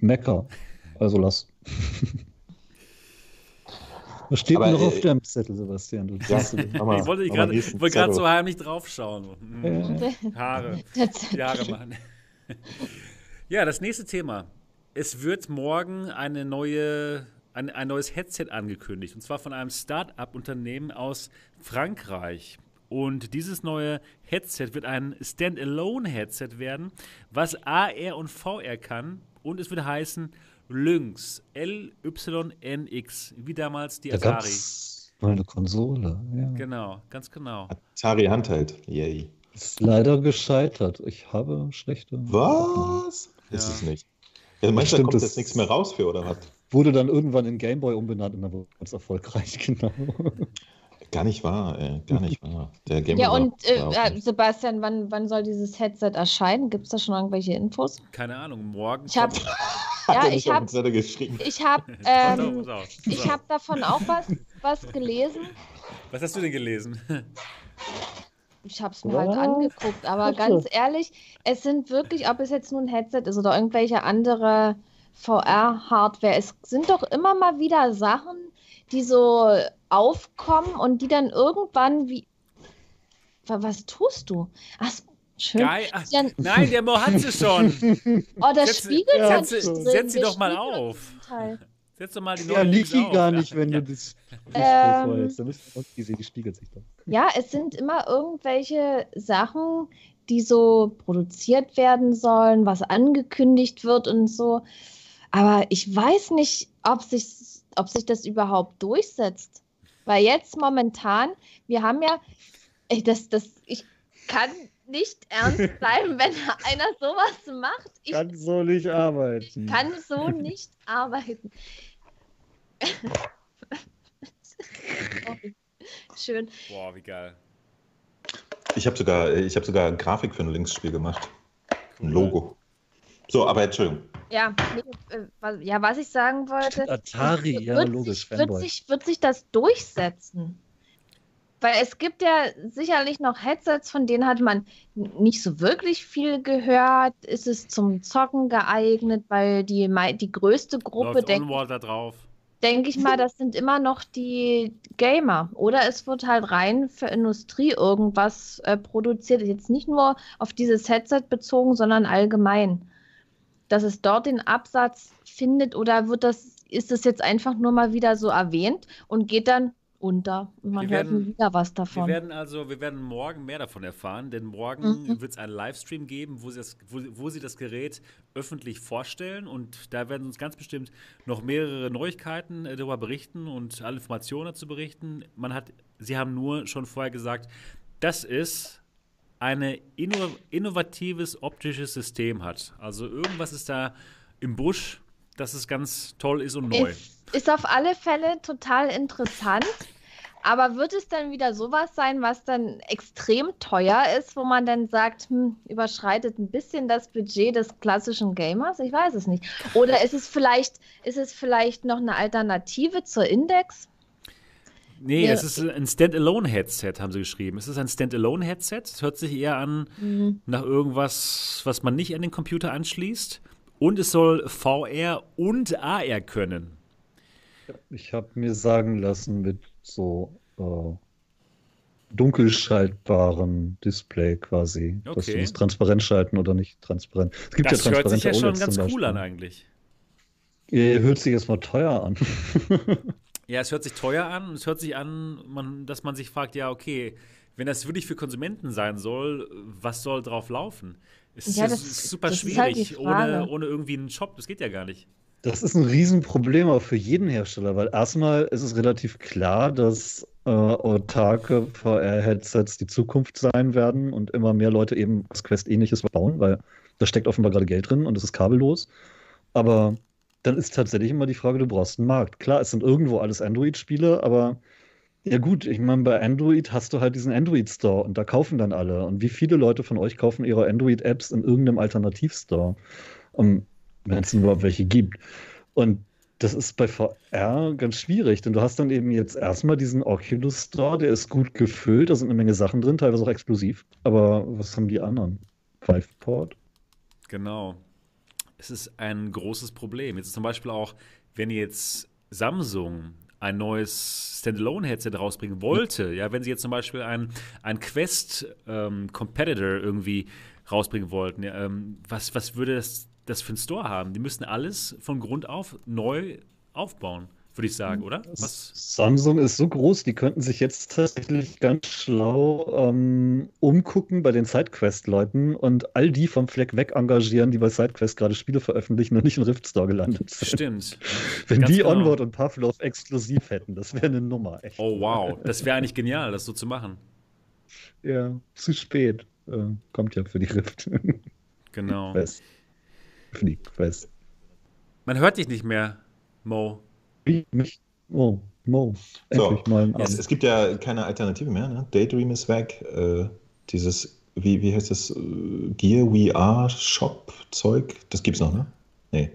Speaker 2: Mecker. Also lass. Was steht
Speaker 3: Aber,
Speaker 2: denn noch
Speaker 3: äh,
Speaker 2: auf deinem Zettel, Sebastian? Du,
Speaker 3: Ja, mal-
Speaker 1: ich wollte gerade so heimlich draufschauen. Mhm.
Speaker 2: Äh,
Speaker 1: Haare. Die Haare machen. *laughs* Ja, das nächste Thema. Es wird morgen eine neue, ein, ein neues Headset angekündigt. Und zwar von einem Start-up-Unternehmen aus Frankreich. Und dieses neue Headset wird ein Standalone-Headset werden, was AR und VR kann. Und es wird heißen Lynx. L-Y-N-X. Wie damals die
Speaker 2: da
Speaker 1: Atari.
Speaker 2: mal eine Konsole. Ja.
Speaker 1: Genau, ganz genau.
Speaker 3: Atari Handheld. Yay.
Speaker 2: Ist leider gescheitert. Ich habe schlechte.
Speaker 3: Was? Ist
Speaker 1: Ja.
Speaker 3: es nicht. Ja, meinst du, da
Speaker 2: Stimmt,
Speaker 3: kommt
Speaker 2: das-
Speaker 3: jetzt nichts mehr raus für, oder was?
Speaker 2: Wurde dann irgendwann in Gameboy umbenannt und dann wurde es erfolgreich, *laughs* genau.
Speaker 3: Gar nicht wahr, ey. Gar nicht wahr. Der Game
Speaker 4: Ja, und
Speaker 3: war-
Speaker 4: äh, äh. Sebastian, wann, wann soll dieses Headset erscheinen? Gibt es da schon irgendwelche Infos?
Speaker 1: Keine Ahnung, morgen.
Speaker 4: Ich habe *laughs* ja, ich
Speaker 3: nicht auf
Speaker 4: hab- ich hab, ähm, ich hab davon auch was, was gelesen.
Speaker 1: Was hast du denn gelesen? *laughs*
Speaker 4: Ich habe es mir halt angeguckt, aber ganz ehrlich, es sind wirklich, ob es jetzt nun ein Headset ist oder irgendwelche andere VR-Hardware, es sind doch immer mal wieder Sachen, die so aufkommen und die dann irgendwann wie. Wa- Was tust du? Ach, schön.
Speaker 1: Geil. Ach, nein, der Mo hat sie schon.
Speaker 4: oh, das
Speaker 1: Setz-
Speaker 4: spiegelt
Speaker 1: setz,
Speaker 4: drin.
Speaker 1: setz sie doch mal auf.
Speaker 4: Teil.
Speaker 1: Setz doch mal die
Speaker 2: Ja,
Speaker 1: neue Links
Speaker 2: die gar nicht, wenn
Speaker 1: ja.
Speaker 2: du das *laughs*
Speaker 4: Ähm,
Speaker 2: vorhältst. Da müsst ihr die spiegelt sich doch.
Speaker 4: Ja, es sind immer irgendwelche Sachen, die so produziert werden sollen, was angekündigt wird und so. Aber ich weiß nicht, ob sich, ob sich das überhaupt durchsetzt. Weil jetzt momentan, wir haben ja, ey, das, das, ich kann nicht ernst *laughs* bleiben, wenn einer sowas macht. Ich
Speaker 2: Kann so nicht arbeiten.
Speaker 4: kann so nicht arbeiten. Schön.
Speaker 1: Boah, wie geil.
Speaker 3: Ich habe sogar, ich hab sogar Grafik für ein Linksspiel gemacht. Ein Logo. So, aber Entschuldigung.
Speaker 4: Ja, nee, äh, was, ja, was ich sagen wollte.
Speaker 2: Atari, ja,
Speaker 4: wird
Speaker 2: logisch,
Speaker 4: Sich, wird, sich, wird sich das durchsetzen? Weil es gibt ja sicherlich noch Headsets, von denen hat man nicht so wirklich viel gehört. Ist es zum Zocken geeignet? Weil die, die größte Gruppe,
Speaker 1: Läuft
Speaker 4: denke
Speaker 1: Onward da drauf.
Speaker 4: Denk ich mal, das sind immer noch die Gamer. Oder es wird halt rein für Industrie irgendwas äh, produziert. Jetzt nicht nur auf dieses Headset bezogen, sondern allgemein. Dass es dort den Absatz findet oder wird das, ist das jetzt einfach nur mal wieder so erwähnt und geht dann unter und man
Speaker 1: Wir
Speaker 4: hört
Speaker 1: werden-
Speaker 4: nie wieder was
Speaker 1: Wir
Speaker 4: davon.
Speaker 1: werden also, wir werden morgen mehr davon erfahren, denn morgen
Speaker 4: Mhm.
Speaker 1: wird es einen Livestream geben, wo sie, das, wo, wo sie das Gerät öffentlich vorstellen und da werden uns ganz bestimmt noch mehrere Neuigkeiten äh, darüber berichten und alle Informationen dazu berichten. Man hat, sie haben nur schon vorher gesagt, das ist ein inno innovatives optisches System hat. Also irgendwas ist da im Busch, dass es ganz toll ist und neu.
Speaker 4: Ist, ist auf alle Fälle total interessant. Aber wird es dann wieder sowas sein, was dann extrem teuer ist, wo man dann sagt, hm, überschreitet ein bisschen das Budget des klassischen Gamers? Ich weiß es nicht. Oder ist es vielleicht, ist es vielleicht noch eine Alternative zur Index?
Speaker 1: Nee, ja. es ist ein Standalone-Headset, haben sie geschrieben. Es ist ein Standalone-Headset. Es hört sich eher an mhm. nach irgendwas, was man nicht an den Computer anschließt. Und es soll VR und AR können.
Speaker 2: Ich habe mir sagen lassen, mit so äh, dunkelschaltbaren Display quasi, okay. dass du es transparent schalten oder nicht transparent.
Speaker 1: Es gibt das ja hört sich ja schon ganz cool an eigentlich.
Speaker 2: Ja, hört sich erstmal teuer an. *laughs*
Speaker 1: ja, es hört sich teuer an. Es hört sich an, man, dass man sich fragt, ja, okay, wenn das wirklich für Konsumenten sein soll, was soll drauf laufen? Es ja, ist, ist super schwierig, halt ohne, ohne irgendwie einen Shop. Das geht ja gar nicht.
Speaker 2: Das ist ein Riesenproblem auch für jeden Hersteller, weil erstmal ist es relativ klar, dass äh, autarke VR-Headsets die Zukunft sein werden und immer mehr Leute eben was Quest-ähnliches bauen, weil da steckt offenbar gerade Geld drin und es ist kabellos. Aber dann ist tatsächlich immer die Frage, du brauchst einen Markt. Klar, es sind irgendwo alles Android-Spiele, aber ja gut, ich meine, bei Android hast du halt diesen Android-Store und da kaufen dann alle. Und wie viele Leute von euch kaufen ihre Android-Apps in irgendeinem Alternativ-Store? Um, wenn es überhaupt welche gibt. Und das ist bei VR ganz schwierig, denn du hast dann eben jetzt erstmal diesen Oculus Store, der ist gut gefüllt, da sind eine Menge Sachen drin, teilweise auch explosiv. Aber was haben die anderen? Viveport?
Speaker 1: Genau. Es ist ein großes Problem. Jetzt zum Beispiel auch, wenn jetzt Samsung ein neues Standalone-Headset rausbringen wollte, ja, wenn sie jetzt zum Beispiel ein, ein Quest ähm, irgendwie rausbringen wollten, ja, ähm, was, was würde das das für einen Store haben. Die müssen alles von Grund auf neu aufbauen, würde ich sagen, oder?
Speaker 2: Was? Samsung ist so groß, die könnten sich jetzt tatsächlich ganz schlau ähm, umgucken bei den SideQuest-Leuten und all die vom Fleck weg engagieren, die bei SideQuest gerade Spiele veröffentlichen und nicht im Rift Store gelandet sind.
Speaker 1: Stimmt.
Speaker 2: Wenn ganz die genau. Onward und Pavlov exklusiv hätten, das wäre eine Nummer.
Speaker 1: Echt. Oh wow, das wäre eigentlich genial, das so zu machen.
Speaker 2: Ja, zu spät. Äh, kommt ja für die Rift.
Speaker 1: Genau. Best fliegt, weiß. Man hört dich nicht mehr, Mo.
Speaker 2: Wie? Mich? Oh, Mo.
Speaker 3: So, mal es, es, gibt ja keine Alternative mehr. Ne? Daydream ist weg. Äh, dieses, wie, wie heißt das? Gear VR Shop Zeug, das gibt's noch, ne? Nee.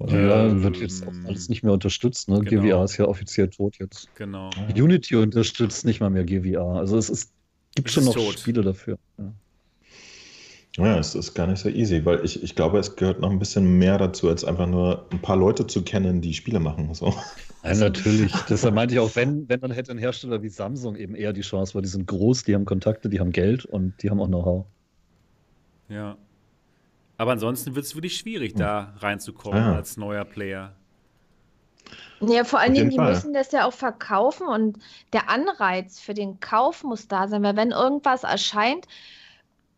Speaker 2: Ja, ähm, wird jetzt auch alles nicht mehr unterstützt. Ne? Genau. GVR ist ja offiziell tot jetzt.
Speaker 1: Genau.
Speaker 2: Unity unterstützt nicht mal mehr GVR. Also es ist, gibt es schon noch tot. Spiele dafür. Ja.
Speaker 3: Ja, es ist gar nicht so easy, weil ich, ich glaube, es gehört noch ein bisschen mehr dazu, als einfach nur ein paar Leute zu kennen, die Spiele machen. So.
Speaker 2: Ja, natürlich. Deshalb meinte ich auch, wenn, wenn dann hätte ein Hersteller wie Samsung eben eher die Chance, weil die sind groß, die haben Kontakte, die haben Geld und die haben auch Know-how.
Speaker 1: Ja. Aber ansonsten wird es wirklich schwierig, hm. da reinzukommen ja. als neuer Player.
Speaker 4: Ja, vor allen Dingen, die Fall. müssen das ja auch verkaufen und der Anreiz für den Kauf muss da sein, weil wenn irgendwas erscheint,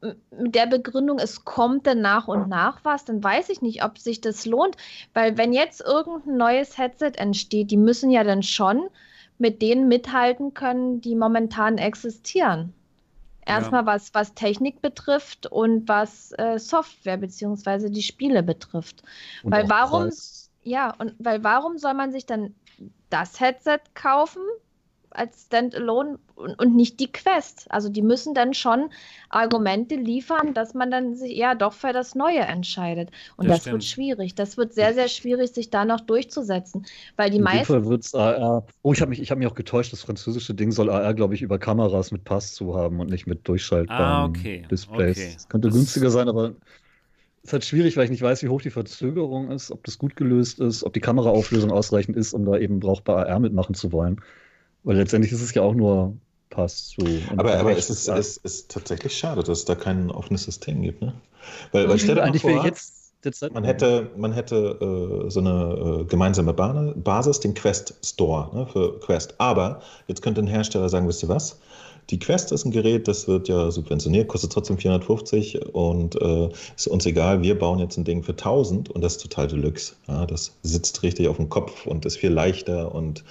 Speaker 4: mit der Begründung, es kommt dann nach und nach was, dann weiß ich nicht, ob sich das lohnt. Weil wenn jetzt irgendein neues Headset entsteht, die müssen ja dann schon mit denen mithalten können, die momentan existieren. Erstmal ja. was, was Technik betrifft und was äh, Software bzw. die Spiele betrifft. Und weil warum, Preis. ja, und weil warum soll man sich dann das Headset kaufen, als Standalone und, und nicht die Quest. Also die müssen dann schon Argumente liefern, dass man dann sich eher doch für das Neue entscheidet. Und das, das wird schwierig. Das wird sehr, sehr schwierig, sich da noch durchzusetzen. Weil die In meisten. Fall
Speaker 2: wird's AR. Oh, ich habe mich, hab mich auch getäuscht, das französische Ding soll AR, glaube ich, über Kameras mit Pass zu haben und nicht mit durchschaltbaren ah, okay. Displays. Okay. Das könnte das günstiger sein, aber es ist halt schwierig, weil ich nicht weiß, wie hoch die Verzögerung ist, ob das gut gelöst ist, ob die Kameraauflösung ausreichend ist, um da eben brauchbar AR mitmachen zu wollen. Weil letztendlich ist es ja auch nur Pass zu.
Speaker 3: Aber, aber es, ist, es ist tatsächlich schade, dass es da kein offenes System gibt. Ne?
Speaker 2: Weil, weil stell dir eigentlich vor, jetzt
Speaker 3: man hätte, man hätte äh, so eine äh, gemeinsame Basis, den Quest Store ne, für Quest. Aber jetzt könnte ein Hersteller sagen, wisst ihr was? Die Quest ist ein Gerät, das wird ja subventioniert, kostet trotzdem 450 und äh, ist uns egal, wir bauen jetzt ein Ding für 1000 und das ist total Deluxe. Ja, das sitzt richtig auf dem Kopf und ist viel leichter und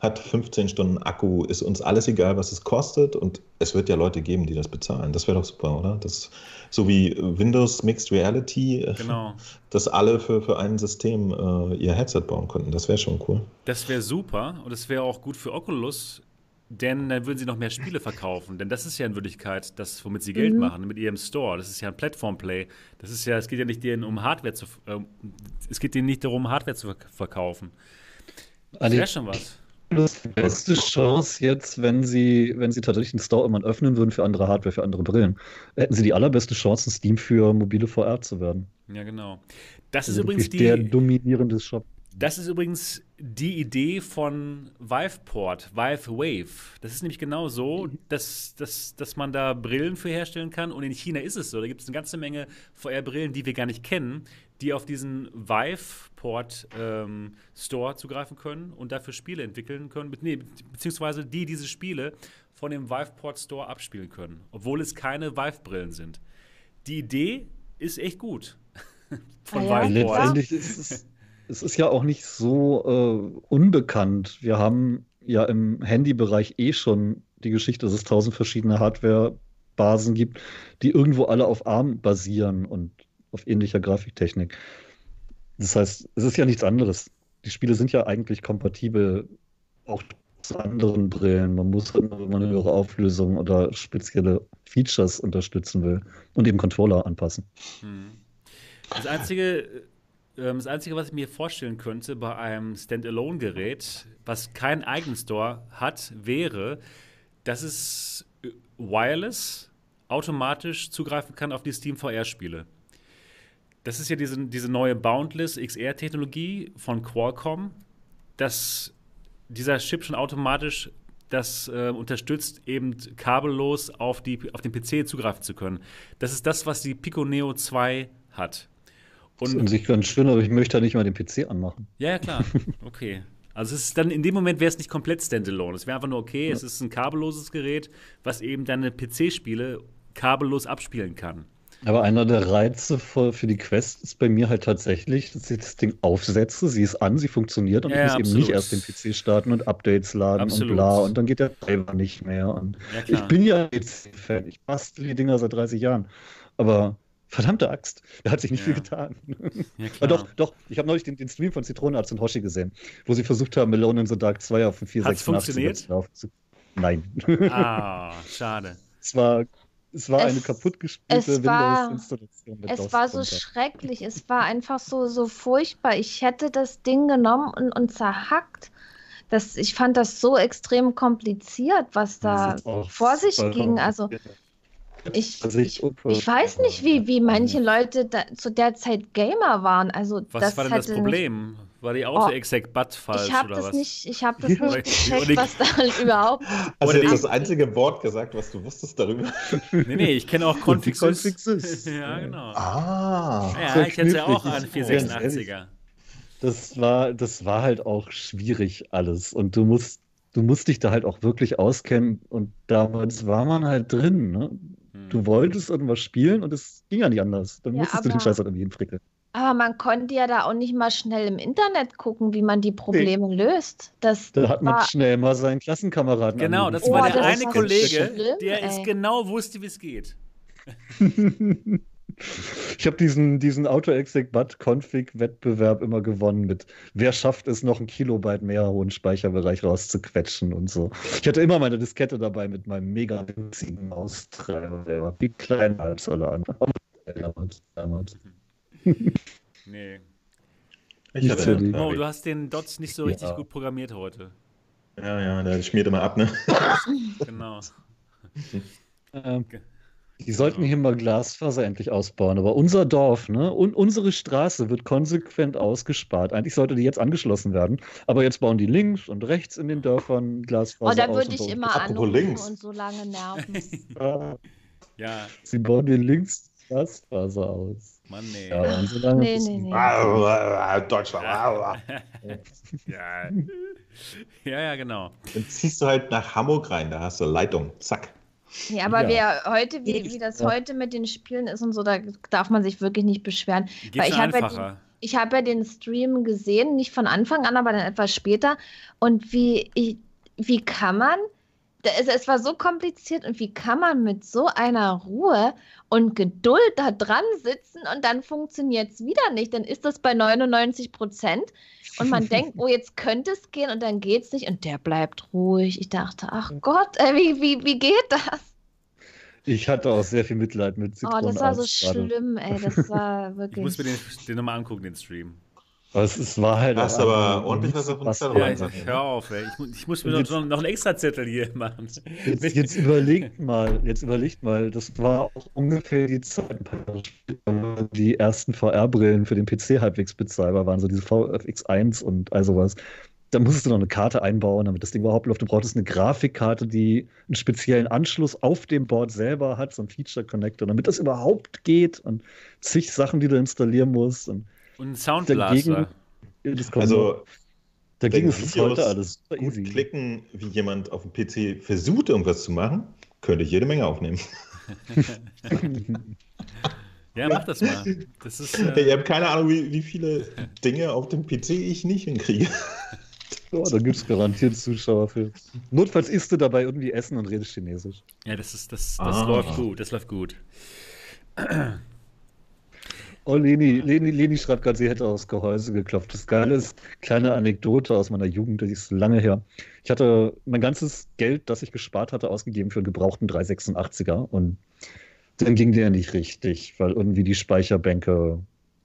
Speaker 3: hat 15 Stunden Akku, ist uns alles egal, was es kostet und es wird ja Leute geben, die das bezahlen. Das wäre doch super, oder? Das, so wie Windows Mixed Reality, äh, genau. dass alle für, für ein System äh, ihr Headset bauen könnten. Das wäre schon cool.
Speaker 1: Das wäre super und es wäre auch gut für Oculus, denn dann würden sie noch mehr Spiele verkaufen. Denn das ist ja in Wirklichkeit das, womit sie Geld
Speaker 4: Mhm.
Speaker 1: machen, mit ihrem Store. Das ist ja ein Plattform-Play. Das ist ja, es geht ja nicht denen um Hardware zu, äh, es geht denen nicht darum, Hardware zu verk- verkaufen. Das wäre schon was.
Speaker 2: das die beste Chance jetzt, wenn sie, wenn sie tatsächlich den Store immer öffnen würden für andere Hardware, für andere Brillen, hätten sie die allerbeste Chance, ein Steam für mobile VR zu werden.
Speaker 1: Ja, genau. Das ist
Speaker 2: Also
Speaker 1: übrigens
Speaker 2: wirklich der
Speaker 1: die,
Speaker 2: dominierende Shop.
Speaker 1: Das ist übrigens die Idee von Viveport, Vive Wave. Das ist nämlich genau so, dass, dass, dass man da Brillen für herstellen kann. Und in China ist es so. Da gibt es eine ganze Menge VR-Brillen, die wir gar nicht kennen, die auf diesen Viveport ähm, Store zugreifen können und dafür Spiele entwickeln können. Be- Nee, beziehungsweise die diese Spiele von dem Viveport Store abspielen können, obwohl es keine Vive-Brillen sind. Die Idee ist echt gut. *laughs* von
Speaker 4: Ah ja?
Speaker 1: Viveport.
Speaker 2: Letztendlich ist es, es ist ja auch nicht so äh, unbekannt. Wir haben ja im Handybereich eh schon die Geschichte, dass es tausend verschiedene Hardware-Basen gibt, die irgendwo alle auf ARM basieren und auf ähnlicher Grafiktechnik. Das heißt, es ist ja nichts anderes. Die Spiele sind ja eigentlich kompatibel auch zu anderen Brillen. Man muss halt wenn man eine höhere Auflösung oder spezielle Features unterstützen will und eben Controller anpassen.
Speaker 1: Hm. Das einzige, das einzige, was ich mir vorstellen könnte bei einem Standalone-Gerät, was keinen eigenen Store hat, wäre, dass es äh, wireless automatisch zugreifen kann auf die Steam VR-Spiele. Das ist ja diese, diese neue Boundless XR-Technologie von Qualcomm, dass dieser Chip schon automatisch das äh, unterstützt, eben kabellos auf, die, auf den PC zugreifen zu können. Das ist das, was die Pico Neo 2 hat.
Speaker 2: Das ist
Speaker 1: Und
Speaker 2: an sich ganz schön, aber ich möchte da nicht mal den PC anmachen.
Speaker 1: ja, ja, klar. *laughs* Okay. Also es ist dann in dem Moment wäre es nicht komplett standalone. Es wäre einfach nur okay, es ist ein kabelloses Gerät, was eben deine PC-Spiele kabellos abspielen kann.
Speaker 2: Aber einer der Reize für, für die Quest ist bei mir halt tatsächlich, dass ich das Ding aufsetze, sie ist an, sie funktioniert und
Speaker 1: Ja,
Speaker 2: ich muss eben
Speaker 1: absolut.
Speaker 2: nicht erst den PC starten und Updates laden
Speaker 1: Absolut.
Speaker 2: und bla und dann geht der Treiber nicht mehr. Und
Speaker 1: Ja,
Speaker 2: ich bin ja PC-Fan, ich bastel die Dinger seit 30 Jahren. Aber verdammte Axt, da hat sich nicht
Speaker 1: Ja.
Speaker 2: viel getan.
Speaker 1: Ja,
Speaker 2: Ah,
Speaker 1: klar.
Speaker 2: doch, doch, ich habe neulich den, den Stream von Zitronenarzt und Hoshi gesehen, wo sie versucht haben, Melone in the Dark 2 auf dem
Speaker 1: Hat's
Speaker 2: 486
Speaker 1: funktioniert?
Speaker 2: zu Nein.
Speaker 1: Ah, schade.
Speaker 2: es war, es war
Speaker 4: Es-
Speaker 2: eine kaputtgespielte Windows-Installation. mit
Speaker 4: Es
Speaker 2: DOS
Speaker 4: war so schrecklich, es war einfach so, so furchtbar. Ich hätte das Ding genommen und, und zerhackt. Das, ich fand das so extrem kompliziert, was da vor sich ging. Also ich,
Speaker 2: Also
Speaker 4: ich, ich weiß nicht, wie, wie manche Leute da, zu der Zeit Gamer waren. Also
Speaker 1: Was
Speaker 4: das
Speaker 1: war denn das Problem? War die Auto-Exec-Butt falsch
Speaker 4: Ich habe
Speaker 1: oder
Speaker 4: das
Speaker 1: was?
Speaker 4: nicht, ich habe das nicht gecheckt,
Speaker 1: ich-
Speaker 4: was da halt überhaupt. *laughs*
Speaker 3: Also
Speaker 1: die-
Speaker 3: das einzige Wort gesagt, was du wusstest darüber. *laughs*
Speaker 1: Nee, nee, ich kenne auch Config
Speaker 2: Config Sys.
Speaker 1: ja, genau.
Speaker 3: Ah.
Speaker 1: Ja, ich hätte ja auch einen
Speaker 2: ehrlich.
Speaker 1: 486er.
Speaker 2: Das war, das war halt auch schwierig alles. Und du musst, du musst dich da halt auch wirklich auskennen. Und damals war man halt drin. Ne? Du wolltest irgendwas spielen und es ging ja nicht anders. Dann
Speaker 4: Ja,
Speaker 2: musstest du den
Speaker 4: aber-
Speaker 2: Scheiß halt irgendwie hinfrickeln.
Speaker 4: Aber man konnte ja da auch nicht mal schnell im Internet gucken, wie man die Probleme löst. Das
Speaker 2: Da hat man
Speaker 4: war,
Speaker 2: schnell mal seinen Klassenkameraden
Speaker 1: Genau, das
Speaker 2: angerufen.
Speaker 1: war
Speaker 4: Oh,
Speaker 1: der
Speaker 4: das
Speaker 1: eine Kollege,
Speaker 4: schlimm,
Speaker 1: der es
Speaker 4: ey.
Speaker 1: genau wusste, wie es geht. *laughs*
Speaker 2: Ich habe diesen, diesen Auto-Exec-Bud-Config-Wettbewerb immer gewonnen mit, wer schafft es, noch ein Kilobyte mehr hohen Speicherbereich rauszuquetschen und so. Ich hatte immer meine Diskette dabei mit meinem mega winzigen Maustreiber, der war viel kleiner als alle anderen. Damals, damals. *laughs*
Speaker 1: Nee.
Speaker 3: Ich hatte
Speaker 1: Oh,
Speaker 3: Navi.
Speaker 1: du hast den Dots nicht so
Speaker 2: Ja.
Speaker 1: richtig gut programmiert heute.
Speaker 3: Ja, ja, der schmiert immer ab, ne? *laughs*
Speaker 1: Genau.
Speaker 2: Ähm, die sollten hier mal Glasfaser endlich ausbauen, aber unser Dorf, ne, und unsere Straße wird konsequent ausgespart. Eigentlich sollte die jetzt angeschlossen werden, aber jetzt bauen die links und rechts in den Dörfern Glasfaser
Speaker 4: oh, da würde ich immer anrufen
Speaker 3: links.
Speaker 4: und so lange nerven. *laughs*
Speaker 1: Ja,
Speaker 2: Sie bauen den links Glasfaser aus.
Speaker 1: Mann, nee.
Speaker 2: Ja, und so lange
Speaker 4: Nee, nee, nee.
Speaker 3: Deutschland. *laughs*
Speaker 1: ja. ja, ja, genau.
Speaker 3: Dann ziehst du halt nach Hamburg rein, da hast du Leitung. Zack.
Speaker 4: Nee, aber
Speaker 2: Ja.
Speaker 4: wer heute, wie, wie das
Speaker 2: Ja.
Speaker 4: heute mit den Spielen ist und so, da darf man sich wirklich nicht beschweren.
Speaker 1: Geht
Speaker 4: Weil ich hab ja. Ich habe ja den Stream gesehen, nicht von Anfang an, aber dann etwas später. Und wie, ich, wie kann man es, es war so kompliziert und wie kann man mit so einer Ruhe und Geduld da dran sitzen und dann funktioniert es wieder nicht. Dann ist das bei 99 Prozent und man *laughs* denkt, oh, jetzt könnte es gehen und dann geht es nicht und der bleibt ruhig. Ich dachte, ach Gott, äh, wie, wie, wie geht das?
Speaker 2: Ich hatte auch sehr viel Mitleid mit
Speaker 4: Zitronen. Oh, das war so schlimm, ey. Das *laughs* war wirklich.
Speaker 1: Ich muss mir den, den nochmal angucken, den Stream.
Speaker 2: Was es war halt.
Speaker 3: Hast aber ordentlich was auf uns
Speaker 1: ja, Hör auf, ey. Ich, ich muss mir jetzt, noch, noch einen extra Zettel hier machen.
Speaker 2: Jetzt, jetzt, überlegt mal, jetzt überlegt mal, das war auch ungefähr die Zeit, die ersten VR-Brillen für den PC halbwegs bezahlbar waren, so diese VFX1 und all sowas. Da musstest du noch eine Karte einbauen, damit das Ding überhaupt läuft. Du brauchtest eine Grafikkarte, die einen speziellen Anschluss auf dem Board selber hat, so ein Feature-Connector, damit das überhaupt geht und zig Sachen, die du installieren musst. Und
Speaker 1: und ein Soundblaster.
Speaker 3: also,
Speaker 2: dagegen ist es heute alles
Speaker 3: super easy. klicken, wie jemand auf dem PC versucht, irgendwas zu machen, könnte ich jede Menge aufnehmen. *laughs*
Speaker 1: ja, mach das mal. Das ist,
Speaker 3: äh... Ich habe keine Ahnung, wie, wie viele Dinge auf dem PC ich nicht hinkriege. *laughs*
Speaker 2: Ja, da gibt es garantiert Zuschauer für. Notfalls isst du dabei irgendwie Essen und redest Chinesisch.
Speaker 1: Ja, das ist das, das ah. läuft gut. Das läuft gut.
Speaker 2: Oh, Leni, Leni, Leni schreibt gerade, sie hätte aus Gehäuse geklopft. Das Geile ist, kleine Anekdote aus meiner Jugend, das ist lange her. Ich hatte mein ganzes Geld, das ich gespart hatte, ausgegeben für einen gebrauchten 386er und dann ging der nicht richtig, weil irgendwie die Speicherbänke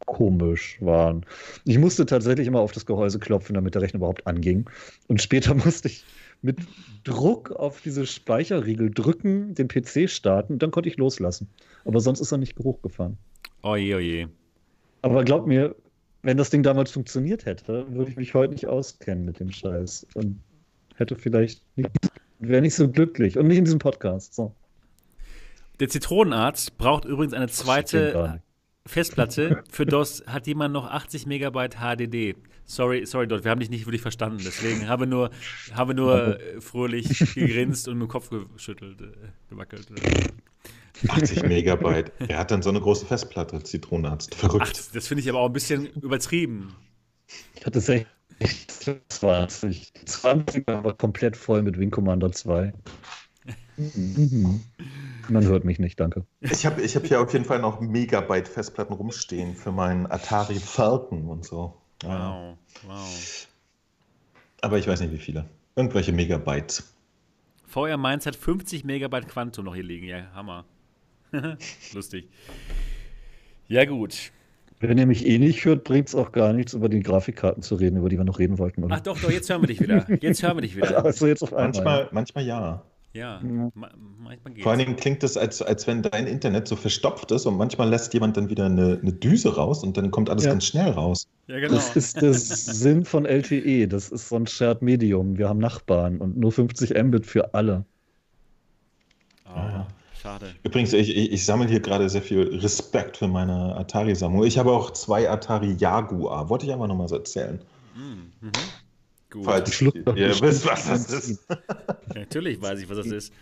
Speaker 2: komisch waren. Ich musste tatsächlich immer auf das Gehäuse klopfen, damit der Rechner überhaupt anging. Und später *laughs* musste ich mit Druck auf diese Speicherriegel drücken, den PC starten, dann konnte ich loslassen. Aber sonst ist er nicht hochgefahren.
Speaker 1: Oje, oje.
Speaker 2: Aber glaub mir, wenn das Ding damals funktioniert hätte, würde ich mich heute nicht auskennen mit dem Scheiß. Und hätte vielleicht nicht, wäre nicht so glücklich. Und nicht in diesem Podcast. So.
Speaker 1: Der Zitronenarzt braucht übrigens eine zweite Festplatte. Für DOS hat jemand noch 80 Megabyte HDD. Sorry, sorry, Dot, wir haben dich nicht wirklich verstanden. Deswegen habe nur, habe nur fröhlich *laughs* gegrinst und mit dem Kopf geschüttelt, äh, gewackelt.
Speaker 3: 80 Megabyte. Wer hat dann so eine große Festplatte, Zitronenarzt? Verrückt.
Speaker 1: Ach, das finde ich aber auch ein bisschen übertrieben.
Speaker 2: Ich hatte 60, 20. 20 war komplett voll mit Wing Commander 2. Mhm. *laughs* Man hört mich nicht, danke.
Speaker 3: Ich habe ich hab hier auf jeden Fall noch Megabyte Festplatten rumstehen für meinen Atari Falcon und so.
Speaker 1: Wow, wow.
Speaker 3: Aber ich weiß nicht, wie viele. Irgendwelche Megabytes.
Speaker 1: VR Mainz hat 50 Megabyte Quantum noch hier liegen. Ja, Hammer. *laughs* Lustig. Ja, gut.
Speaker 2: Wenn ihr mich eh nicht hört, bringt es auch gar nichts, über die Grafikkarten zu reden, über die wir noch reden wollten.
Speaker 1: Oder? Ach doch, doch, jetzt hören wir dich wieder. Jetzt hören wir dich wieder. *laughs*
Speaker 3: Also jetzt auf einmal. Manchmal, manchmal ja.
Speaker 1: Ja,
Speaker 3: ja. manchmal geht's. Vor allen Dingen klingt es, als, als wenn dein Internet so verstopft ist und manchmal lässt jemand dann wieder eine, eine Düse raus und dann kommt alles ja. ganz schnell raus.
Speaker 2: Ja, genau. Das ist der Sinn von LTE. Das ist so ein Shared Medium. Wir haben Nachbarn und nur 50 Mbit für alle.
Speaker 1: Oh. Ja. Schade.
Speaker 3: Übrigens, ich, ich, ich sammle hier gerade sehr viel Respekt für meine Atari-Sammlung. Ich habe auch zwei Atari Jaguar. Wollte ich einfach nochmal so erzählen. Mhm. mhm. Gut. Falls ihr wisst, was das ist. *laughs*
Speaker 1: Natürlich weiß ich, was das ist.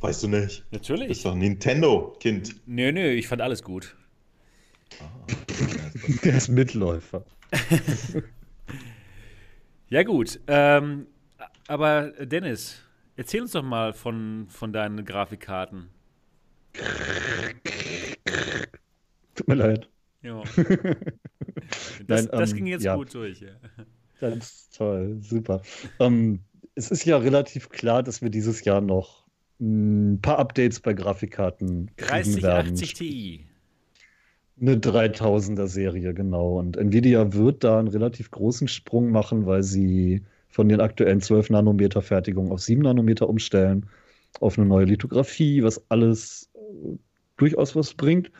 Speaker 3: Weißt du nicht?
Speaker 1: Natürlich.
Speaker 3: Das ist doch Nintendo, Kind.
Speaker 1: Nö, nö, ich fand alles gut.
Speaker 2: Ah, Der ist Mitläufer. *laughs*
Speaker 1: ja, gut. Ähm, aber Dennis, Erzähl uns doch mal von, von deinen Grafikkarten.
Speaker 2: Tut mir leid.
Speaker 1: Ja. *laughs* Das, Nein, das ähm, ging jetzt ja. gut durch. Ja.
Speaker 2: Ist toll, super. ähm, es ist ja relativ klar, dass wir dieses Jahr noch ein paar Updates bei Grafikkarten kriegen 3080
Speaker 1: Ti.
Speaker 2: Eine 3000er Serie, genau. Und Nvidia wird da einen relativ großen Sprung machen, weil sie von den aktuellen 12 Nanometer Fertigungen auf 7 Nanometer umstellen, auf eine neue Lithografie, was alles äh, durchaus was bringt.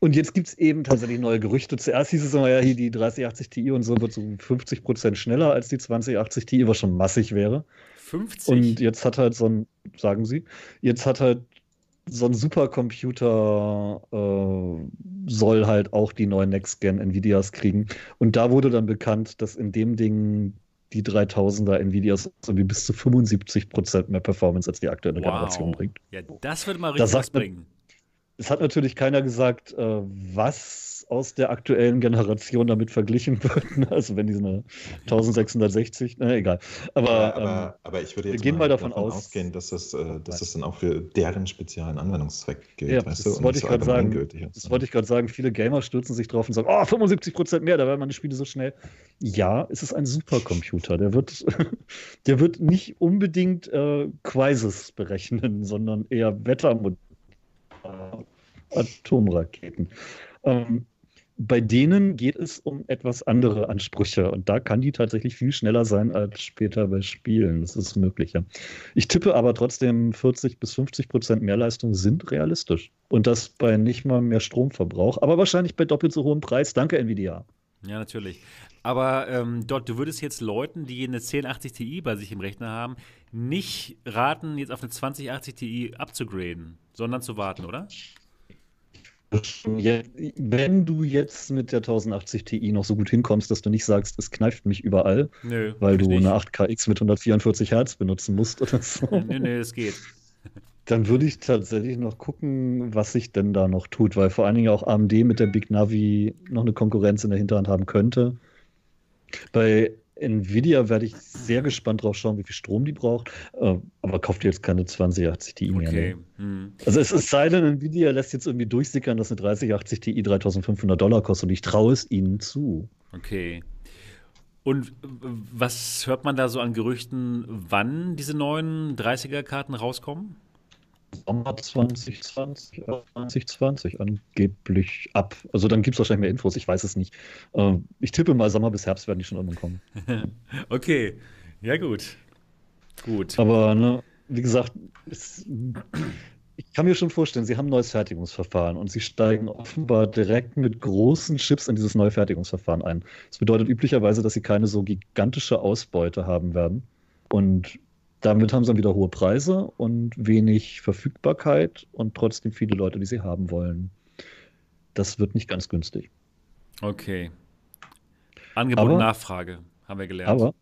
Speaker 2: Und jetzt gibt es eben tatsächlich neue Gerüchte. Zuerst hieß es immer, ja, hier die 3080 Ti und so wird so 50 Prozent schneller als die 2080 Ti, was schon massig wäre.
Speaker 1: 50?
Speaker 2: Und jetzt hat halt so ein, sagen Sie, jetzt hat halt so ein Supercomputer äh, soll halt auch die neuen Next-Gen Nvidias kriegen. Und da wurde dann bekannt, dass in dem Ding die 3000er Nvidias irgendwie bis zu 75% mehr Performance als die aktuelle wow. Generation bringt.
Speaker 1: Ja, das würde mal richtig was bringen.
Speaker 2: Es hat natürlich keiner gesagt, äh, was aus der aktuellen Generation damit verglichen wird. Ne? *laughs* Also wenn die eine 1660, na egal. Aber,
Speaker 3: aber, aber, ähm, aber ich würde jetzt
Speaker 2: gehen mal davon, davon aus,
Speaker 3: ausgehen, dass das, äh, dass das dann auch für deren speziellen Anwendungszweck gilt.
Speaker 2: Ja, weißt das wollte ich gerade sagen. Das wollte ich gerade sagen. Viele Gamer stürzen sich drauf und sagen, oh, 75 Prozent mehr, da werden meine Spiele so schnell. Ja, es ist ein Supercomputer. Der wird, *laughs* der wird nicht unbedingt äh, Quizzes berechnen, sondern eher Wettermodelle. Atomraketen. Ähm, bei denen geht es um etwas andere Ansprüche und da kann die tatsächlich viel schneller sein als später bei Spielen. Das ist möglich. Ja. Ich tippe aber trotzdem 40 bis 50 Prozent Mehrleistung sind realistisch und das bei nicht mal mehr Stromverbrauch, aber wahrscheinlich bei doppelt so hohem Preis. Danke Nvidia.
Speaker 1: Ja, natürlich. Aber ähm, dort, du würdest jetzt Leuten, die eine 1080 Ti bei sich im Rechner haben, nicht raten, jetzt auf eine 2080 Ti abzugraden, sondern zu warten, oder?
Speaker 2: Wenn du jetzt mit der 1080 Ti noch so gut hinkommst, dass du nicht sagst, es kneift mich überall, nö, weil du nicht. eine 8KX mit 144 Hertz benutzen musst oder so. *laughs*
Speaker 1: Nö, nö, es geht. *laughs*
Speaker 2: Dann würde ich tatsächlich noch gucken, was sich denn da noch tut, weil vor allen Dingen auch AMD mit der Big Navi noch eine Konkurrenz in der Hinterhand haben könnte. Bei Nvidia werde ich sehr gespannt drauf schauen, wie viel Strom die braucht. Äh, aber kauft ihr jetzt keine 2080 Ti mehr. Okay. Ne? Hm. Also es ist sei denn, Nvidia lässt jetzt irgendwie durchsickern, dass eine 3080 Ti 3500 Dollar kostet und ich traue es ihnen zu.
Speaker 1: Okay. Und was hört man da so an Gerüchten, wann diese neuen 30er-Karten rauskommen?
Speaker 2: Sommer 2020, 2020 angeblich ab. Also dann gibt es wahrscheinlich mehr Infos, ich weiß es nicht. Ähm, ich tippe mal, Sommer bis Herbst werden die schon irgendwann kommen. *laughs*
Speaker 1: okay, ja gut. Gut.
Speaker 2: Aber ne, wie gesagt, es, ich kann mir schon vorstellen, sie haben ein neues Fertigungsverfahren und sie steigen offenbar direkt mit großen Chips in dieses neue Fertigungsverfahren ein. Das bedeutet üblicherweise, dass sie keine so gigantische Ausbeute haben werden. Und damit haben sie dann wieder hohe Preise und wenig Verfügbarkeit und trotzdem viele Leute, die sie haben wollen. Das wird nicht ganz günstig.
Speaker 1: Okay. Angebot und Nachfrage, haben wir gelernt.
Speaker 2: Aber,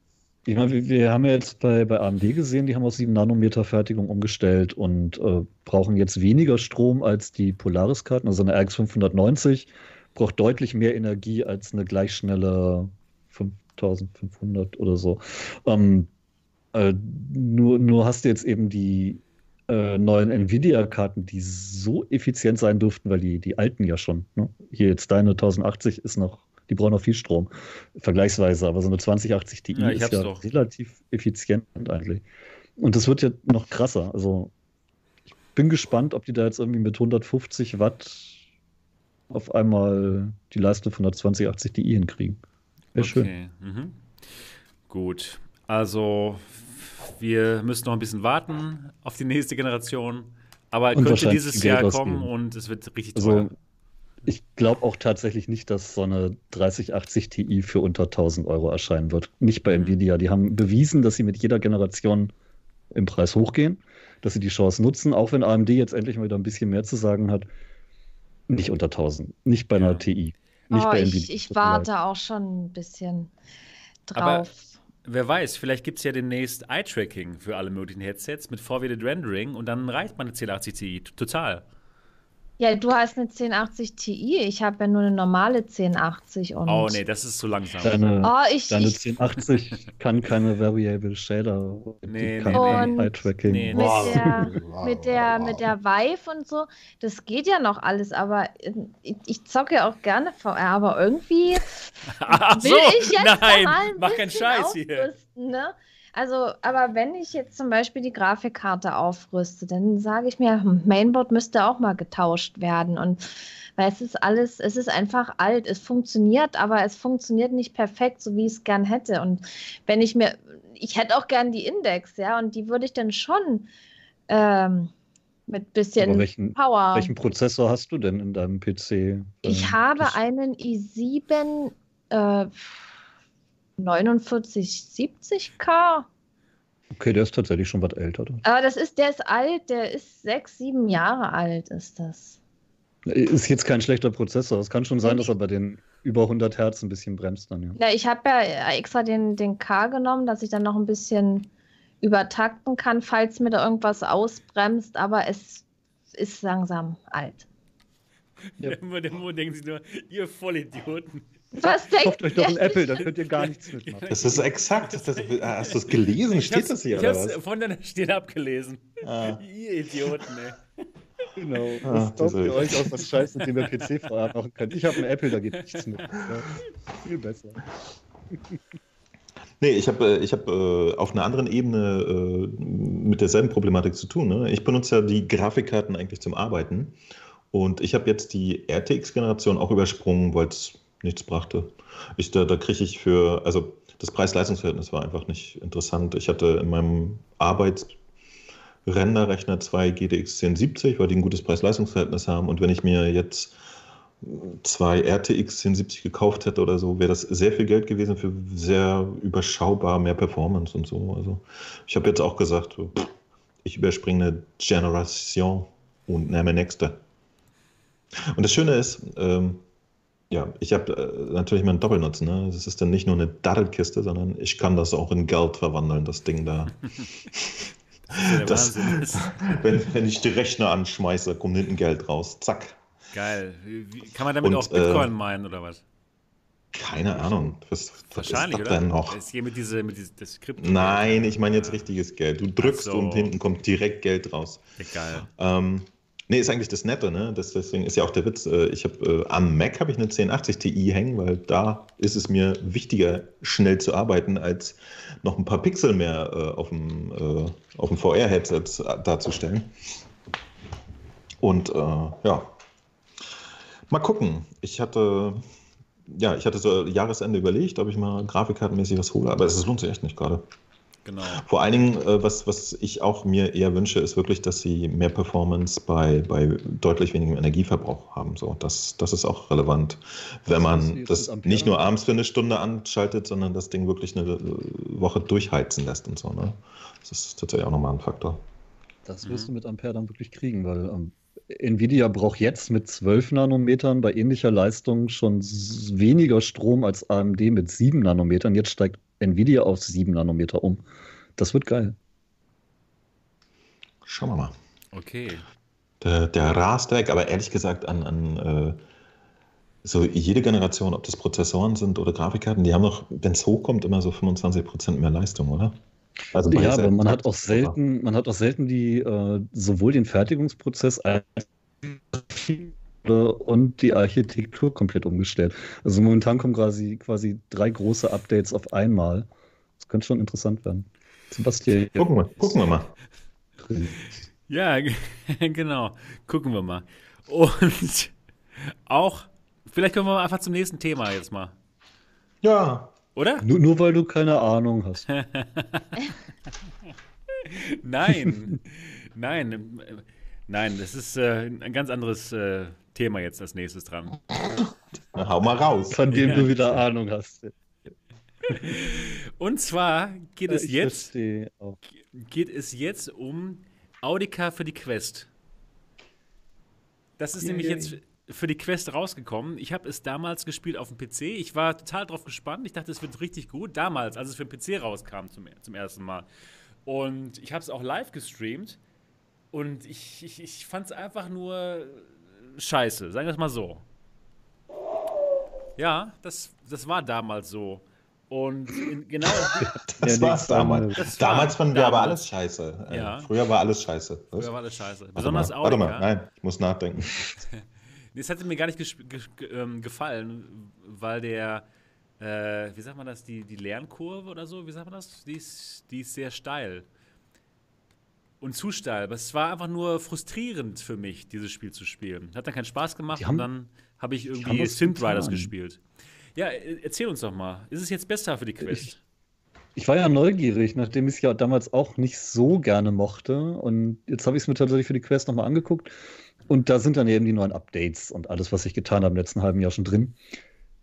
Speaker 2: ich meine, wir, wir, haben ja jetzt bei, bei AMD gesehen, die haben auf 7 Nanometer Fertigung umgestellt und äh, brauchen jetzt weniger Strom als die Polaris-Karten. Also eine RX 590 braucht deutlich mehr Energie als eine gleich schnelle 5500 oder so. Ähm, äh, nur, nur hast du jetzt eben die äh, neuen Nvidia-Karten, die so effizient sein dürften, weil die, die alten ja schon. Ne? Hier jetzt deine 1080 ist noch, die brauchen noch viel Strom, vergleichsweise, aber so eine 2080 Ti ja, ist ja doch. relativ effizient eigentlich. Und das wird ja noch krasser. Also ich bin gespannt, ob die da jetzt irgendwie mit 150 Watt auf einmal die Leistung von der 2080 Ti hinkriegen. Wäre okay. schön. Mhm.
Speaker 1: Gut. Also, wir müssen noch ein bisschen warten auf die nächste Generation. Aber und könnte dieses Jahr kommen und es wird richtig also, teuer.
Speaker 2: Ich glaube auch tatsächlich nicht, dass so eine 3080 Ti für unter 1000 Euro erscheinen wird. Nicht bei mhm. Nvidia. Die haben bewiesen, dass sie mit jeder Generation im Preis hochgehen, dass sie die Chance nutzen, auch wenn AMD jetzt endlich mal wieder ein bisschen mehr zu sagen hat. Nicht unter 1000. Nicht bei einer TI. Nicht
Speaker 4: oh, bei Nvidia. Ich, ich warte auch schon ein bisschen drauf. Aber
Speaker 1: Wer weiß, vielleicht gibt es ja demnächst Eye-Tracking für alle möglichen Headsets mit Forwarded Rendering und dann reicht meine 1080 Ti total.
Speaker 4: Ja, du hast eine 1080 Ti, ich habe ja nur eine normale 1080 und.
Speaker 1: Oh nee, das ist zu langsam.
Speaker 2: Deine, oh, ich, deine ich, 1080 kann keine Variable Shader.
Speaker 1: Nee,
Speaker 2: nee, nee. Eye-Tracking. Nee,
Speaker 4: mit, der, mit, der, mit der Vive und so, das geht ja noch alles, aber ich, ich zocke auch gerne VR, aber irgendwie *laughs*
Speaker 1: Ach will so, ich jetzt nein, mach keinen Scheiß hier.
Speaker 4: Ne? Also, aber wenn ich jetzt zum Beispiel die Grafikkarte aufrüste, dann sage ich mir, hm, Mainboard müsste auch mal getauscht werden. Und weil es ist alles, es ist einfach alt. Es funktioniert, aber es funktioniert nicht perfekt, so wie ich es gern hätte. Und wenn ich mir, ich hätte auch gern die Index, ja, und die würde ich dann schon ähm, mit bisschen
Speaker 2: welchen,
Speaker 4: Power.
Speaker 2: Welchen Prozessor hast du denn in deinem PC?
Speaker 4: Ich habe einen i7 äh, 4970K.
Speaker 2: Okay, der ist tatsächlich schon was älter.
Speaker 4: Aber das ist, der ist alt, der ist sechs, sieben Jahre alt, ist das.
Speaker 2: Ist jetzt kein schlechter Prozessor. Es kann schon sein, dass er bei den über 100 Hertz ein bisschen bremst dann, ja.
Speaker 4: Ja, ich habe ja extra den, den K genommen, dass ich dann noch ein bisschen übertakten kann, falls mir da irgendwas ausbremst, aber es ist langsam alt. *laughs*
Speaker 1: Ja. Der Mo denkt sich nur, ihr Vollidioten.
Speaker 4: Was denkt
Speaker 2: Kauft euch doch ein Apple, dann könnt ihr gar nichts mitmachen.
Speaker 3: Das ist exakt. Das, hast du es gelesen?
Speaker 1: Ich
Speaker 3: Steht das hier,
Speaker 1: Ich
Speaker 3: oder
Speaker 1: hab's
Speaker 3: was?
Speaker 1: von deiner Stirn abgelesen.
Speaker 3: Ah.
Speaker 1: Ihr Idioten, ey.
Speaker 2: Genau.
Speaker 3: Ah,
Speaker 2: Das
Speaker 3: diese-
Speaker 2: ihr euch aus was Scheiß, mit dem ihr PC vorher machen könnt. Ich habe ein Apple, da geht nichts mit. Ja. Viel besser.
Speaker 3: Nee, ich habe ich hab, äh, auf einer anderen Ebene äh, mit derselben Problematik zu tun. Ne? Ich benutze ja die Grafikkarten eigentlich zum Arbeiten. Und ich habe jetzt die RTX-Generation auch übersprungen, weil es nichts brachte. Ich, da da kriege ich für, also das Preis-Leistungs-Verhältnis war einfach nicht interessant. Ich hatte in meinem Arbeitsrenderrechner zwei GTX 1070, weil die ein gutes Preis-Leistungs-Verhältnis haben. Und wenn ich mir jetzt zwei RTX 1070 gekauft hätte oder so, wäre das sehr viel Geld gewesen für sehr überschaubar mehr Performance und so. Also ich habe jetzt auch gesagt, ich überspringe eine Generation und nehme nächste. Und das Schöne ist, ähm, ja, ich habe äh, natürlich meinen Doppelnutzen. Ne? Das ist dann nicht nur eine Dattelkiste, sondern ich kann das auch in Geld verwandeln, das Ding da.
Speaker 1: Das ist
Speaker 3: Das- *laughs* wenn, wenn ich die Rechner anschmeiße, kommt hinten Geld raus. Zack.
Speaker 1: Geil. Wie, kann man damit
Speaker 3: Und,
Speaker 1: auch Bitcoin
Speaker 3: äh,
Speaker 1: meinen oder was?
Speaker 3: Keine Ahnung. Was, was
Speaker 1: Wahrscheinlich,
Speaker 3: ist
Speaker 1: oder?
Speaker 3: das denn noch?
Speaker 1: Ist hier mit diese, mit diese, das Krypto.
Speaker 3: Nein, ich meine jetzt richtiges Geld. Du drückst
Speaker 1: so.
Speaker 3: und hinten kommt direkt Geld raus.
Speaker 1: Geil.
Speaker 3: Ähm, nee, ist eigentlich das Nette, ne? Das, deswegen ist ja auch der Witz. Äh, ich habe äh, am Mac habe ich eine 1080 Ti hängen, weil da ist es mir wichtiger, schnell zu arbeiten, als noch ein paar Pixel mehr äh, auf dem, äh, dem VR-Headset darzustellen. Und äh, ja, mal gucken. Ich hatte ja, ich hatte so Jahresende überlegt, ob ich mal grafikkartenmäßig was hole, aber es lohnt sich echt nicht gerade.
Speaker 1: Genau.
Speaker 3: Vor allen Dingen, äh, was, was ich auch mir eher wünsche, ist wirklich, dass sie mehr Performance bei, bei deutlich wenigem Energieverbrauch haben. So, das, das ist auch relevant, wenn man das nicht nur abends für eine Stunde anschaltet, sondern das Ding wirklich eine äh, Woche durchheizen lässt und so. Ne? Das ist tatsächlich auch nochmal ein Faktor.
Speaker 2: Das
Speaker 1: Mhm.
Speaker 2: wirst du mit Ampere dann wirklich kriegen, weil ähm, Nvidia braucht jetzt mit 12 Nanometern bei ähnlicher Leistung schon weniger Strom als AMD mit 7 Nanometern. Jetzt steigt Nvidia auf 7 Nanometer um. Das wird geil.
Speaker 3: Schauen wir mal.
Speaker 1: Okay.
Speaker 3: Der, der rast weg, aber ehrlich gesagt an, an äh, so jede Generation, ob das Prozessoren sind oder Grafikkarten, die haben doch, wenn es hochkommt, immer so 25% mehr Leistung, oder? Also
Speaker 2: Ja, aber man hat auch selten, man hat auch selten die äh, sowohl den Fertigungsprozess als und die Architektur komplett umgestellt. Also momentan kommen quasi, quasi drei große Updates auf einmal. Das könnte schon interessant werden. Sebastian,
Speaker 3: Gucken wir, gucken wir mal. *laughs*
Speaker 1: Ja, *laughs* genau. Gucken wir mal. Und *laughs* auch, vielleicht kommen wir mal einfach zum nächsten Thema jetzt mal.
Speaker 3: Ja,
Speaker 1: Oder?
Speaker 2: nur, nur weil du keine Ahnung hast.
Speaker 1: Nein. Nein. Nein, das ist äh, ein ganz anderes äh, Thema jetzt als nächstes dran.
Speaker 3: na, hau mal raus.
Speaker 2: Von dem
Speaker 1: Ja.
Speaker 2: du wieder Ahnung hast.
Speaker 1: Und zwar geht es
Speaker 2: Ich
Speaker 1: jetzt geht es jetzt um Audica für die Quest. Das ist nämlich
Speaker 2: Yay.
Speaker 1: jetzt für die Quest rausgekommen. Ich habe es damals gespielt auf dem PC. Ich war total drauf gespannt. Ich dachte, es wird richtig gut. Damals, als es für den PC rauskam zum, zum ersten Mal. Und ich habe es auch live gestreamt. Und ich, ich, ich fand es einfach nur scheiße. Sagen wir es mal so. Ja, das, das war damals so. Und in, genau *laughs*
Speaker 3: Das
Speaker 2: Ja,
Speaker 3: war's damals.
Speaker 1: Das war
Speaker 3: damals fanden wir aber alles scheiße. Äh,
Speaker 1: Ja.
Speaker 3: Früher war alles scheiße. Was?
Speaker 1: früher war das scheiße.
Speaker 3: Warte
Speaker 1: Besonders
Speaker 3: mal, warte mal, nein, ich muss nachdenken. *laughs*
Speaker 1: Das hätte mir gar nicht gesp- ge ge ähm, gefallen, weil der, äh, wie sagt man das, die, die Lernkurve oder so, wie sagt man das? Die ist, die ist sehr steil. Und zu steil. Aber es war einfach nur frustrierend für mich, dieses Spiel zu spielen. Hat dann keinen Spaß gemacht
Speaker 2: Die
Speaker 1: und
Speaker 2: haben-
Speaker 1: dann habe ich
Speaker 2: haben
Speaker 1: irgendwie Synth Riders gespielt. Ja, äh, erzähl uns doch mal. Ist es jetzt besser für die Quest?
Speaker 2: Ich, ich war ja neugierig, nachdem ich es ja damals auch nicht so gerne mochte. Und jetzt habe ich es mir tatsächlich für die Quest nochmal angeguckt. Und da sind dann eben die neuen Updates und alles, was ich getan habe im letzten halben Jahr schon drin.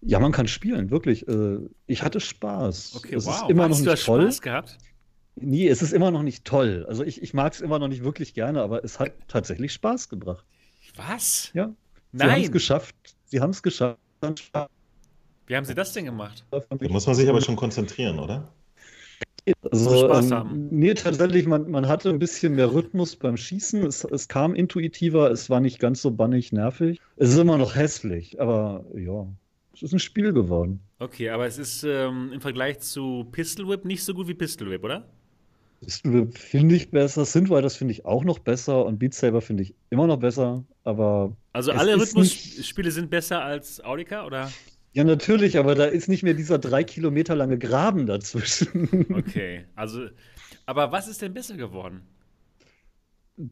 Speaker 2: Ja, man kann spielen, wirklich. Äh, Ich hatte Spaß.
Speaker 1: Okay,
Speaker 2: es
Speaker 1: wow.
Speaker 2: ist immer noch
Speaker 1: Hast du da
Speaker 2: nicht toll.
Speaker 1: Spaß gehabt?
Speaker 2: Nee, es ist immer noch nicht toll. Also ich, ich mag es immer noch nicht wirklich gerne, aber es hat tatsächlich Spaß gebracht.
Speaker 1: Was?
Speaker 2: Ja. Sie haben es
Speaker 1: Nein.
Speaker 2: geschafft. Sie haben es geschafft.
Speaker 1: Wie haben sie das denn gemacht?
Speaker 3: Da muss man sich aber schon konzentrieren, oder?
Speaker 2: Also,
Speaker 1: Spaß
Speaker 2: ähm,
Speaker 1: haben.
Speaker 2: nee, tatsächlich, man, man hatte ein bisschen mehr Rhythmus beim Schießen. Es, es kam intuitiver, es war nicht ganz so bannig nervig. Es ist immer noch hässlich, aber ja, es ist ein Spiel geworden.
Speaker 1: Okay, aber es ist ähm, im Vergleich zu Pistol Whip nicht so gut wie Pistol Whip, oder?
Speaker 2: Whip finde ich besser, Synthwriters finde ich auch noch besser und Beat Saber finde ich immer noch besser, aber
Speaker 1: Also alle Rhythmusspiele sind besser als Audica, oder?
Speaker 2: ja, natürlich, aber da ist nicht mehr dieser drei Kilometer lange Graben dazwischen. *laughs*
Speaker 1: Okay, also, aber was ist denn besser geworden?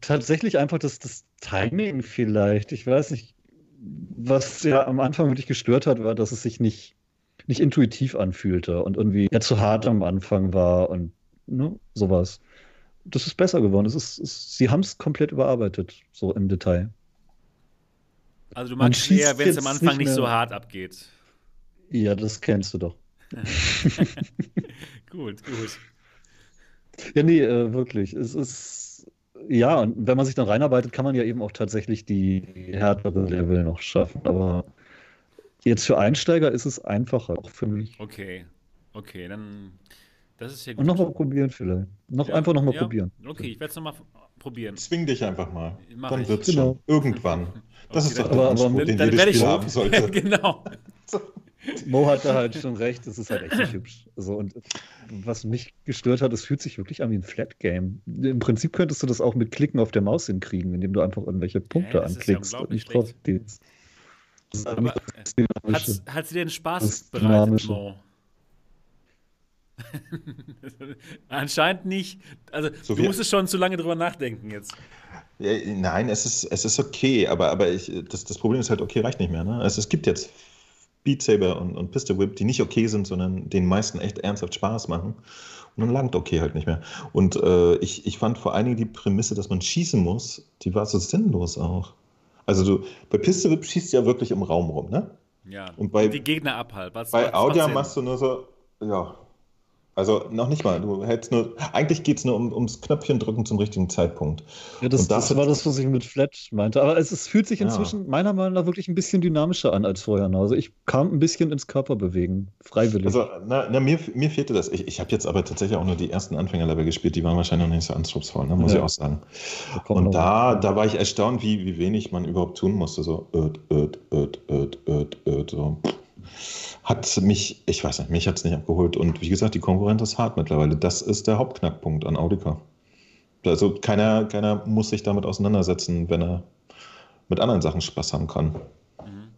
Speaker 2: Tatsächlich einfach das, das Timing vielleicht. Ich weiß nicht, was ja am Anfang wirklich gestört hat, war, dass es sich nicht, nicht intuitiv anfühlte und irgendwie ja, zu hart am Anfang war und ne, sowas. Das ist besser geworden. Es ist, es, sie haben es komplett überarbeitet, so im Detail.
Speaker 1: Also du
Speaker 2: Man
Speaker 1: magst eher, wenn es am Anfang
Speaker 2: nicht
Speaker 1: nicht so hart abgeht.
Speaker 2: Ja, das kennst du doch. *laughs*
Speaker 1: Gut, gut.
Speaker 2: Ja, nee, äh, wirklich. Es ist, ja, und wenn man sich dann reinarbeitet, kann man ja eben auch tatsächlich die härteren Level noch schaffen. Aber jetzt für Einsteiger ist es einfacher, auch für mich.
Speaker 1: Okay, okay, dann, das ist ja gut.
Speaker 2: Und nochmal probieren vielleicht. Noch
Speaker 1: Ja,
Speaker 2: einfach nochmal
Speaker 1: ja.
Speaker 2: probieren.
Speaker 1: Okay, ich werde es nochmal probieren.
Speaker 3: Zwing dich einfach mal.
Speaker 1: Mach
Speaker 3: Dann wird's
Speaker 2: Genau.
Speaker 3: schon. Irgendwann. Das
Speaker 1: Okay,
Speaker 3: ist doch der
Speaker 2: Aber- aber
Speaker 3: Anspruch, den
Speaker 1: Dann
Speaker 3: jedes
Speaker 1: ich
Speaker 3: Spiel haben *laughs* sollte.
Speaker 1: genau. *laughs*
Speaker 2: Mo hat da halt schon recht, es ist halt echt nicht hübsch. So, und was mich gestört hat, es fühlt sich wirklich an wie ein Flat Game. Im Prinzip könntest du das auch mit Klicken auf der Maus hinkriegen, indem du einfach irgendwelche Punkte
Speaker 1: ja
Speaker 2: anklickst und
Speaker 1: unglaublich
Speaker 2: nicht drauf gehst. Dynamische.
Speaker 1: hat, hat sie dir den Spaß bereitet. Mo? *laughs* Anscheinend nicht. Also,
Speaker 3: So
Speaker 1: du musstest schon zu lange drüber nachdenken jetzt.
Speaker 3: Ja, nein, es ist, es ist okay, aber, aber ich, das, das Problem ist halt, okay, reicht nicht mehr. Ne? Also es gibt jetzt Beat Saber und, und Pistol Whip, die nicht okay sind, sondern den meisten echt ernsthaft Spaß machen. Und dann langt okay halt nicht mehr. Und äh, ich, ich fand vor allen Dingen die Prämisse, dass man schießen muss, die war so sinnlos auch. Also du, bei Pistol Whip schießt du ja wirklich im Raum rum, ne?
Speaker 1: Ja.
Speaker 3: Und bei-
Speaker 1: die Gegner abhalten.
Speaker 3: Bei Audio machst du nur so, ja. Also noch nicht mal. Du hältst nur, eigentlich geht es nur um, ums Knöpfchen drücken zum richtigen Zeitpunkt.
Speaker 2: Ja, das,
Speaker 3: das
Speaker 2: das war das, was ich mit Flat meinte. Aber es, es fühlt sich
Speaker 3: Ja.
Speaker 2: inzwischen meiner Meinung nach wirklich ein bisschen dynamischer an als vorher. Also ich kam ein bisschen ins Körperbewegen, freiwillig.
Speaker 3: Also, na, na, mir, mir fehlte das. Ich, ich habe jetzt aber tatsächlich auch nur die ersten Anfängerlevel gespielt, die waren wahrscheinlich noch nicht so anspruchsvoll, ne? muss
Speaker 2: Ja.
Speaker 3: ich auch sagen.
Speaker 2: Da
Speaker 3: Und da, da war ich erstaunt, wie, wie wenig man überhaupt tun musste. So, öd, öd, öd, öd, öd, öd, so. Hat mich, ich weiß nicht, mich hat es nicht abgeholt. Und wie gesagt, die Konkurrenz ist hart mittlerweile. Das ist der Hauptknackpunkt an Audica. Also keiner, keiner muss sich damit auseinandersetzen, wenn er mit anderen Sachen Spaß haben kann.
Speaker 1: Mhm.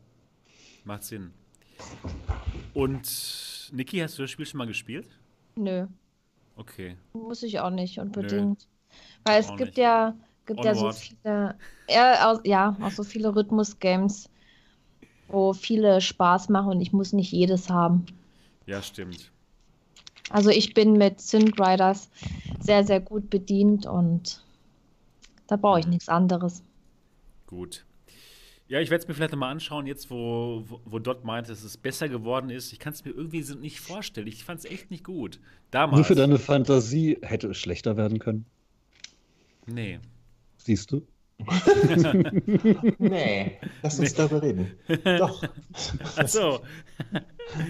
Speaker 1: Macht Sinn. Und Niki, hast du das Spiel schon mal gespielt?
Speaker 4: Nö,
Speaker 1: Okay.
Speaker 4: muss ich auch nicht unbedingt. Weil es
Speaker 1: Auch
Speaker 4: gibt
Speaker 1: nicht.
Speaker 4: ja, gibt ja so
Speaker 1: Onward.
Speaker 4: viele, ja, auch so viele Rhythmus-Games, wo viele Spaß machen und ich muss nicht jedes haben.
Speaker 1: Ja, stimmt.
Speaker 4: Also ich bin mit Synth Riders sehr, sehr gut bedient und da brauche ich nichts anderes.
Speaker 1: Gut. Ja, ich werde es mir vielleicht nochmal anschauen, jetzt wo, wo, wo Dot meinte, dass es besser geworden ist. Ich kann es mir irgendwie so nicht vorstellen. Ich fand es echt nicht gut. Damals.
Speaker 2: Nur für deine Fantasie hätte es schlechter werden können.
Speaker 1: Nee.
Speaker 2: Siehst du? *laughs*
Speaker 3: Nee, lass uns darüber reden. Doch,
Speaker 1: Achso.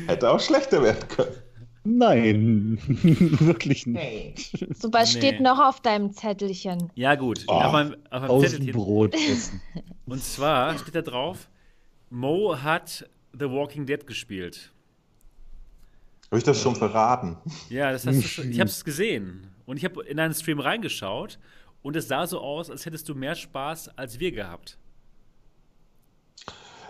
Speaker 3: hätte auch schlechter werden können.
Speaker 2: Nein, *laughs* wirklich nicht.
Speaker 4: So was
Speaker 1: Nee.
Speaker 4: steht noch auf deinem Zettelchen.
Speaker 1: Ja, gut.
Speaker 3: Oh,
Speaker 1: auf meinem, auf meinem Zettelchen.
Speaker 2: Außenbrot essen. *laughs*
Speaker 1: Und zwar steht da drauf, Mo hat The Walking Dead gespielt.
Speaker 3: Habe ich das schon verraten?
Speaker 1: Ja, das hast du schon, ich habe es gesehen. Und ich habe in deinen Stream reingeschaut und es sah so aus, als hättest du mehr Spaß als wir gehabt.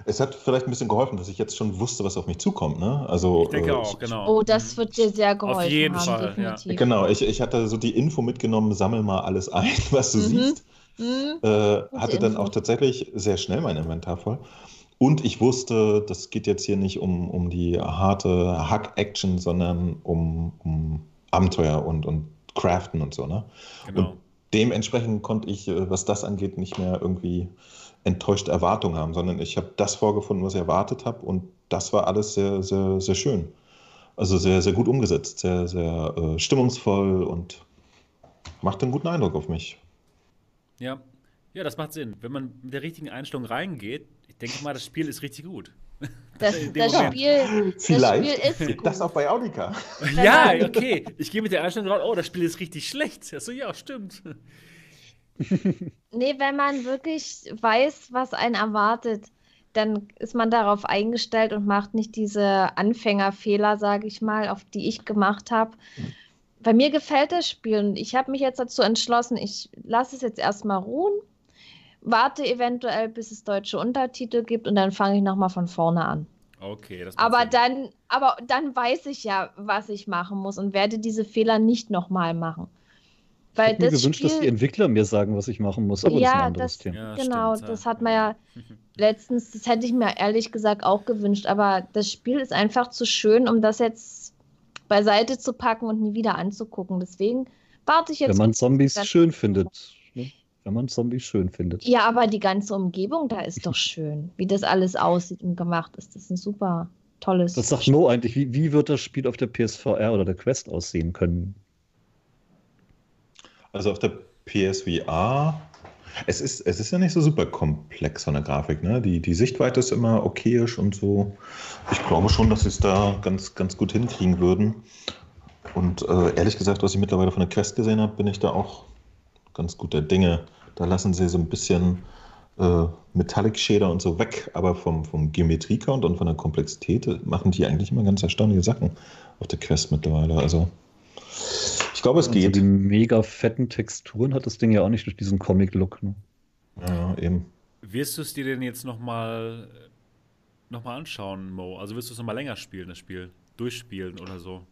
Speaker 3: Es hat vielleicht ein bisschen geholfen, dass ich jetzt schon wusste, was auf mich zukommt. Ne? Also,
Speaker 1: Ich denke
Speaker 3: äh,
Speaker 1: auch, genau.
Speaker 4: Oh, das wird dir sehr geholfen
Speaker 1: jeden
Speaker 4: haben,
Speaker 1: Fall, ja.
Speaker 3: Genau, ich, ich hatte so die Info mitgenommen, sammel mal alles ein, *laughs* was du
Speaker 4: Mhm.
Speaker 3: siehst.
Speaker 4: Hm?
Speaker 3: Äh, hatte dann
Speaker 4: Info.
Speaker 3: auch tatsächlich sehr schnell mein Inventar voll. Und ich wusste, das geht jetzt hier nicht um, um die harte Hack-Action, sondern um, um Abenteuer und, und Craften und so. Ne?
Speaker 1: Genau.
Speaker 3: Und dementsprechend konnte ich, äh, was das angeht, nicht mehr irgendwie enttäuschte Erwartungen haben, sondern ich habe das vorgefunden, was ich erwartet habe. Und das war alles sehr, sehr, sehr schön. Also sehr, sehr gut umgesetzt, sehr, sehr äh, stimmungsvoll und macht einen guten Eindruck auf mich.
Speaker 1: Ja. ja, das macht Sinn. Wenn man mit der richtigen Einstellung reingeht, denke mal, das Spiel ist richtig gut.
Speaker 4: Das, das. Spiel, das
Speaker 3: Vielleicht
Speaker 4: Spiel ist gut.
Speaker 3: das auch bei Audica. *laughs*
Speaker 1: Ja, okay. Ich gehe mit der Einstellung raus, oh, das Spiel ist richtig schlecht. Achso, ja, stimmt.
Speaker 4: Nee, wenn man wirklich weiß, was einen erwartet, dann ist man darauf eingestellt und macht nicht diese Anfängerfehler, sage ich mal, auf die ich gemacht habe. Bei mir gefällt das Spiel und ich habe mich jetzt dazu entschlossen, ich lasse es jetzt erstmal ruhen, warte eventuell, bis es deutsche Untertitel gibt und dann fange ich nochmal von vorne an.
Speaker 1: Okay, das
Speaker 4: Aber
Speaker 1: Sinn.
Speaker 4: dann, aber dann weiß ich ja, was ich machen muss und werde diese Fehler nicht nochmal machen.
Speaker 2: Ich
Speaker 4: Weil
Speaker 2: hätte mir
Speaker 4: das
Speaker 2: gewünscht, dass die
Speaker 4: Spiel,
Speaker 2: Entwickler mir sagen, was ich machen muss. Aber das ist ein
Speaker 4: ja,
Speaker 2: anderes
Speaker 4: das,
Speaker 2: Thema.
Speaker 1: Ja,
Speaker 4: genau,
Speaker 1: stimmt,
Speaker 4: das
Speaker 1: ja.
Speaker 4: hat man ja *laughs* letztens, das hätte ich mir ehrlich gesagt auch gewünscht, aber das Spiel ist einfach zu schön, um das jetzt beiseite zu packen und nie wieder anzugucken. Deswegen warte ich jetzt.
Speaker 2: Wenn man Zombies schön findet. Wenn man Zombies schön findet.
Speaker 4: ja, aber die ganze Umgebung da ist doch schön, wie das alles aussieht und gemacht ist. Das ist ein super tolles.
Speaker 2: Was sagt Mo eigentlich? Wie, wie wird das Spiel auf der PSVR oder der Quest aussehen können?
Speaker 3: Also auf der PSVR, es ist, es ist ja nicht so super komplex von der Grafik. Ne? Die, die Sichtweite ist immer okayisch und so. Ich glaube schon, dass sie es da ganz, ganz gut hinkriegen würden. Und äh, ehrlich gesagt, was ich mittlerweile von der Quest gesehen habe, bin ich da auch ganz guter Dinge. Da lassen sie so ein bisschen äh, Metallic-Shader und so weg, aber vom, vom Geometrie-Count und von der Komplexität machen die eigentlich immer ganz erstaunliche Sachen auf der Quest mittlerweile. Also ich glaube, es
Speaker 2: Also
Speaker 3: geht.
Speaker 2: die mega fetten Texturen hat das Ding ja auch nicht durch diesen Comic-Look. Ne?
Speaker 3: Ja, eben.
Speaker 1: Wirst du es dir denn jetzt nochmal noch mal anschauen, Mo? Also wirst du es nochmal länger spielen, das Spiel? Durchspielen oder so?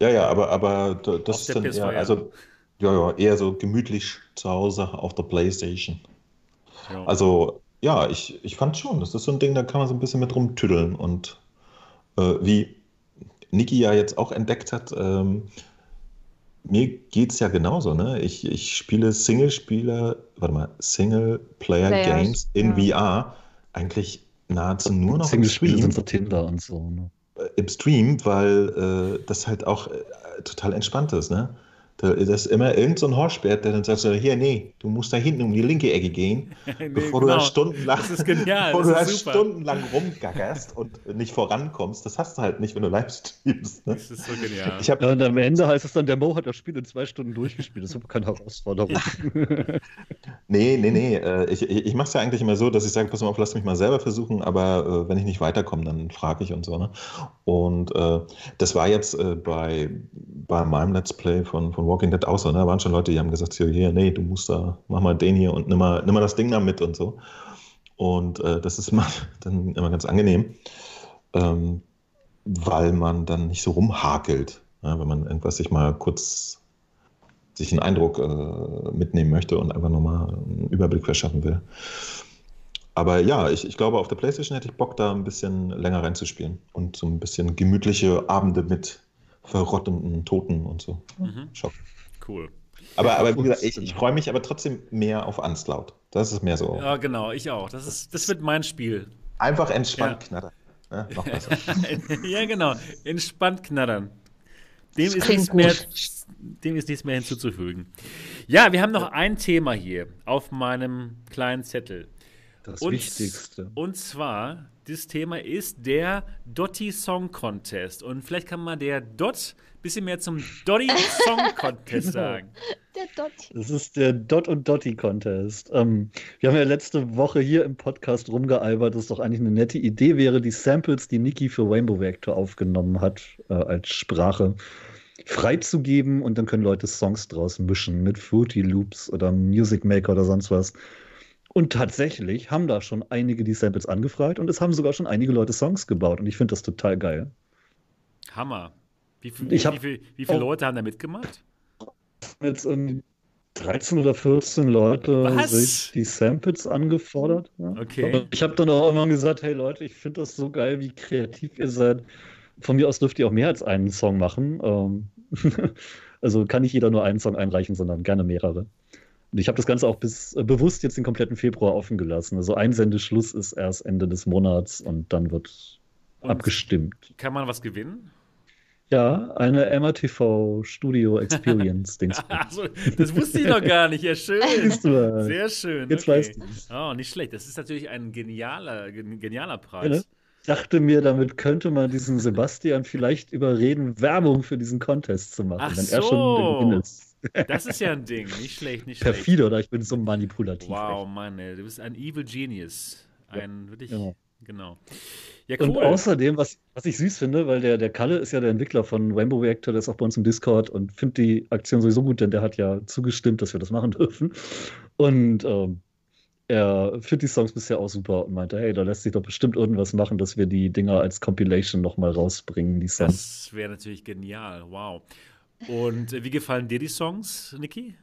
Speaker 3: Ja, ja, aber, aber da- das
Speaker 1: Auf
Speaker 3: ist dann
Speaker 1: PSVR.
Speaker 3: eher, also, ja, ja, eher so gemütlich zu Hause auf der Playstation.
Speaker 1: Ja.
Speaker 3: Also, ja, ich, ich fand schon, das ist so ein Ding, da kann man so ein bisschen mit rumtüddeln. Und äh, wie Niki ja jetzt auch entdeckt hat, ähm, mir geht es ja genauso, ne? Ich, ich spiele Single-Spieler, warte mal, Single-Player-Games in VR eigentlich nahezu nur noch im
Speaker 2: Single-Spiele
Speaker 3: Stream.
Speaker 2: sind für Tinder und so. Ne?
Speaker 3: äh, im Stream, weil äh, das halt auch äh, total entspannt ist, ne? Da ist immer irgend so ein Horschbär, der dann sagt so, hier, nee, du musst da hinten um die linke Ecke gehen, *laughs*
Speaker 1: Nee,
Speaker 3: bevor du da
Speaker 1: genau.
Speaker 3: stundenlang,
Speaker 1: Das ist genial, *laughs*
Speaker 3: bevor du da
Speaker 1: super.
Speaker 3: stundenlang rumgackerst und nicht vorankommst. Das hast du halt nicht, wenn du live streamst. Ne?
Speaker 1: Das ist so genial.
Speaker 3: Ich habe
Speaker 2: Ja, und am Ende heißt es dann, der Mo hat das Spiel in zwei Stunden durchgespielt. Das ist überhaupt keine Herausforderung. *laughs*
Speaker 3: Nee, nee, nee. äh, Ich, ich, ich mache es ja eigentlich immer so, dass ich sage, pass mal auf, lass mich mal selber versuchen, aber äh, wenn ich nicht weiterkomme, dann frage ich und so. Ne? Und äh, das war jetzt äh, bei, bei meinem Let's Play von, von Walking Dead auch so. Ne? Da waren schon Leute, die haben gesagt, hier, hier, nee, du musst da, mach mal den hier und nimm mal, nimm mal das Ding da mit und so. Und äh, das ist immer, *laughs* dann immer ganz angenehm, ähm, weil man dann nicht so rumhakelt, ja? wenn man irgendwas sich mal kurz sich einen Eindruck äh, mitnehmen möchte und einfach nochmal einen Überblick verschaffen will. Aber ja, ich, ich glaube, auf der Playstation hätte ich Bock, da ein bisschen länger reinzuspielen und so ein bisschen gemütliche Abende mit verrottenden Toten und so.
Speaker 1: Mhm.
Speaker 3: Schau.
Speaker 1: Cool.
Speaker 3: Aber, aber wie gesagt, ich, ich freue mich aber trotzdem mehr auf Unslaut. Das ist mehr so.
Speaker 1: Ja, genau, ich auch. Das, ist, das wird mein Spiel.
Speaker 3: Einfach entspannt
Speaker 1: Ja.
Speaker 3: knattern. Ja, *laughs* noch besser.
Speaker 1: ja, genau. Entspannt knattern. Dem ist, nichts mehr, dem ist nichts mehr hinzuzufügen. Ja, wir haben noch ein Thema hier auf meinem kleinen Zettel.
Speaker 2: Das
Speaker 1: Und-
Speaker 2: Wichtigste.
Speaker 1: Und zwar, das Thema ist der Dotti Song Contest. Und vielleicht kann man der Dot ein bisschen mehr zum Dotti Song *laughs* Contest
Speaker 2: Genau.
Speaker 1: sagen.
Speaker 4: Der Dotti.
Speaker 2: Das ist der Dot und Dotty Contest. Ähm, wir haben ja letzte Woche hier im Podcast rumgealbert, dass es doch eigentlich eine nette Idee wäre, die Samples, die Niki für Rainbow Reactor aufgenommen hat, äh, als Sprache freizugeben und dann können Leute Songs draus mischen mit Fruity Loops oder Music Maker oder sonst was. Und tatsächlich haben da schon einige die Samples angefragt und es haben sogar schon einige Leute Songs gebaut und ich finde das total geil.
Speaker 1: Hammer. Wie, viel,
Speaker 2: Ich hab-
Speaker 1: wie, viel, wie viele
Speaker 2: Oh.
Speaker 1: Leute haben da mitgemacht?
Speaker 2: Jetzt ähm, 13 oder 14 Leute
Speaker 1: Was?
Speaker 2: sich die Samples angefordert. Ja.
Speaker 1: Okay.
Speaker 2: Und ich habe dann auch immer gesagt, hey Leute, ich finde das so geil, wie kreativ ihr seid. Von mir aus dürft ihr auch mehr als einen Song machen. Ähm, *laughs* also kann nicht jeder nur einen Song einreichen, sondern gerne mehrere. Und ich habe das Ganze auch bis äh, bewusst jetzt den kompletten Februar offen gelassen. Also Einsendeschluss ist erst Ende des Monats und dann wird
Speaker 1: Und
Speaker 2: abgestimmt.
Speaker 1: Kann man was gewinnen?
Speaker 2: Ja, eine MRTV Studio Experience *laughs* Dings.
Speaker 1: also, das wusste ich noch gar nicht. Ja, schön. Sehr schön.
Speaker 2: Jetzt okay. weißt
Speaker 1: du. Oh, nicht schlecht. Das ist natürlich ein genialer, genialer Preis. Ja, ne?
Speaker 2: Ich dachte mir, damit könnte man diesen Sebastian vielleicht überreden, Werbung für diesen Contest zu machen,
Speaker 1: Ach wenn so. er schon der Gewinn ist. Das ist ja ein Ding. Nicht schlecht, nicht schlecht.
Speaker 2: Perfide, oder? Ich bin so manipulativ.
Speaker 1: Wow, Mann, ey. du bist ein Evil Genius. Ein ja, wirklich. Genau. genau.
Speaker 2: Ja, cool. Und außerdem, was, was ich süß finde, weil der, der Kalle ist ja der Entwickler von Rainbow Reactor, der ist auch bei uns im Discord und findet die Aktion sowieso gut, denn der hat ja zugestimmt, dass wir das machen *laughs* dürfen. Und ähm, er findet die Songs bisher auch super und meinte, hey, da lässt sich doch bestimmt irgendwas machen, dass wir die Dinger als Compilation nochmal rausbringen, die
Speaker 1: Songs. Das wäre natürlich genial, wow. Und äh, wie gefallen dir die Songs, Niki?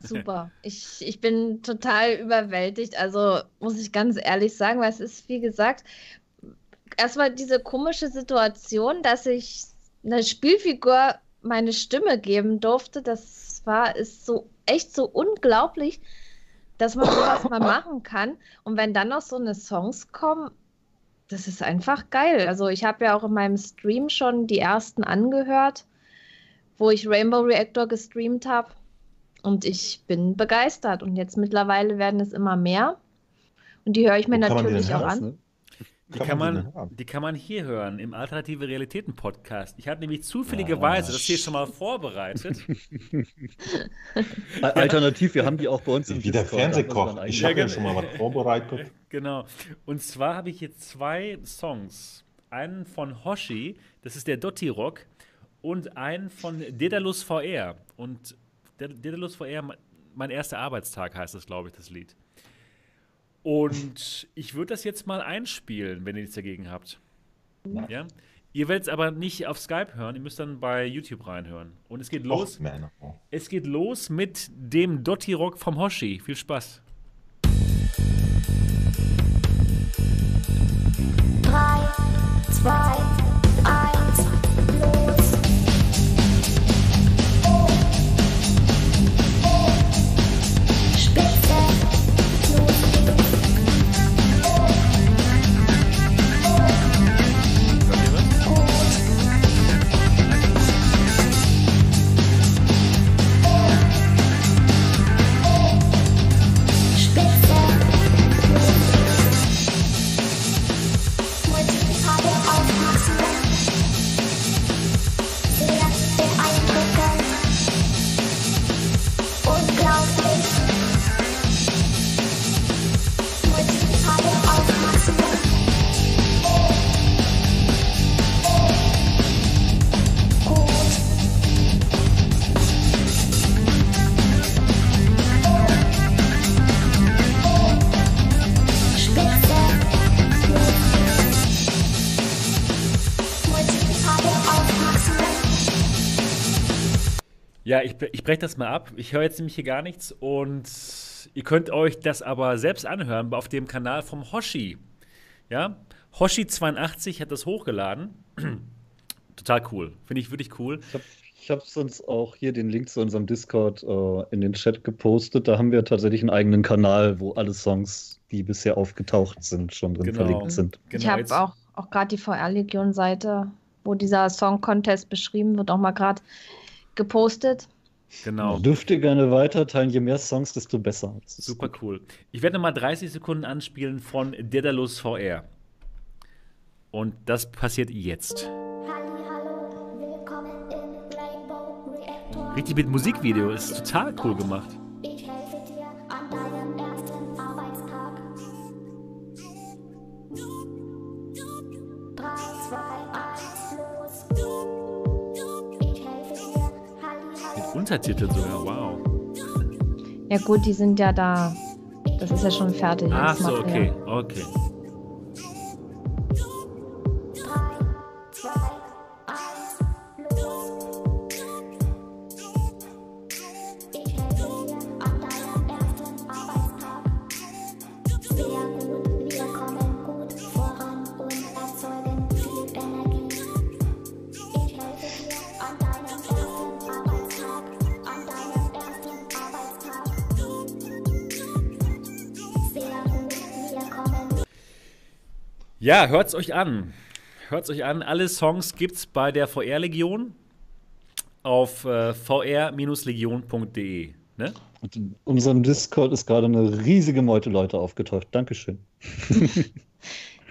Speaker 4: Super. Ich, ich bin total überwältigt. Also muss ich ganz ehrlich sagen, weil es ist, wie gesagt, erstmal diese komische Situation, dass ich einer Spielfigur meine Stimme geben durfte. Das war, ist so echt so unglaublich, dass man sowas mal *laughs* machen kann. Und wenn dann noch so eine Songs kommen, das ist einfach geil. Also ich habe ja auch in meinem Stream schon die ersten angehört, wo ich Rainbow Reactor gestreamt habe. Und ich bin begeistert. Und jetzt mittlerweile werden es immer mehr. Und die höre ich mir natürlich auch an.
Speaker 1: Die kann, man, die kann man hier hören, im Alternative Realitäten Podcast. Ich habe nämlich zufälligerweise das hier schon mal vorbereitet. *laughs*
Speaker 2: Alternativ, wir haben die auch bei uns im
Speaker 3: Wie der Fernsehkoch. Ich habe ja, schon mal *laughs* was vorbereitet.
Speaker 1: Genau. Und zwar habe ich hier zwei Songs. Einen von Hoshi, das ist der Dotti Rock, und einen von Dedalus VR. Und Dedalus VR, mein erster Arbeitstag heißt das, glaube ich, das Lied. Und ich würde das jetzt mal einspielen, wenn ihr nichts dagegen habt. Ja. ja? Ihr werdet es aber nicht auf Skype hören, ihr müsst dann bei YouTube reinhören. Und es geht los. Och, es geht los mit dem Dotti Rock vom Hoshi. Viel Spaß.
Speaker 5: Drei, zwei, eins,
Speaker 1: ich, ich breche das mal ab. Ich höre jetzt nämlich hier gar nichts und ihr könnt euch das aber selbst anhören auf dem Kanal vom Hoshi. Ja, Hoshi82 hat das hochgeladen. *clears throat* Total cool. Finde ich wirklich cool.
Speaker 2: Ich habe ich sonst auch hier den Link zu unserem Discord äh, in den Chat gepostet. Da haben wir tatsächlich einen eigenen Kanal, wo alle Songs, die bisher aufgetaucht sind, schon drin genau. verlinkt sind.
Speaker 4: Genau, ich habe auch, auch gerade die VR-Legion-Seite, wo dieser Song-Contest beschrieben wird, auch mal gerade gepostet.
Speaker 2: Genau. Dürft ihr gerne weiterteilen. Je mehr Songs, desto besser.
Speaker 1: Super gut. cool. Ich werde mal 30 Sekunden anspielen von Daedalus VR. Und das passiert jetzt. Richtig mit Musikvideo. Ist total cool gemacht. Untertitel sogar, wow.
Speaker 4: Ja gut, die sind ja da. Das ist ja schon fertig.
Speaker 1: Ach so, okay, okay. Ja, hört es euch an. Hört es euch an. Alle Songs gibt's bei der VR-Legion auf äh, vr-legion.de. Ne?
Speaker 2: Und in unserem Discord ist gerade eine riesige Meute Leute aufgetaucht. Dankeschön. *laughs*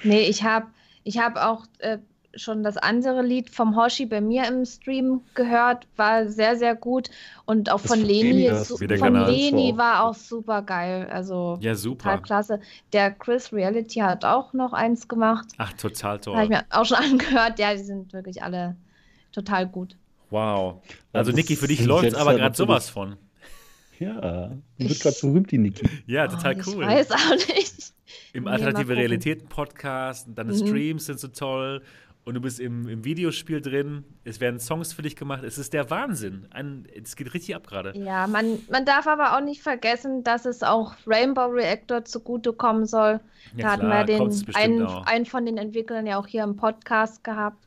Speaker 4: Nee, ich habe ich hab auch äh, schon das andere Lied vom Hoshi bei mir im Stream gehört, war sehr, sehr gut. Und auch
Speaker 2: Das
Speaker 4: von
Speaker 2: von
Speaker 4: Leni, ist
Speaker 2: das
Speaker 4: su-
Speaker 1: wieder
Speaker 4: von. Leni
Speaker 2: war auch
Speaker 4: super geil. Also
Speaker 1: Ja,
Speaker 4: total
Speaker 1: super.
Speaker 4: klasse. Der Chris Reality hat auch noch eins gemacht.
Speaker 1: Ach, total
Speaker 4: Habe ich
Speaker 1: toll.
Speaker 4: mir auch schon *laughs* angehört. Ja, die sind wirklich alle total gut.
Speaker 1: Wow. Also,
Speaker 2: das
Speaker 1: Niki, für dich läuft
Speaker 2: jetzt
Speaker 1: aber gerade sowas von.
Speaker 2: Ja, die wird gerade berühmt, die Niki.
Speaker 1: Ja, total
Speaker 4: Oh,
Speaker 1: cool.
Speaker 4: Ich weiß auch nicht.
Speaker 1: Im Alternative
Speaker 4: mal gucken.
Speaker 1: Realitäten-Podcast, deine
Speaker 4: Mhm.
Speaker 1: Streams sind so toll und du bist im, im Videospiel drin. Es werden Songs für dich gemacht. Es ist der Wahnsinn. Ein, es geht richtig ab gerade.
Speaker 4: Ja, man, man darf aber auch nicht vergessen, dass es auch Rainbow Reactor zugutekommen soll.
Speaker 1: Ja,
Speaker 4: da hatten wir den, einen,
Speaker 1: auch.
Speaker 4: einen von den Entwicklern ja auch hier im Podcast gehabt,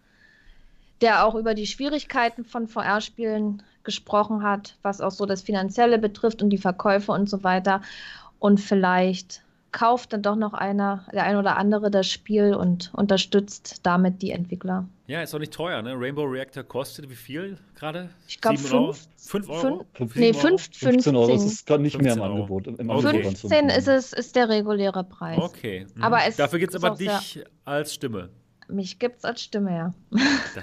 Speaker 4: der auch über die Schwierigkeiten von VR-Spielen gesprochen hat, was auch so das Finanzielle betrifft und die Verkäufe und so weiter. Und vielleicht kauft dann doch noch einer, der ein oder andere das Spiel und unterstützt damit die Entwickler.
Speaker 1: Ja, ist auch nicht teuer, ne? Rainbow Reactor kostet wie viel gerade?
Speaker 4: Ich glaub,
Speaker 1: Sieben Euro?
Speaker 4: fünf-
Speaker 1: Fünf Euro?
Speaker 2: fünf-
Speaker 4: Nee,
Speaker 1: Sieben Euro?
Speaker 4: 5,
Speaker 2: 15 Euro ist
Speaker 4: 15.
Speaker 2: es gerade nicht mehr im
Speaker 1: 15 Euro.
Speaker 2: Angebot. Im
Speaker 1: Okay.
Speaker 2: Angebot waren's
Speaker 4: 15 ist es ist der reguläre Preis.
Speaker 1: Okay. mhm.
Speaker 4: Aber es
Speaker 1: Dafür gibt es
Speaker 4: ist
Speaker 1: aber dich als Stimme.
Speaker 4: Mich gibt's als Stimme, ja.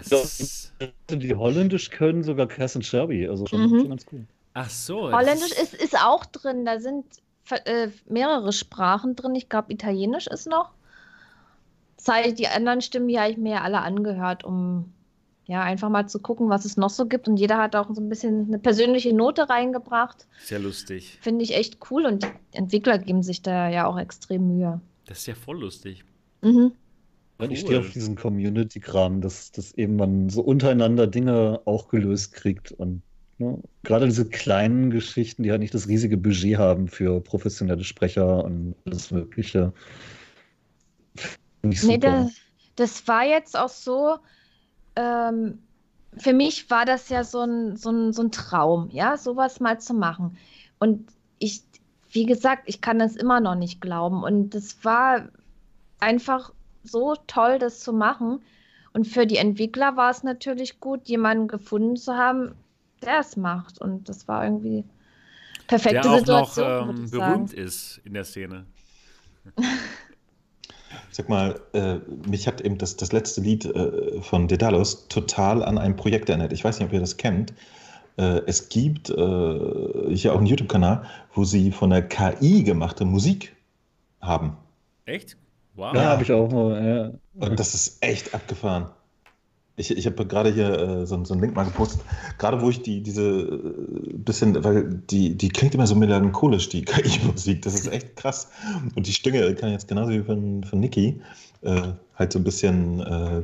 Speaker 1: Das ist,
Speaker 2: Die Holländisch können sogar Kerstin Sherby, also schon,
Speaker 4: Mhm.
Speaker 2: schon ganz cool.
Speaker 1: ach so. das
Speaker 4: Holländisch ist, ist auch drin. Da sind äh, mehrere Sprachen drin. Ich glaube, Italienisch ist noch. Sei die anderen Stimmen, die habe ich mir ja alle angehört, um ja einfach mal zu gucken, was es noch so gibt. Und jeder hat auch so ein bisschen eine persönliche Note reingebracht.
Speaker 1: Sehr lustig.
Speaker 4: Finde ich echt cool. Und die Entwickler geben sich da ja auch extrem Mühe.
Speaker 1: Das ist ja voll lustig.
Speaker 4: Mhm.
Speaker 2: Und Ich
Speaker 1: Cool.
Speaker 2: stehe auf diesen Community-Kram, dass, dass eben man so untereinander Dinge auch gelöst kriegt. Und gerade diese kleinen Geschichten, die halt nicht das riesige Budget haben für professionelle Sprecher und das Mögliche. Finde ich
Speaker 4: Nee, das, das war jetzt auch so. Ähm, für mich war das ja so ein, so ein, so ein Traum, ja, sowas mal zu machen. Und ich, wie gesagt, ich kann das immer noch nicht glauben. Und es war einfach so toll, das zu machen. Und für die Entwickler war es natürlich gut, jemanden gefunden zu haben, der es macht. Und das war irgendwie perfekte
Speaker 1: Der auch noch
Speaker 4: Situation, würde
Speaker 1: ähm,
Speaker 4: ich sagen.
Speaker 1: berühmt ist in der Szene. *laughs*
Speaker 3: Sag mal, äh, mich hat eben das, das letzte Lied äh, von Daedalus total an ein Projekt erinnert. Ich weiß nicht, ob ihr das kennt. Äh, es gibt äh, hier auch einen YouTube-Kanal, wo sie von der KI gemachte Musik haben.
Speaker 1: Echt? Wow.
Speaker 2: Ja, habe ich auch mal. Ja.
Speaker 3: Und das ist echt abgefahren. Ich, ich habe gerade hier äh, so, so einen Link mal gepostet. Gerade wo ich die, diese äh, bisschen, weil die, die klingt immer so melancholisch, die *laughs* KI-Musik. Das ist echt krass. Und die Stimme kann jetzt genauso wie von, von Niki äh, halt so ein bisschen äh,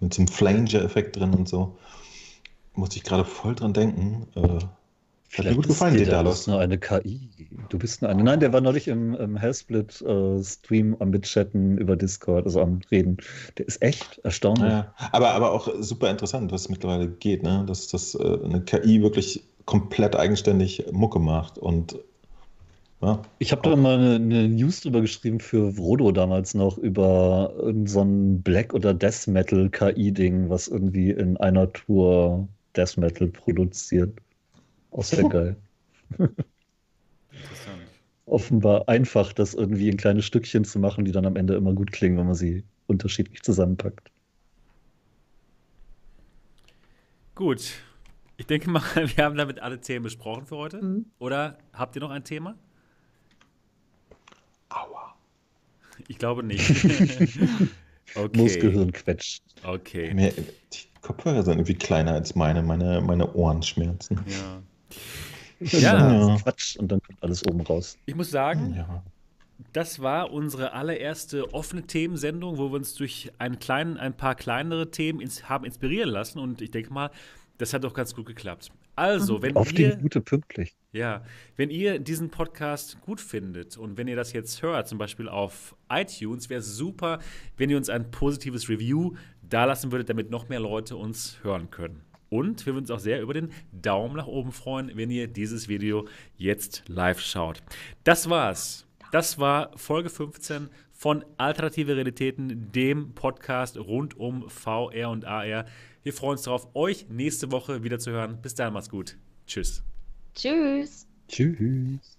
Speaker 3: mit so einem Flanger-Effekt drin und so. Musste ich gerade voll dran denken. Äh, hat mir gut gefallen, Daedalus.
Speaker 2: Das nur eine KI. Du bist nur eine. Nein, der war neulich im, im Hellsplit-Stream am Mitchatten über Discord, also am Reden. Der ist echt erstaunlich.
Speaker 3: Ja, aber, aber auch super interessant, was mittlerweile geht, ne? dass, dass äh, eine KI wirklich komplett eigenständig Mucke macht und ja,
Speaker 2: Ich habe da mal eine, eine News drüber geschrieben für Vrodo damals noch über so ein Black- oder Death Metal KI-Ding, was irgendwie in einer Tour Death Metal produziert. Auch sehr geil.
Speaker 1: Interessant.
Speaker 2: Offenbar einfach, das irgendwie in kleine Stückchen zu machen, die dann am Ende immer gut klingen, wenn man sie unterschiedlich zusammenpackt.
Speaker 1: Gut. Ich denke mal, *laughs* wir haben damit alle Themen besprochen für heute.
Speaker 4: Mhm.
Speaker 1: Oder habt ihr noch ein Thema?
Speaker 3: aua.
Speaker 1: Ich glaube nicht. *laughs* okay.
Speaker 2: Moosgehirn quetscht.
Speaker 1: Okay.
Speaker 3: Mir, die Kopfhörer sind irgendwie kleiner als meine, meine, meine Ohren schmerzen.
Speaker 2: Ja.
Speaker 3: Ja.
Speaker 2: Quatsch und dann kommt alles oben raus.
Speaker 1: Ich muss sagen,
Speaker 3: Ja.
Speaker 1: das war unsere allererste offene Themensendung, wo wir uns durch einen kleinen, ein paar kleinere Themen ins, haben inspirieren lassen. Und ich denke mal, das hat doch ganz gut geklappt. Also, wenn
Speaker 2: Auf
Speaker 1: ihr.
Speaker 2: die Gute pünktlich.
Speaker 1: Ja, wenn ihr diesen Podcast gut findet und wenn ihr das jetzt hört, zum Beispiel auf iTunes, wäre es super, wenn ihr uns ein positives Review dalassen würdet, damit noch mehr Leute uns hören können. Und wir würden uns auch sehr über den Daumen nach oben freuen, wenn ihr dieses Video jetzt live schaut. Das war's. Das war Folge 15 von Alternative Realitäten, dem Podcast rund um VR und AR. Wir freuen uns darauf, euch nächste Woche wieder zu hören. Bis dahin, macht's gut. Tschüss.
Speaker 4: Tschüss.
Speaker 2: Tschüss.